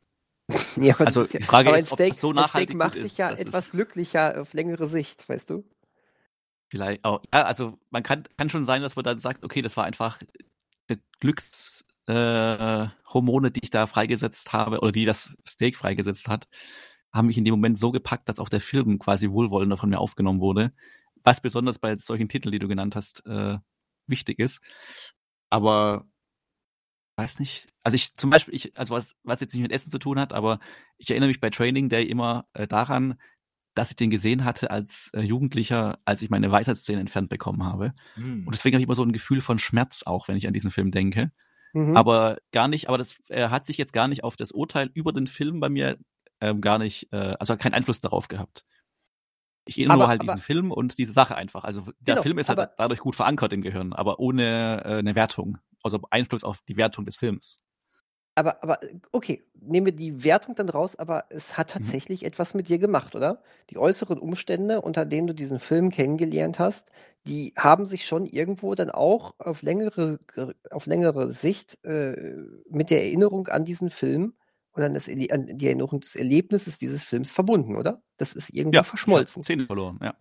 [laughs] Ja, also die Frage ist, Steak, ob das so nachhaltig Steak macht dich ja etwas glücklicher auf längere Sicht, weißt du? Vielleicht auch. Ja, also man kann, kann schon sein, dass man dann sagt, okay, das war einfach Glückshormone, äh, die ich da freigesetzt habe oder die das Steak freigesetzt hat, haben mich in dem Moment so gepackt, dass auch der Film quasi wohlwollender von mir aufgenommen wurde. Was besonders bei solchen Titeln, die du genannt hast, äh, wichtig ist. Aber weiß nicht. Also ich zum Beispiel, ich, also was, was jetzt nicht mit Essen zu tun hat, aber ich erinnere mich bei Training Day immer äh, daran, dass ich den gesehen hatte als äh, Jugendlicher, als ich meine Weisheitszähne entfernt bekommen habe. Mhm. Und deswegen habe ich immer so ein Gefühl von Schmerz auch, wenn ich an diesen Film denke. Mhm. Aber gar nicht, aber das äh, hat sich jetzt gar nicht auf das Urteil über den Film bei mir ähm, gar nicht, äh, also hat keinen Einfluss darauf gehabt. Ich erinnere aber, nur halt aber, diesen Film und diese Sache einfach. Also der genau, Film ist halt dadurch gut verankert im Gehirn, aber ohne äh, eine Wertung also Einfluss auf die Wertung des Films. Aber, aber, okay, nehmen wir die Wertung dann raus, aber es hat mhm. tatsächlich mhm. etwas mit dir gemacht, oder? Die äußeren Umstände, unter denen du diesen Film kennengelernt hast, die haben sich schon irgendwo dann auch auf längere, auf längere Sicht äh, mit der Erinnerung an diesen Film und an, das, an die Erinnerung des Erlebnisses dieses Films verbunden, oder? Das ist irgendwie ja, verschmolzen. Zähne verloren, ja.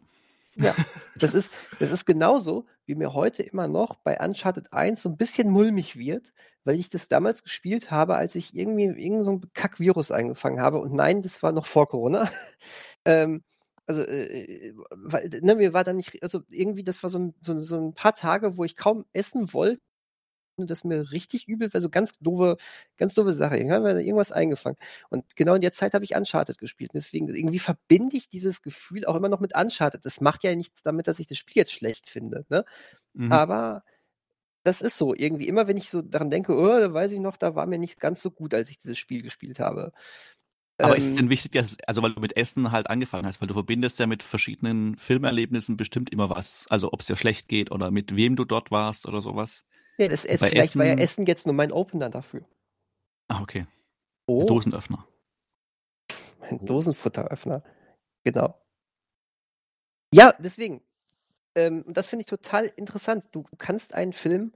Ja, [laughs] das ist, das ist genauso, wie mir heute immer noch bei Uncharted 1 so ein bisschen mulmig wird, weil ich das damals gespielt habe, als ich irgendwie irgendein so Kack-Virus eingefangen habe. Und nein, das war noch vor Corona. [laughs] ähm, also, äh, äh, weil, ne, mir war da nicht, also irgendwie, das war so ein, so, so ein paar Tage, wo ich kaum essen wollte das mir richtig übel war, so ganz doofe, ganz doofe Sache. Habe mir irgendwas eingefangen. Und genau in der Zeit habe ich Uncharted gespielt. Und deswegen irgendwie verbinde ich dieses Gefühl auch immer noch mit Uncharted. Das macht ja nichts damit, dass ich das Spiel jetzt schlecht finde. Ne? Mhm. Aber das ist so. Irgendwie immer, wenn ich so daran denke, oh, da weiß ich noch, da war mir nicht ganz so gut, als ich dieses Spiel gespielt habe. Aber ähm, ist es denn wichtig, dass, also weil du mit Essen halt angefangen hast, weil du verbindest ja mit verschiedenen Filmerlebnissen bestimmt immer was. Also ob es dir schlecht geht oder mit wem du dort warst oder sowas. Ja, das Essen, vielleicht Essen... war ja Essen jetzt nur mein Opener dafür. Ah, okay. Oh. Dosenöffner. Mein oh. Dosenfutteröffner. Genau. Ja, deswegen. Ähm, das finde ich total interessant. Du kannst einen Film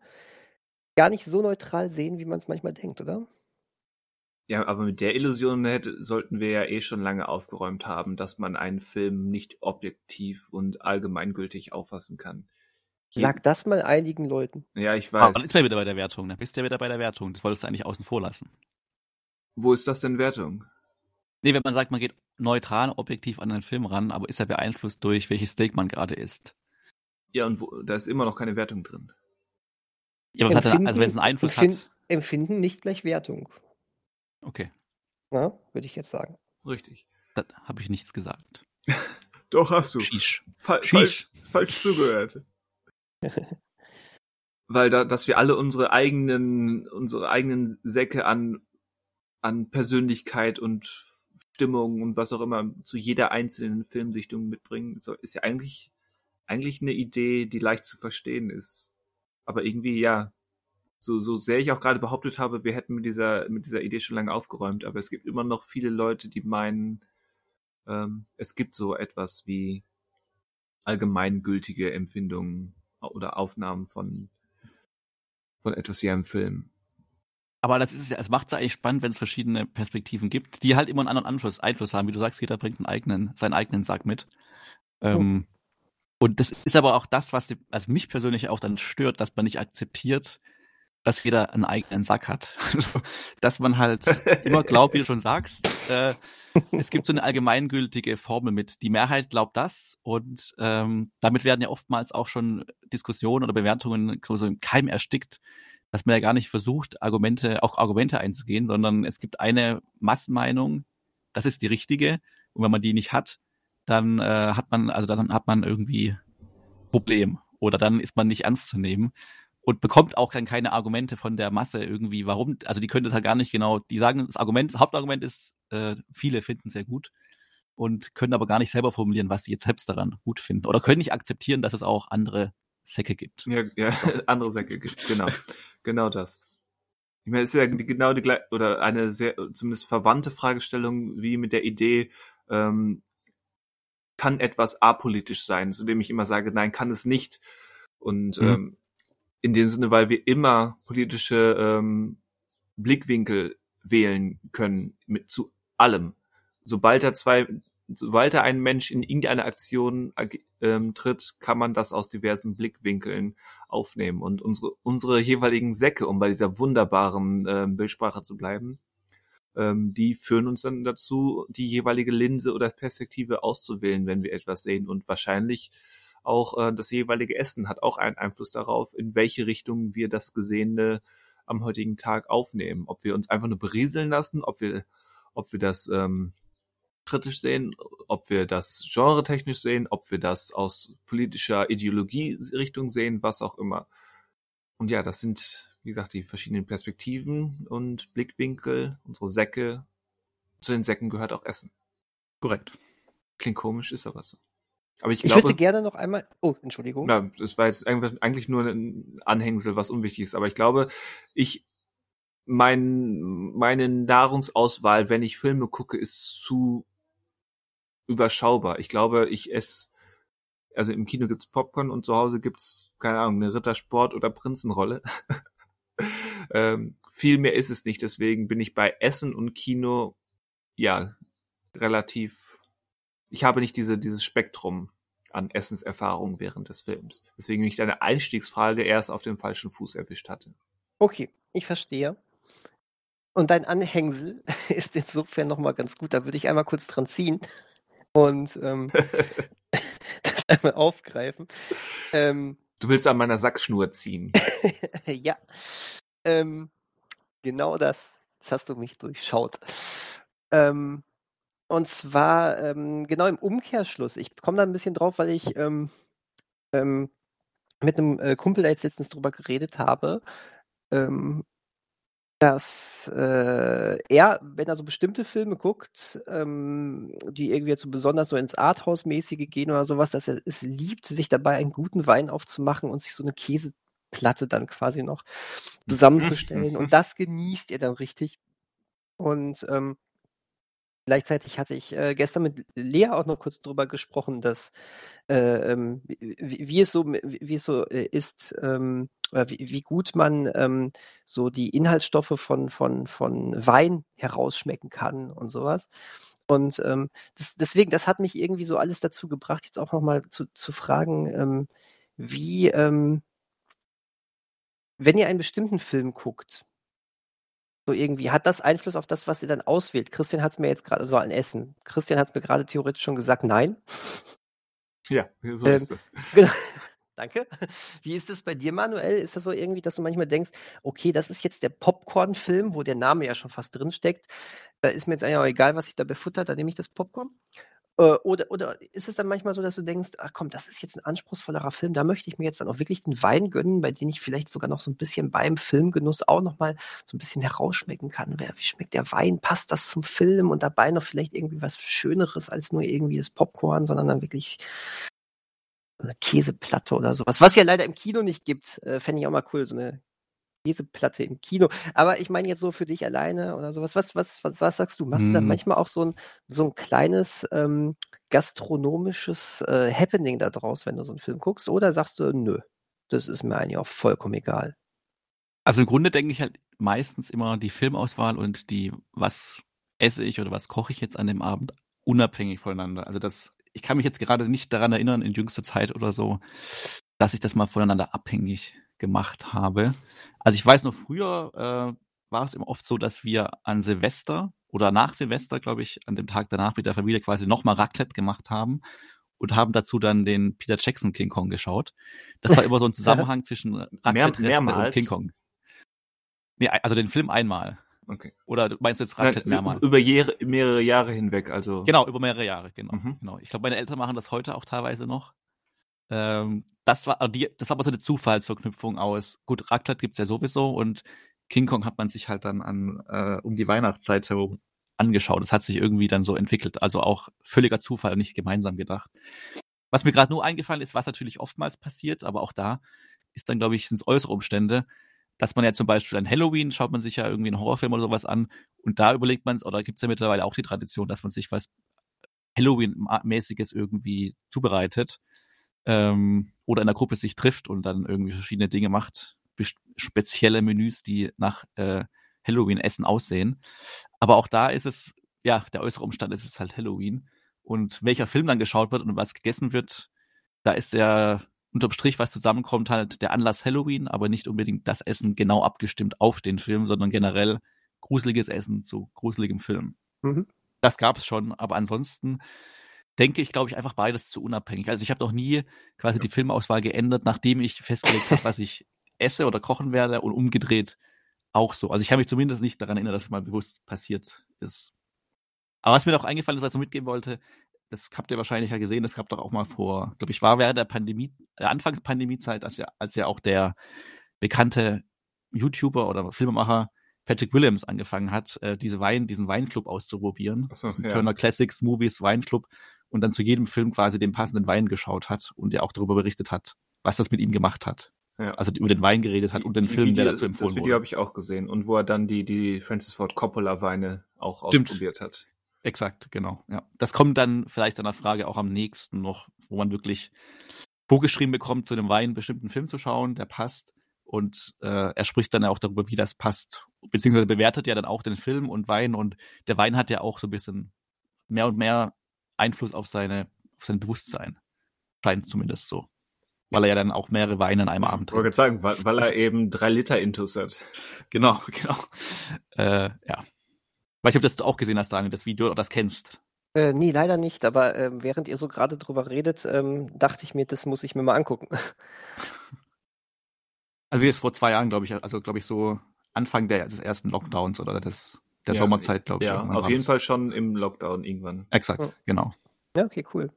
gar nicht so neutral sehen, wie man es manchmal denkt, oder? Ja, aber mit der Illusion hätte, sollten wir ja eh schon lange aufgeräumt haben, dass man einen Film nicht objektiv und allgemeingültig auffassen kann. Sag das mal einigen Leuten. Ja, ich weiß. Ah, dann ist er wieder bei der Wertung. Dann bist du ja wieder bei der Wertung. Das wolltest du eigentlich außen vor lassen. Wo ist das denn Wertung? Nee, wenn man sagt, man geht neutral, objektiv an einen Film ran, aber ist er beeinflusst durch, welches Steak man gerade isst. Ja, und wo, da ist immer noch keine Wertung drin. Ja, aber hat er, also wenn es einen Einfluss empfinden, hat. Empfinden nicht gleich Wertung. Okay. Ja, würde ich jetzt sagen. Richtig. Das habe ich nichts gesagt. [laughs] Doch hast du. Shish. Fa Shish. Falsch, falsch zugehört. Weil da, dass wir alle unsere eigenen, unsere eigenen Säcke an, an Persönlichkeit und Stimmung und was auch immer zu jeder einzelnen Filmsichtung mitbringen, ist ja eigentlich, eigentlich eine Idee, die leicht zu verstehen ist. Aber irgendwie, ja, so, so sehr ich auch gerade behauptet habe, wir hätten mit dieser, mit dieser Idee schon lange aufgeräumt, aber es gibt immer noch viele Leute, die meinen, ähm, es gibt so etwas wie allgemeingültige Empfindungen oder Aufnahmen von, von etwas wie einem Film. Aber das ist ja, es macht es eigentlich spannend, wenn es verschiedene Perspektiven gibt, die halt immer einen anderen Einfluss, Einfluss haben. Wie du sagst, jeder bringt einen eigenen, seinen eigenen Sack mit. Ähm, Und das ist aber auch das, was die, also mich persönlich auch dann stört, dass man nicht akzeptiert, dass jeder einen eigenen Sack hat. [laughs] dass man halt immer glaubt, wie du schon sagst, äh, es gibt so eine allgemeingültige Formel mit, die Mehrheit glaubt das und ähm, damit werden ja oftmals auch schon Diskussionen oder Bewertungen so im Keim erstickt, dass man ja gar nicht versucht, Argumente, auch Argumente einzugehen, sondern es gibt eine Massenmeinung, das ist die richtige und wenn man die nicht hat, dann äh, hat man, also dann hat man irgendwie Problem oder dann ist man nicht ernst zu nehmen und bekommt auch dann keine Argumente von der Masse irgendwie, warum, also die können das halt gar nicht genau, die sagen, das Argument, das Hauptargument ist, äh, viele finden es sehr gut und können aber gar nicht selber formulieren, was sie jetzt selbst daran gut finden oder können nicht akzeptieren, dass es auch andere Säcke gibt. Ja, ja [laughs] andere Säcke gibt, genau, genau das. Ich meine, es ist ja genau die gleiche, oder eine sehr, zumindest verwandte Fragestellung wie mit der Idee, ähm, kann etwas apolitisch sein, zu dem ich immer sage, nein, kann es nicht. Und mhm. ähm, in dem Sinne, weil wir immer politische ähm, Blickwinkel wählen können mit zu allem. Sobald er zwei, sobald er ein Mensch in irgendeine Aktion ähm, tritt, kann man das aus diversen Blickwinkeln aufnehmen und unsere unsere jeweiligen Säcke, um bei dieser wunderbaren ähm, Bildsprache zu bleiben, ähm, die führen uns dann dazu, die jeweilige Linse oder Perspektive auszuwählen, wenn wir etwas sehen und wahrscheinlich auch äh, das jeweilige Essen hat auch einen Einfluss darauf, in welche Richtung wir das Gesehene am heutigen Tag aufnehmen. Ob wir uns einfach nur berieseln lassen, ob wir, ob wir das ähm, kritisch sehen, ob wir das genretechnisch sehen, ob wir das aus politischer Ideologie-Richtung sehen, was auch immer. Und ja, das sind, wie gesagt, die verschiedenen Perspektiven und Blickwinkel, unsere Säcke. Zu den Säcken gehört auch Essen. Korrekt. Klingt komisch, ist aber so. Aber ich, ich glaube, würde gerne noch einmal. Oh, Entschuldigung. Ja, das war jetzt eigentlich nur ein Anhängsel, was unwichtig ist. Aber ich glaube, ich mein, meine Nahrungsauswahl, wenn ich Filme gucke, ist zu überschaubar. Ich glaube, ich esse, also im Kino gibt's Popcorn und zu Hause gibt's keine Ahnung, eine Rittersport oder Prinzenrolle. [laughs] ähm, viel mehr ist es nicht, deswegen bin ich bei Essen und Kino ja relativ. Ich habe nicht diese dieses Spektrum an Essenserfahrungen während des Films. Deswegen mich deine Einstiegsfrage erst auf dem falschen Fuß erwischt hatte. Okay, ich verstehe. Und dein Anhängsel [laughs] ist insofern nochmal ganz gut. Da würde ich einmal kurz dran ziehen und ähm, [laughs] [laughs] das einmal aufgreifen. Ähm, du willst an meiner Sackschnur ziehen. ja. Ähm, genau das. Jetzt hast du mich durchschaut. Ähm, und zwar ähm, genau im Umkehrschluss. Ich komme da ein bisschen drauf, weil ich ähm, ähm, mit einem äh, Kumpel da jetzt letztens drüber geredet habe, ähm, dass äh, er, wenn er so bestimmte Filme guckt, ähm, die irgendwie jetzt so besonders so ins Arthouse-mäßige gehen oder sowas, dass er es liebt, sich dabei einen guten Wein aufzumachen und sich so eine Käseplatte dann quasi noch zusammenzustellen. und [laughs] das genießt er dann richtig. Und ähm, Gleichzeitig hatte ich äh, gestern mit Lea auch noch kurz drüber gesprochen, dass äh, ähm, wie, wie, es so wie es so äh, ist, ähm, wie, wie, gut man ähm, so die Inhaltsstoffe von von von Wein herausschmecken kann und sowas. Und ähm, das, deswegen, das hat mich irgendwie so alles dazu gebracht, jetzt auch nochmal zu, zu fragen, ähm, wie, ähm, wenn ihr einen bestimmten Film guckt, so irgendwie, hat das Einfluss auf das, was ihr dann auswählt? Christian hat es mir jetzt gerade, so ein Essen. Christian hat es mir gerade theoretisch schon gesagt, nein. Ja, so ähm, ist das. [laughs] Genau. Danke. Wie ist es bei dir, Manuel? Ist das so irgendwie, dass du manchmal denkst, okay, das ist jetzt der Popcorn-Film, wo der Name ja schon fast drin steckt. Da ist mir jetzt eigentlich auch egal, was ich da befuttert, da nehme ich das Popcorn. Äh, oder, oder ist es dann manchmal so, dass du denkst, ach komm, das ist jetzt ein anspruchsvollerer Film, da möchte ich mir jetzt dann auch wirklich den Wein gönnen, bei dem ich vielleicht sogar noch so ein bisschen beim Filmgenuss auch nochmal so ein bisschen herausschmecken kann. Wie schmeckt der Wein? Passt das zum Film? Und dabei noch vielleicht irgendwie was Schöneres als nur irgendwie das Popcorn, sondern dann wirklich eine Käseplatte oder sowas. Was ja leider im Kino nicht gibt, äh, fände ich auch mal cool, so eine Käseplatte im Kino. Aber ich meine jetzt so für dich alleine oder sowas. Was, was, was, was sagst du? Machst hm. du da mhm. manchmal auch so ein, so ein kleines ähm, gastronomisches äh, Happening da draus, wenn du so einen Film guckst? Oder sagst du, nö, das ist mir eigentlich auch vollkommen egal? Also im Grunde denke ich halt meistens immer die Filmauswahl und die, was esse ich oder was koche ich jetzt an dem Abend, unabhängig voneinander. Also das, ich kann mich jetzt gerade nicht daran erinnern, in jüngster Zeit oder so, dass ich das mal voneinander abhängig gemacht habe. Also ich weiß noch, früher äh, war es immer oft so, dass wir an Silvester oder nach Silvester, glaube ich, an dem Tag danach mit der Familie quasi nochmal Raclette gemacht haben und haben dazu dann den Peter Jackson King Kong geschaut. Das war immer so ein [laughs] Zusammenhang zwischen Raclette Mehr, und King Kong. Nee, also den Film einmal. Okay. Oder meinst du jetzt Raclette mehrmals? Über Jahre, mehrere Jahre hinweg, also. Genau, über mehrere Jahre, genau. Mhm. genau. Ich glaube, meine Eltern machen das heute auch teilweise noch. Ähm, das war die, das war aber so eine Zufallsverknüpfung aus. Gut, Raclette gibt's ja sowieso und King Kong hat man sich halt dann an äh, um die Weihnachtszeit herum angeschaut. Das hat sich irgendwie dann so entwickelt. Also auch völliger Zufall, nicht gemeinsam gedacht. Was mir gerade nur eingefallen ist, was natürlich oftmals passiert, aber auch da ist dann, glaube ich, sind äußere Umstände, dass man ja zum Beispiel an Halloween schaut man sich ja irgendwie einen Horrorfilm oder sowas an und da überlegt man es, oder gibt es ja mittlerweile auch die Tradition, dass man sich was Halloween-mäßiges irgendwie zubereitet ähm, oder in der Gruppe sich trifft und dann irgendwie verschiedene Dinge macht, spezielle Menüs, die nach äh, Halloween-Essen aussehen. Aber auch da ist es, ja, der äußere Umstand ist es halt Halloween. Und welcher Film dann geschaut wird und was gegessen wird, da ist der unterm Strich, was zusammenkommt, halt der Anlass Halloween, aber nicht unbedingt das Essen genau abgestimmt auf den Film, sondern generell gruseliges Essen zu gruseligem Film. Mhm. Das gab es schon, aber ansonsten denke ich, glaube ich, einfach beides zu unabhängig. Also ich habe noch nie quasi die Filmauswahl geändert, nachdem ich festgelegt habe, was ich esse oder kochen werde und umgedreht auch so. Also ich habe mich zumindest nicht daran erinnert, dass es mal bewusst passiert ist. Aber was mir noch eingefallen ist, was ich mitgeben wollte, das habt ihr wahrscheinlich ja gesehen, das gab doch auch mal vor, glaube ich, war während der Pandemie, der Anfangspandemiezeit, als ja, als ja auch der bekannte YouTuber oder Filmemacher Patrick Williams angefangen hat, äh, diese Wein, diesen Weinclub auszuprobieren. So, ja. Turner Classics Movies Weinclub und dann zu jedem Film quasi den passenden Wein geschaut hat und ja auch darüber berichtet hat, was das mit ihm gemacht hat. Ja. Also über den Wein geredet hat die, und den Film, Video, der dazu empfohlen wurde. Das Video habe ich auch gesehen und wo er dann die, die Francis Ford Coppola Weine auch Stimmt. ausprobiert hat. Exakt, genau. Ja. Das kommt dann vielleicht an der Frage auch am nächsten noch, wo man wirklich vorgeschrieben bekommt, zu einem Wein einen bestimmten Film zu schauen, der passt Und äh, er spricht dann auch darüber, wie das passt. Beziehungsweise bewertet ja dann auch den Film und Wein. Und der Wein hat ja auch so ein bisschen mehr und mehr Einfluss auf seine, auf sein Bewusstsein. Scheint zumindest so. Weil er ja dann auch mehrere Weine an einem ich Abend trinkt. Ich wollte sagen, weil, weil er eben drei Liter Intus hat. Genau, [laughs] genau. Äh, ja. Weiß nicht, ob das du auch gesehen hast, Daniel, das Video oder das kennst. Äh, nee, leider nicht, aber äh, während ihr so gerade drüber redet, ähm, dachte ich mir, das muss ich mir mal angucken. Also wie es vor zwei Jahren, glaube ich, also glaube ich so Anfang der, des ersten Lockdowns oder des, der ja, Sommerzeit, glaube ich. Ja, auf jeden Fall schon im Lockdown irgendwann. Exakt, ja. genau. Ja, okay, cool.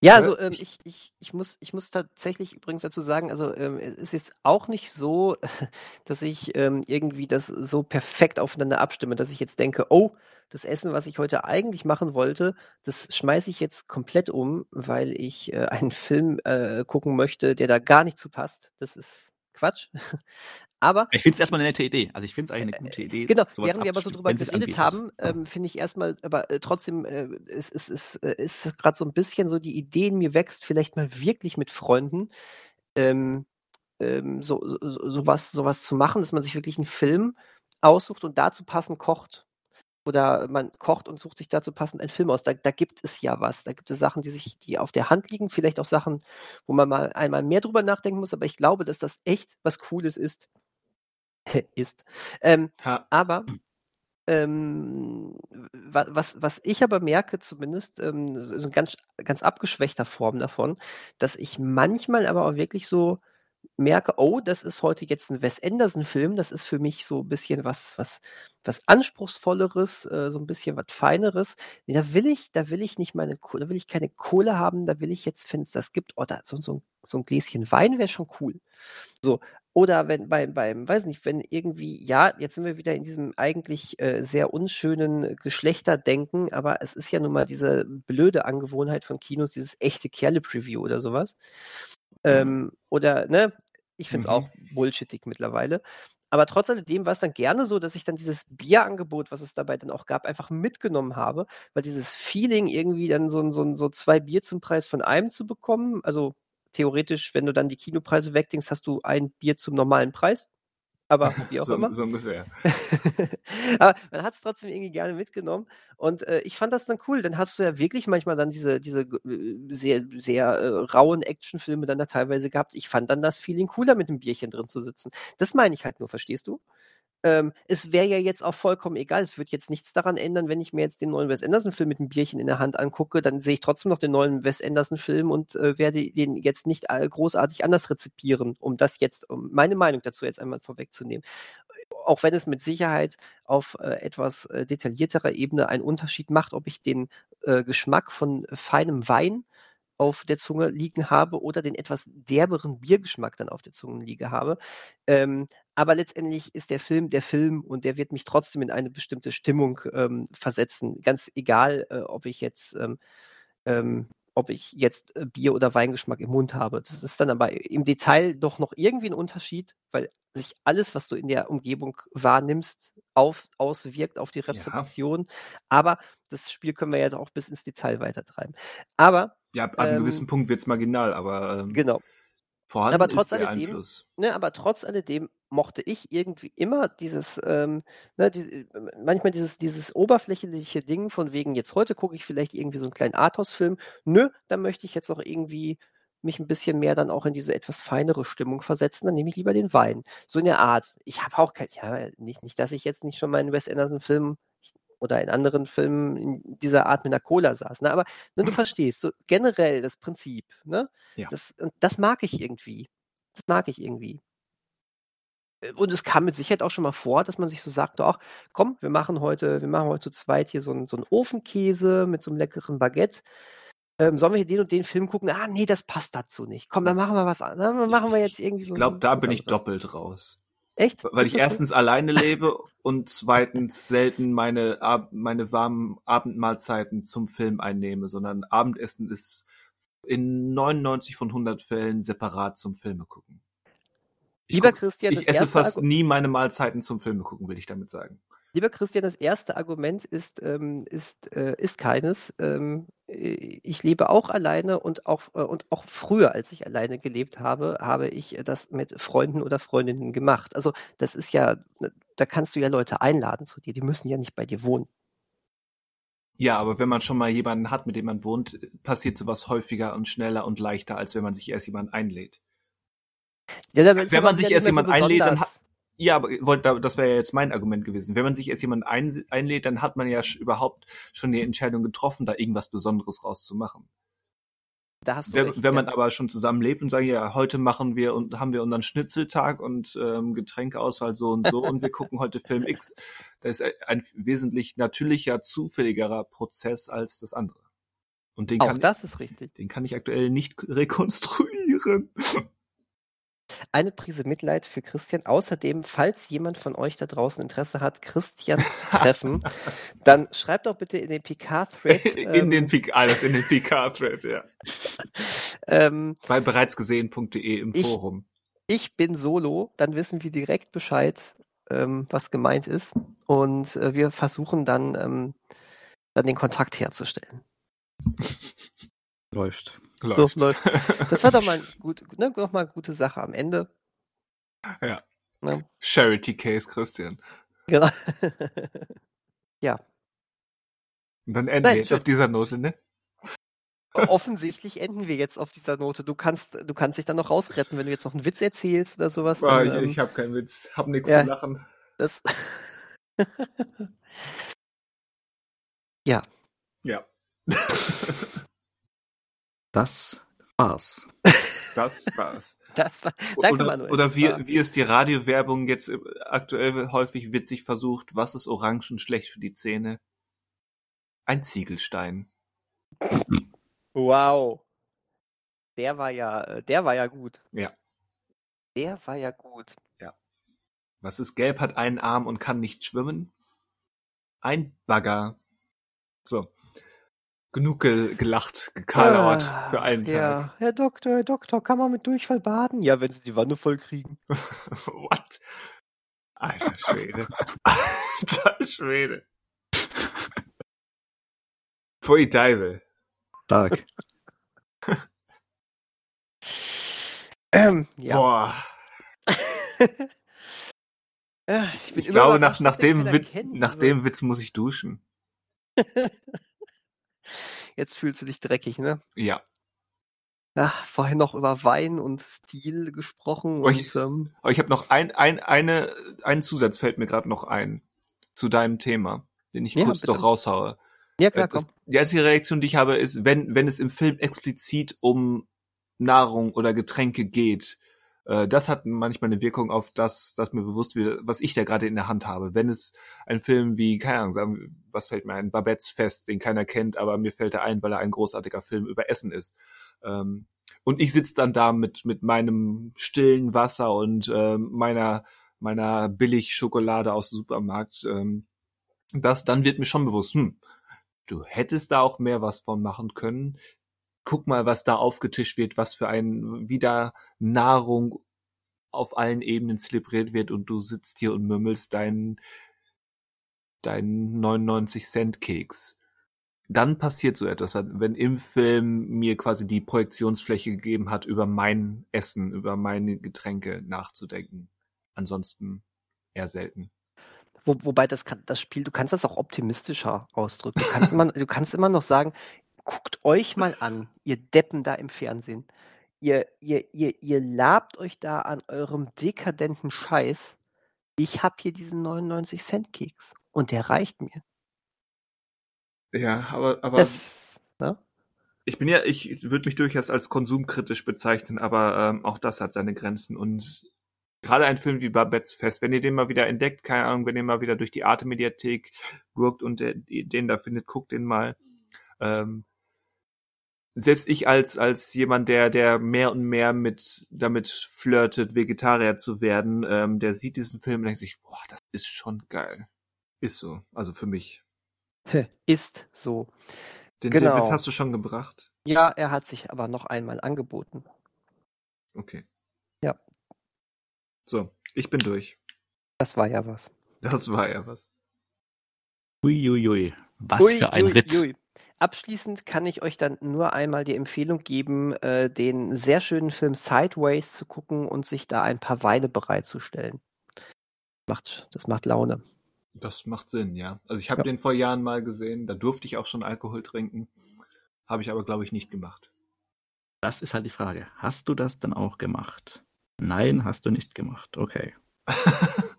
Ja, also ähm, ich, ich, ich, muss, ich muss tatsächlich übrigens dazu sagen, also ähm, es ist jetzt auch nicht so, [laughs] dass ich ähm, irgendwie das so perfekt aufeinander abstimme, dass ich jetzt denke, oh, das Essen, was ich heute eigentlich machen wollte, das schmeiße ich jetzt komplett um, weil ich äh, einen Film äh, gucken möchte, der da gar nicht zu passt. Das ist Quatsch. [laughs] Aber ich finde es erstmal eine nette Idee. Also ich finde es eigentlich eine gute Idee. Genau, während wir aber so drüber geredet haben, ähm, finde ich erstmal, aber äh, trotzdem äh, ist, ist, ist, äh, ist gerade so ein bisschen so die Idee in mir wächst, vielleicht mal wirklich mit Freunden ähm, ähm, so, so, sowas, sowas zu machen, dass man sich wirklich einen Film aussucht und dazu passend kocht oder man kocht und sucht sich dazu passend einen Film aus. Da, da, gibt es ja was. Da gibt es Sachen, die sich, die auf der Hand liegen, vielleicht auch Sachen, wo man mal einmal mehr drüber nachdenken muss, aber ich glaube, dass das echt was Cooles ist. [laughs] ist. Ähm, aber ähm, was, was ich aber merke, zumindest, ähm, so eine ganz, ganz abgeschwächter Form davon, dass ich manchmal aber auch wirklich so merke, oh, das ist heute jetzt ein Wes Anderson-Film, das ist für mich so ein bisschen was, was, was Anspruchsvolleres, äh, so ein bisschen was Feineres. Nee, da will ich, da will ich nicht meine, da will ich keine Kohle haben, da will ich jetzt, wenn es das gibt, oh, da, so, so, so ein Gläschen Wein wäre schon cool. So. Oder wenn beim, beim, weiß nicht, wenn irgendwie, ja, jetzt sind wir wieder in diesem eigentlich äh, sehr unschönen Geschlechterdenken, aber es ist ja nun mal diese blöde Angewohnheit von Kinos, dieses echte Kerle-Preview oder sowas. Ähm, oder, ne, ich finde es mhm. auch bullshittig mittlerweile. Aber trotz alledem war es dann gerne so, dass ich dann dieses Bierangebot, was es dabei dann auch gab, einfach mitgenommen habe, weil dieses Feeling irgendwie dann so, so, so zwei Bier zum Preis von einem zu bekommen, also theoretisch, wenn du dann die Kinopreise wegdenkst, hast du ein Bier zum normalen Preis aber [laughs] wie auch so, immer. So ungefähr. [laughs] aber man hat es trotzdem irgendwie gerne mitgenommen und äh, ich fand das dann cool. Dann hast du ja wirklich manchmal dann diese, diese äh, sehr, sehr äh, rauen Actionfilme dann da teilweise gehabt. Ich fand dann das Feeling cooler, mit einem Bierchen drin zu sitzen. Das meine ich halt nur, verstehst du? Ähm, es wäre ja jetzt auch vollkommen egal. Es wird jetzt nichts daran ändern, wenn ich mir jetzt den neuen Wes Anderson-Film mit einem Bierchen in der Hand angucke, dann sehe ich trotzdem noch den neuen Wes Anderson-Film und äh, werde den jetzt nicht großartig anders rezipieren, um das jetzt, um meine Meinung dazu jetzt einmal vorwegzunehmen. Auch wenn es mit Sicherheit auf äh, etwas äh, detaillierterer Ebene einen Unterschied macht, ob ich den äh, Geschmack von feinem Wein auf der Zunge liegen habe oder den etwas derberen Biergeschmack dann auf der Zunge liege habe. Ähm, aber letztendlich ist der Film der Film und der wird mich trotzdem in eine bestimmte Stimmung ähm, versetzen. Ganz egal, äh, ob ich jetzt ähm, ähm ob ich jetzt äh, Bier- oder Weingeschmack im Mund habe. Das ist dann aber im Detail doch noch irgendwie ein Unterschied, weil sich alles, was du in der Umgebung wahrnimmst, auf, auswirkt auf die Rezeption. Ja. Aber das Spiel können wir jetzt auch bis ins Detail weitertreiben. Aber ja, ab einem ähm, gewissen Punkt wird es marginal, aber ähm, genau. vorhanden aber trotz ist der alledem, Einfluss. Ne, aber trotz alledem mochte ich irgendwie immer dieses, ähm, ne, die, manchmal dieses, dieses oberflächliche Ding von wegen, jetzt heute gucke ich vielleicht irgendwie so einen kleinen Arthouse-Film. Nö, da möchte ich jetzt auch irgendwie mich ein bisschen mehr dann auch in diese etwas feinere Stimmung versetzen, dann nehme ich lieber den Wein. So in der Art. Ich habe auch kein, ja, nicht, nicht, dass ich jetzt nicht schon mal einen Wes Anderson-Film oder in anderen Filmen in dieser Art mit einer Cola saß. Ne? Aber ne, du verstehst, so generell das Prinzip. Ne? Ja. Das, das mag ich irgendwie. Das mag ich irgendwie. Und es kam mit Sicherheit auch schon mal vor, dass man sich so sagt, auch, komm, wir machen heute, wir machen heute zu zweit hier so einen, so einen Ofenkäse mit so einem leckeren Baguette. Ähm, sollen wir hier den und den Film gucken? Ah, nee, das passt dazu nicht. Komm, dann machen wir was an. Dann machen wir jetzt irgendwie so. Ich glaube, da bin ich doppelt raus. Echt? Weil ich erstens so? alleine lebe und zweitens selten meine, meine warmen Abendmahlzeiten zum Film einnehme, sondern Abendessen ist in 99 von 100 Fällen separat zum Filme gucken. Ich Lieber guck, Christian, ich esse fast nie meine Mahlzeiten zum Filme gucken, will ich damit sagen. Lieber Christian, das erste Argument ist, ähm, ist, äh, ist keines. Ähm, ich lebe auch alleine und auch, äh, und auch früher, als ich alleine gelebt habe, habe ich das mit Freunden oder Freundinnen gemacht. Also das ist ja, da kannst du ja Leute einladen zu dir, die müssen ja nicht bei dir wohnen. Ja, aber wenn man schon mal jemanden hat, mit dem man wohnt, passiert sowas häufiger und schneller und leichter, als wenn man sich erst jemanden einlädt. Ja, wenn man sich erst jemanden einlädt, dann hat, ja, aber das wäre ja jetzt mein Argument gewesen. Wenn man sich erst jemanden ein, einlädt, dann hat man ja überhaupt schon die Entscheidung getroffen, da irgendwas Besonderes rauszumachen. Da hast du wenn, recht, wenn man aber schon zusammen lebt und sagt, ja, heute machen wir und haben wir unseren Schnitzeltag und ähm, Getränkeauswahl so und so und wir [laughs] gucken heute Film X, das ist ein wesentlich natürlicher, zufälligerer Prozess als das andere. Und den Auch kann, das ist richtig. Den kann ich aktuell nicht rekonstruieren. Eine Prise Mitleid für Christian. Außerdem, falls jemand von euch da draußen Interesse hat, Christian zu [laughs] treffen, dann schreibt doch bitte in den PK-Thread. [laughs] in ähm, den PK, alles in den PK-Thread, ja. [laughs] ähm, Bei bereitsgesehen.de im ich, Forum. Ich bin solo, dann wissen wir direkt Bescheid, ähm, was gemeint ist. Und äh, wir versuchen dann, ähm, dann den Kontakt herzustellen. Läuft. Läuft. So, läuft. Das war doch mal, [laughs] gut, ne, doch mal eine gute Sache am Ende. Ja. Ne? Charity Case, Christian. Genau. [laughs] ja. Und dann enden Nein, wir jetzt auf dieser Note, ne? Offensichtlich enden wir jetzt auf dieser Note. Du kannst, du kannst dich dann noch rausretten, wenn du jetzt noch einen Witz erzählst oder sowas. Dann, ich ähm, ich habe keinen Witz, hab nichts ja, zu lachen. Das [laughs] ja. Ja. Das war's. Das war's. [laughs] Das war, danke, oder, Manuel. Oder wie, wie es die Radiowerbung jetzt aktuell häufig witzig versucht, was ist Orangen schlecht für die Zähne? Ein Ziegelstein. Wow. Der war ja, der war ja gut. Ja. Der war ja gut. Ja. Was ist gelb, hat einen Arm und kann nicht schwimmen? Ein Bagger. So genug ge gelacht, gekalauert ah, für einen ja. Tag. Herr Doktor, Herr Doktor, kann man mit Durchfall baden? Ja, wenn Sie die Wanne voll kriegen. [laughs] What? Alter Schwede. [laughs] Alter Schwede. Pfui Teufel. Stark. [laughs] ähm, ja. Boah. ich, ich glaube, nach, nach, dem, Witz, nach dem Witz muss ich duschen. Jetzt fühlst du dich dreckig, ne? Ja. Ach, vorhin noch über Wein und Stil gesprochen. Aber ich, ähm, ich habe noch ein, ein, eine, einen Zusatz fällt mir gerade noch ein zu deinem Thema, den ich ja, kurz bitte. doch raushaue. Ja, klar, komm. Die einzige Reaktion, die ich habe, ist, wenn, wenn es im Film explizit um Nahrung oder Getränke geht, äh, das hat manchmal eine Wirkung auf das, dass mir bewusst wird, was ich da gerade in der Hand habe. Wenn es ein Film wie, keine Ahnung, sagen, was fällt mir ein, Babettes Fest, den keiner kennt, aber mir fällt er ein, weil er ein großartiger Film über Essen ist. Ähm, und ich sitze dann da mit, mit meinem stillen Wasser und äh, meiner, meiner Billig-Schokolade aus dem Supermarkt. Ähm, das, dann wird mir schon bewusst, hm, du hättest da auch mehr was von machen können guck mal, was da aufgetischt wird, was für ein, wie Nahrung auf allen Ebenen zelebriert wird und du sitzt hier und mümmelst deinen, deinen 99 Cent Keks. Dann passiert so etwas, wenn im Film mir quasi die Projektionsfläche gegeben hat, über mein Essen, über meine Getränke nachzudenken. Ansonsten eher selten. Wo, wobei das kann, das Spiel, du kannst das auch optimistischer ausdrücken. Du kannst immer, du kannst immer noch sagen, guckt euch mal an, ihr Deppen da im Fernsehen. Ihr, ihr, ihr, ihr labt euch da an eurem dekadenten Scheiß. Ich habe hier diesen 99 Cent Keks und der reicht mir. Ja, aber, aber das, ne? ich bin ja, ich würde mich durchaus als konsumkritisch bezeichnen, aber ähm, auch das hat seine Grenzen und gerade ein Film wie Babettes Fest, wenn ihr den mal wieder entdeckt, keine Ahnung, wenn ihr mal wieder durch die Arte-Mediathek gurkt und den da findet, guckt den mal. Ähm, selbst ich als als jemand, der der mehr und mehr mit damit flirtet, Vegetarier zu werden, ähm, der sieht diesen Film und denkt sich, boah, das ist schon geil. Ist so, also für mich. Ist so. Den, genau. den Witz hast du schon gebracht? Ja, er hat sich aber noch einmal angeboten. Okay. Ja. So, ich bin durch. Das war ja was. Das war ja was. Uiuiui, was ui, für ein ui, Ritt. Abschließend kann ich euch dann nur einmal die Empfehlung geben, äh, den sehr schönen Film Sideways zu gucken und sich da ein paar Weine bereitzustellen. Macht, das macht Laune. Das macht Sinn, ja. Also ich habe ja. den vor Jahren mal gesehen, da durfte ich auch schon Alkohol trinken, habe ich aber, glaube ich, nicht gemacht. Das ist halt die Frage. Hast du das dann auch gemacht? Nein, hast du nicht gemacht. Okay. [laughs]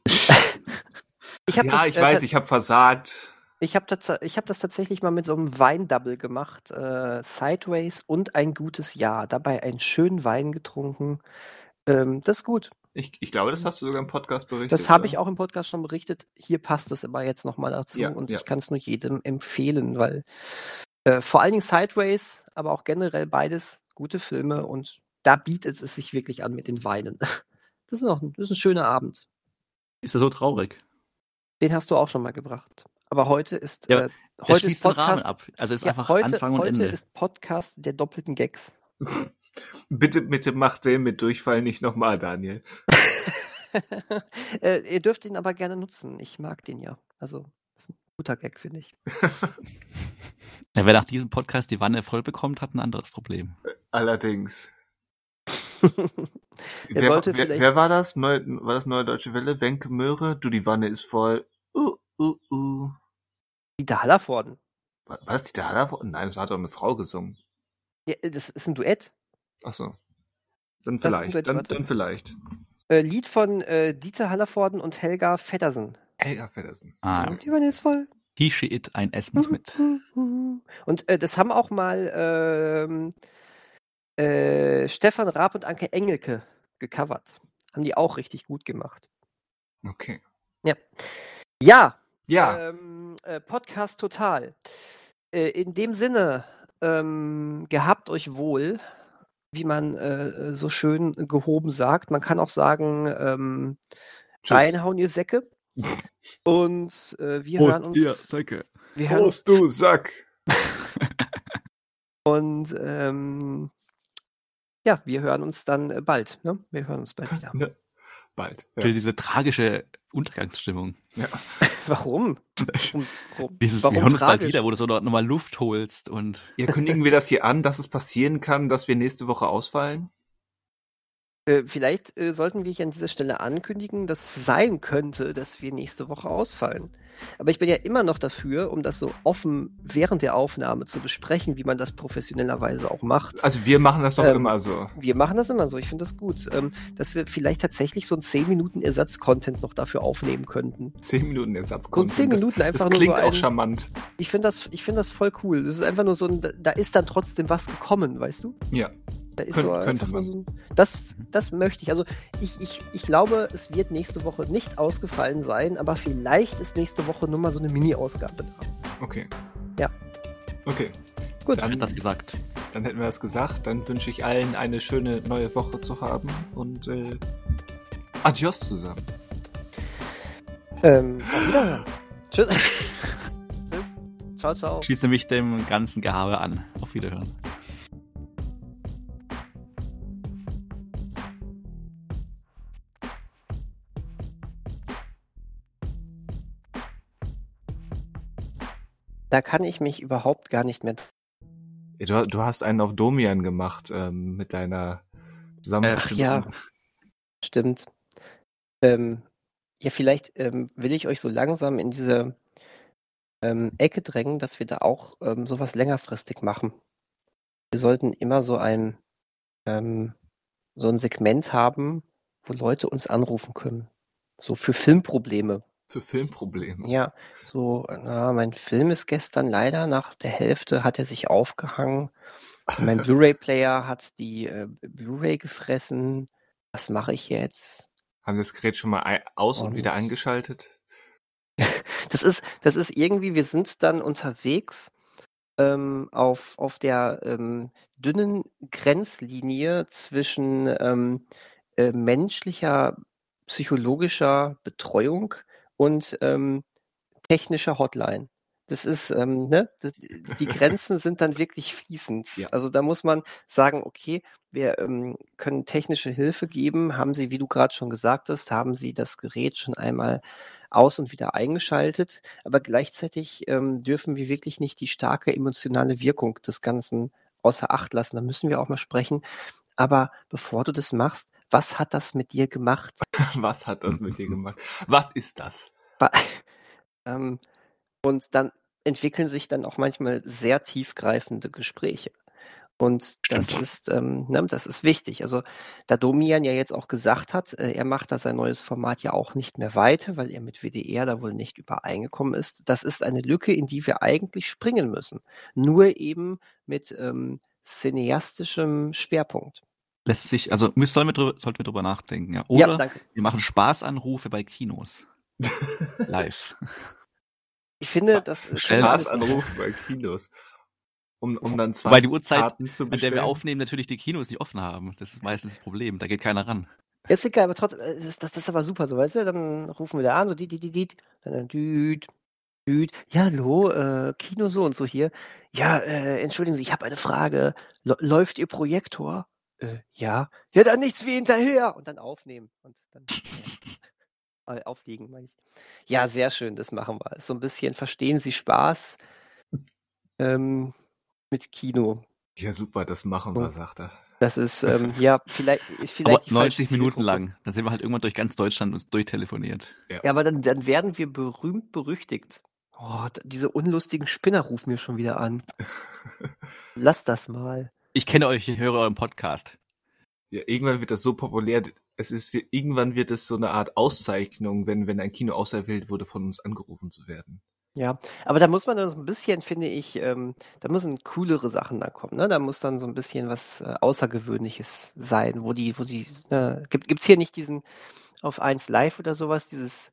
ich ja, das, ich äh, weiß, ich habe versagt. Ich habe das, hab das tatsächlich mal mit so einem Weindouble gemacht. Äh, Sideways und ein gutes Jahr. Dabei einen schönen Wein getrunken. Ähm, das ist gut. Ich, ich glaube, das hast du sogar im Podcast berichtet. Das habe ich auch im Podcast schon berichtet. Hier passt es aber jetzt nochmal dazu ja, und ja. ich kann es nur jedem empfehlen, weil äh, vor allen Dingen Sideways, aber auch generell beides gute Filme und da bietet es sich wirklich an mit den Weinen. [laughs] Das ist, noch, das ist ein schöner Abend. Ist er so traurig? Den hast du auch schon mal gebracht. Aber heute ist ja, äh, heute ist Podcast, ab. Also ist ja, einfach heute, Anfang und heute Ende. Heute ist Podcast der doppelten Gags. [laughs] bitte, bitte mach den mit Durchfall nicht nochmal, Daniel. [laughs] äh, ihr dürft ihn aber gerne nutzen. Ich mag den ja. Also, ist ein guter Gag, finde ich. [laughs] ja, wer nach diesem Podcast die Wanne voll bekommt, hat ein anderes Problem. Allerdings. wer, wer, wer, war das? Neu, war das Neue Deutsche Welle? Wenke Möhre? Du, die Wanne ist voll. Uh, uh, uh. Die Hallervorden. War, war das die Hallervorden? Nein, das hat doch eine Frau gesungen. Ja, das ist ein Duett. Ach so. Dann vielleicht. Duett, dann, dann, vielleicht. Äh, Lied von äh, Dieter Hallervorden und Helga Feddersen. Helga Feddersen. Ah. Die Wanne ist voll. He, she, it, ein S muss mit. Und äh, das haben auch mal ähm, äh, Stefan Raab und Anke Engelke gecovert. Haben die auch richtig gut gemacht. Okay. Ja. Ja. Ja. Ähm, äh, Podcast total. Äh, in dem Sinne, ähm, gehabt euch wohl, wie man äh, so schön gehoben sagt. Man kann auch sagen, ähm, reinhauen, ihr Säcke. [laughs] Und äh, wir Prost, hören uns. Ihr Säcke. Wir Prost, du Sack. [laughs] und ähm, ja, wir hören uns dann äh, bald. Ne? Wir hören uns bald [laughs] wieder. Ne, bald. Ja. Für diese tragische Untergangsstimmung. Ja. [laughs] Warum? Warum, warum? Dieses, warum wir hören uns bald wieder, wo du so nochmal Luft holst und. Ja, kündigen wir das hier an, dass es passieren kann, dass wir nächste Woche ausfallen? Äh, vielleicht äh, sollten wir hier an dieser Stelle ankündigen, dass es sein könnte, dass wir nächste Woche ausfallen. Aber ich bin ja immer noch dafür, um das so offen während der Aufnahme zu besprechen, wie man das professionellerweise auch macht. Also wir machen das doch ähm, immer so. Wir machen das immer so, ich finde das gut. Ähm, dass wir vielleicht tatsächlich so ein 10 Minuten Ersatz-Content noch dafür aufnehmen könnten. 10 Minuten Ersatz-Content. So 10 Minuten das, einfach das klingt nur so ein, auch charmant. Ich finde das, find das voll cool. Das ist einfach nur so ein, da ist dann trotzdem was gekommen, weißt du? Ja. Da ist Kön so könnte man. So das, das möchte ich. Also ich, ich, ich glaube, es wird nächste Woche nicht ausgefallen sein, aber vielleicht ist nächste Woche nur mal so eine Mini-Ausgabe da. Okay. Ja. Okay. Gut. Dann hätten wir das gesagt. Dann hätten wir das gesagt. Dann wünsche ich allen eine schöne neue Woche zu haben und äh, adios zusammen. Ähm, Wiederhören. [laughs] Tschüss. Ciao, ciao. Schließe mich dem ganzen Gehabe an. Auf Wiederhören. Da kann ich mich überhaupt gar nicht mehr. Du, du hast einen auf Domian gemacht ähm, mit deiner zusammengestellten. Ach ja, stimmt. Ähm, ja, vielleicht ähm, will ich euch so langsam in diese ähm, Ecke drängen, dass wir da auch ähm, sowas längerfristig machen. Wir sollten immer so ein ähm, so ein Segment haben, wo Leute uns anrufen können. So für Filmprobleme für Filmprobleme. Ja, so, na, mein Film ist gestern leider nach der Hälfte hat er sich aufgehangen. Mein [laughs] Blu-ray-Player hat die äh, Blu-ray gefressen. Was mache ich jetzt? Haben das Gerät schon mal aus und, und wieder eingeschaltet? [laughs] das ist, das ist irgendwie, wir sind dann unterwegs ähm, auf, auf der ähm, dünnen Grenzlinie zwischen ähm, äh, menschlicher psychologischer Betreuung und ähm, technische Hotline. Das ist, ähm, ne, das, die Grenzen sind dann wirklich fließend. Ja. Also da muss man sagen, okay, wir ähm, können technische Hilfe geben. Haben Sie, wie du gerade schon gesagt hast, haben Sie das Gerät schon einmal aus und wieder eingeschaltet, aber gleichzeitig ähm, dürfen wir wirklich nicht die starke emotionale Wirkung des Ganzen außer Acht lassen. Da müssen wir auch mal sprechen. Aber bevor du das machst, was hat das mit dir gemacht? [laughs] was hat das mit dir gemacht? Was ist das? [laughs] ähm, und dann entwickeln sich dann auch manchmal sehr tiefgreifende Gespräche. Und das ist, ähm, ne, das ist wichtig. Also da Domian ja jetzt auch gesagt hat, äh, er macht da sein neues Format ja auch nicht mehr weiter, weil er mit WDR da wohl nicht übereingekommen ist. Das ist eine Lücke, in die wir eigentlich springen müssen. Nur eben mit ähm, cineastischem Schwerpunkt. Lässt sich, also müssen, sollen wir drüber, sollten wir drüber nachdenken, ja. Oder ja, wir machen Spaßanrufe bei Kinos. [laughs] Live. Ich finde, das ist Spaßanrufe bei Kinos. Um, um dann zwei Weil die Uhrzeit, Karten zu bestellen. an der wir aufnehmen, natürlich die Kinos nicht offen haben. Das ist meistens das Problem. Da geht keiner ran. Ist egal, aber trotzdem, äh, das, das, ist aber super, so weißt du, dann rufen wir da an, so die, die, die, die, dann düt, düt, ja, hallo, äh, Kino so und so hier. Ja, äh, entschuldigen Sie, ich habe eine Frage. L läuft Ihr Projektor? Äh, ja. Ja, dann nichts wie hinterher. Und dann aufnehmen. Und dann äh, aufliegen, meine ich. Ja, sehr schön, das machen wir. So ein bisschen verstehen Sie Spaß. Ähm, mit Kino. Ja, super, das machen wir, sagt er. Das ist, [laughs] ähm, ja, vielleicht, ist vielleicht. Aber 90 Minuten lang. Dann sind wir halt irgendwann durch ganz Deutschland uns durchtelefoniert. Ja, ja aber dann, dann werden wir berühmt berüchtigt. Oh, diese unlustigen Spinner rufen mir schon wieder an. [laughs] Lass das mal. Ich kenne euch, ich höre euren Podcast. Ja, irgendwann wird das so populär. Es ist, irgendwann wird es so eine Art Auszeichnung, wenn, wenn ein Kino auserwählt wurde, von uns angerufen zu werden. Ja, aber da muss man dann so ein bisschen, finde ich, ähm, da müssen coolere Sachen da kommen, ne? Da muss dann so ein bisschen was äh, Außergewöhnliches sein, wo die, wo sie, äh, gibt gibt's hier nicht diesen auf 1 Live oder sowas, dieses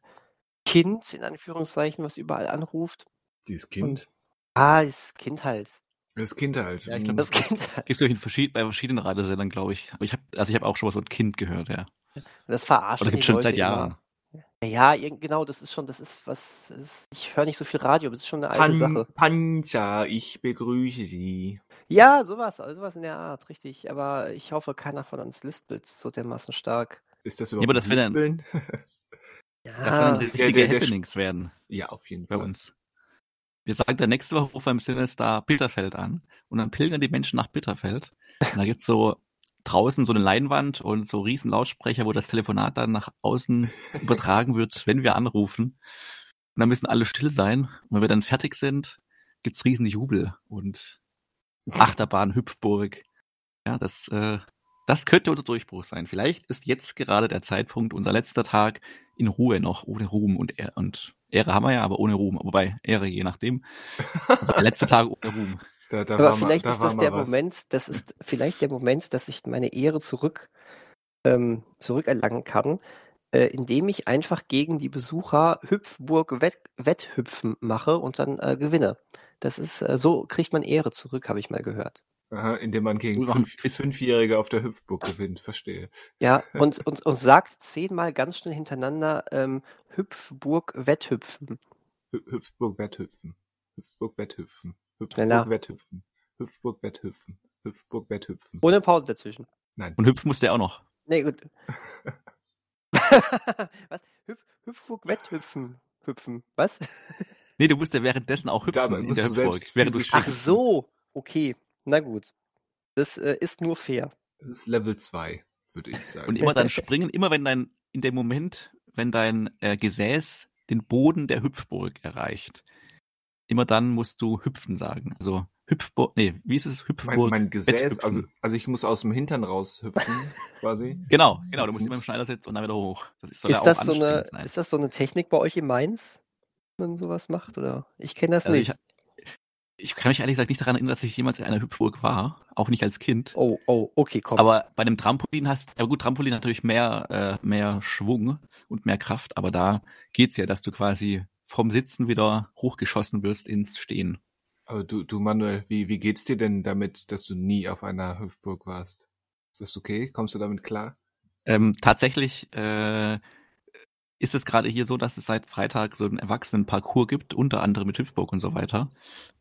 Kind in Anführungszeichen, was überall anruft? Dieses Kind? Und, ah, das Kind halt. Das Kind halt. Ja, ich glaube, das Kind halt. Gibt es verschied bei verschiedenen Radiosendern, glaube ich. Aber ich habe, also ich habe auch schon was so ein Kind gehört, ja. Das verarscht. Oder gibt schon seit Jahren. Immer. Ja, genau, das ist schon, das ist was, ist, ich höre nicht so viel Radio, das ist schon eine alte Pan Sache. Pancha, ich begrüße Sie. Ja, sowas, also sowas in der Art, richtig. Aber ich hoffe, keiner von uns lispelt so dermaßen stark. Ist das überhaupt ja, aber das Lispeln? [laughs] ja, das werden richtige der, der, Happenings werden. Ja, auf jeden Fall. Bei uns. Wir sagen dann nächste Woche rufen wir im Bitterfeld an und dann pilgern die Menschen nach Bitterfeld. Und da gibt's so draußen so eine Leinwand und so riesen Lautsprecher, wo das Telefonat dann nach außen [laughs] übertragen wird, wenn wir anrufen. Und dann müssen alle still sein. Und wenn wir dann fertig sind, gibt's riesen Jubel und Achterbahn, Hüpfburg. Ja, das, äh, das könnte unser Durchbruch sein. Vielleicht ist jetzt gerade der Zeitpunkt, unser letzter Tag in Ruhe noch, ohne Ruhm und. Und Ehre haben wir ja, aber ohne Ruhm. Wobei, Ehre je nachdem. [laughs] Letzte Tag ohne Ruhm. Da, da Aber vielleicht mal, da ist das der was. Moment, das ist vielleicht der Moment, dass ich meine Ehre zurück ähm, zurückerlangen kann, äh, indem ich einfach gegen die Besucher Hüpfburg Wett Wetthüpfen mache und dann äh, gewinne. Das ist äh, so kriegt man Ehre zurück, habe ich mal gehört. Aha, indem man gegen fünf, Fünfjährige auf der Hüpfburg gewinnt, verstehe. Ja, [laughs] und, und, und sagt zehnmal ganz schnell hintereinander ähm, Hüpfburg Wetthüpfen. Hüpfburg Wetthüpfen. Hüpfburg Wetthüpfen. Hüpfburg wetthüpfen. Hüpfburg wetthüpfen. Hüpfburg wetthüpfen. Ohne Pause dazwischen. Nein. Und hüpfen muss der auch noch. Nee, gut. [laughs] Was? Hüpf, Hüpfburg wetthüpfen. Hüpfen. Was? nee, du musst ja währenddessen auch hüpfen in der Hüpfburg. Während du Ach so. Okay. Na gut. Das äh, ist nur fair. Das ist Level 2, würde ich sagen. Und immer dann springen, immer wenn dein, in dem Moment, wenn dein äh, Gesäß den Boden der Hüpfburg erreicht, immer dann musst du hüpfen sagen. Also Hüpfburg, nee, wie ist es? Hüpfburg. Mein, mein Gesäß, also, also ich muss aus dem Hintern raus hüpfen, [laughs] quasi. Genau, genau, du musst immer im Schneidersitz und dann wieder hoch. Das ist, ist das so eine, sein. ist das so eine Technik bei euch in Mainz, wenn man sowas macht, oder? Ich kenne das also nicht. Ich, ich, kann mich ehrlich gesagt nicht daran erinnern, dass ich jemals in einer Hüpfburg war, auch nicht als Kind. Oh, oh, okay, komm. Aber bei einem Trampolin hast, ja gut, Trampolin natürlich mehr, äh, mehr Schwung und mehr Kraft, aber da geht's ja, dass du quasi vom Sitzen wieder hochgeschossen wirst ins Stehen. Aber du, du Manuel, wie, wie geht's dir denn damit, dass du nie auf einer Hüpfburg warst? Ist das okay? Kommst du damit klar? Ähm, tatsächlich äh, ist es gerade hier so, dass es seit Freitag so einen Erwachsenenparcours gibt, unter anderem mit Hüpfburg und so weiter.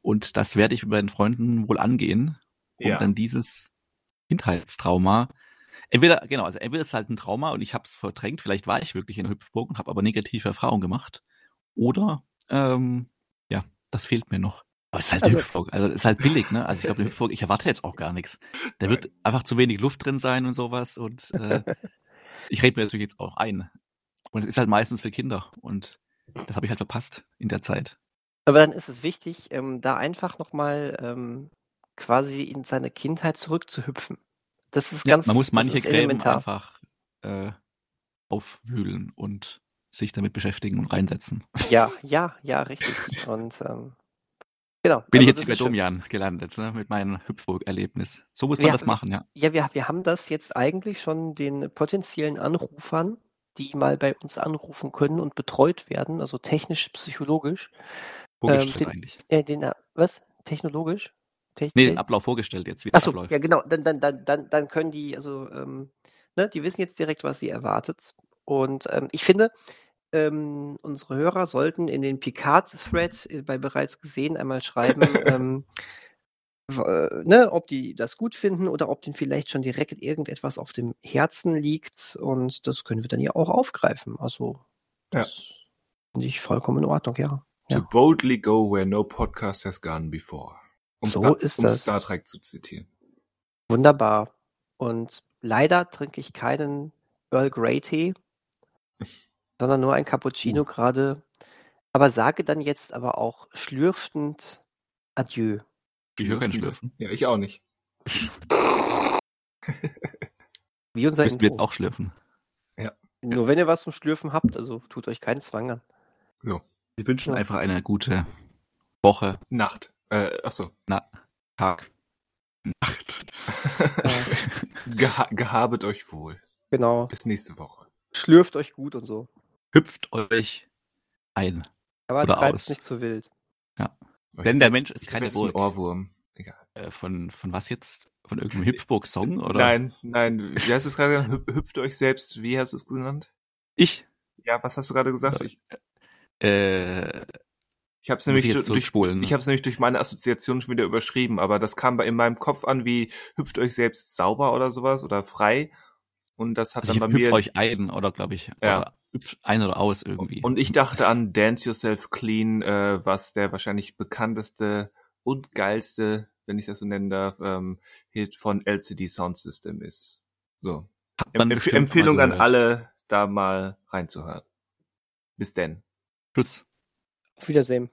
Und das werde ich mit meinen Freunden wohl angehen, um ja. dann dieses Kindheitstrauma entweder, genau, also entweder ist es halt ein Trauma und ich habe es verdrängt, vielleicht war ich wirklich in Hüpfburg und habe aber negative Erfahrungen gemacht. Oder, ähm, ja, das fehlt mir noch. Aber es ist halt also, Hüpfburg, also es ist halt billig, ne? Also ich glaube, [laughs] Hüpfburg, ich erwarte jetzt auch gar nichts. Da wird einfach zu wenig Luft drin sein und sowas und äh, [laughs] ich rede mir natürlich jetzt auch ein. Und es ist halt meistens für Kinder und das habe ich halt verpasst in der Zeit. Aber dann ist es wichtig, ähm, da einfach nochmal ähm, quasi in seine Kindheit zurückzuhüpfen. Das ist ganz ja, Man muss manche Gräben einfach äh, aufwühlen und sich damit beschäftigen und reinsetzen. Ja, [laughs] ja, ja, richtig. Und ähm, genau. Bin also ich jetzt bei Domian gelandet, ne, mit meinem Hüpfburg-Erlebnis. So muss man wir, das machen, ja. Ja, wir, wir haben das jetzt eigentlich schon den potenziellen Anrufern, die mal bei uns anrufen können und betreut werden, also technisch, psychologisch, Vorgestellt ähm, den, eigentlich. Äh, den, was? Technologisch? Techn nee, den Ablauf vorgestellt jetzt, wie Achso, ja genau, dann, dann, dann, dann, dann können die, also, ähm, ne, die wissen jetzt direkt, was sie erwartet. Und ähm, ich finde, ähm, unsere Hörer sollten in den Picard-Thread äh, bei bereits gesehen einmal schreiben, [laughs] ähm, äh, ne, ob die das gut finden oder ob denen vielleicht schon direkt irgendetwas auf dem Herzen liegt. Und das können wir dann ja auch aufgreifen. Also, das ja. finde ich vollkommen in Ordnung, ja. To boldly go where no podcast has gone before. Um, so Star, ist um das. Star Trek zu zitieren. Wunderbar. Und leider trinke ich keinen Earl Grey Tee, [laughs] sondern nur ein Cappuccino uh. gerade. Aber sage dann jetzt aber auch schlürfend Adieu. Ich höre kein Schlürfen. Ja, ich auch nicht. [laughs] Wie unser Müssen wir jetzt auch schlürfen. Ja. Nur wenn ihr was zum Schlürfen habt, also tut euch keinen Zwang an. So. Wir wünschen ja. einfach eine gute Woche. Nacht. Äh, achso. Na, Tag. Nacht. [laughs] Geha gehabet euch wohl. Genau. Bis nächste Woche. Schlürft euch gut und so. Hüpft euch ein. Aber oder aus. nicht so wild. Ja. Denn der Mensch ist keine Burg. Ohrwurm. Egal. Äh, von, von was jetzt? Von irgendeinem Hüpfburg-Song, oder? Nein, nein. Wie hast du es gerade genannt? Hüpft euch selbst. Wie hast du es genannt? Ich? Ja, was hast du gerade gesagt? Ich, äh, ich habe es nämlich, durch, ich hab's nämlich durch meine Assoziation schon wieder überschrieben, aber das kam bei in meinem Kopf an wie hüpft euch selbst sauber oder sowas oder frei. Und das hat also dann bei mir. euch ein, oder glaube ich. Ja. Oder ein oder aus irgendwie. Und ich dachte an Dance Yourself Clean, äh, was der wahrscheinlich bekannteste und geilste, wenn ich das so nennen darf, ähm, Hit von LCD Sound System ist. So. Empf Empfehlung an alle, da mal reinzuhören. Bis denn. Tschüss. Auf Wiedersehen.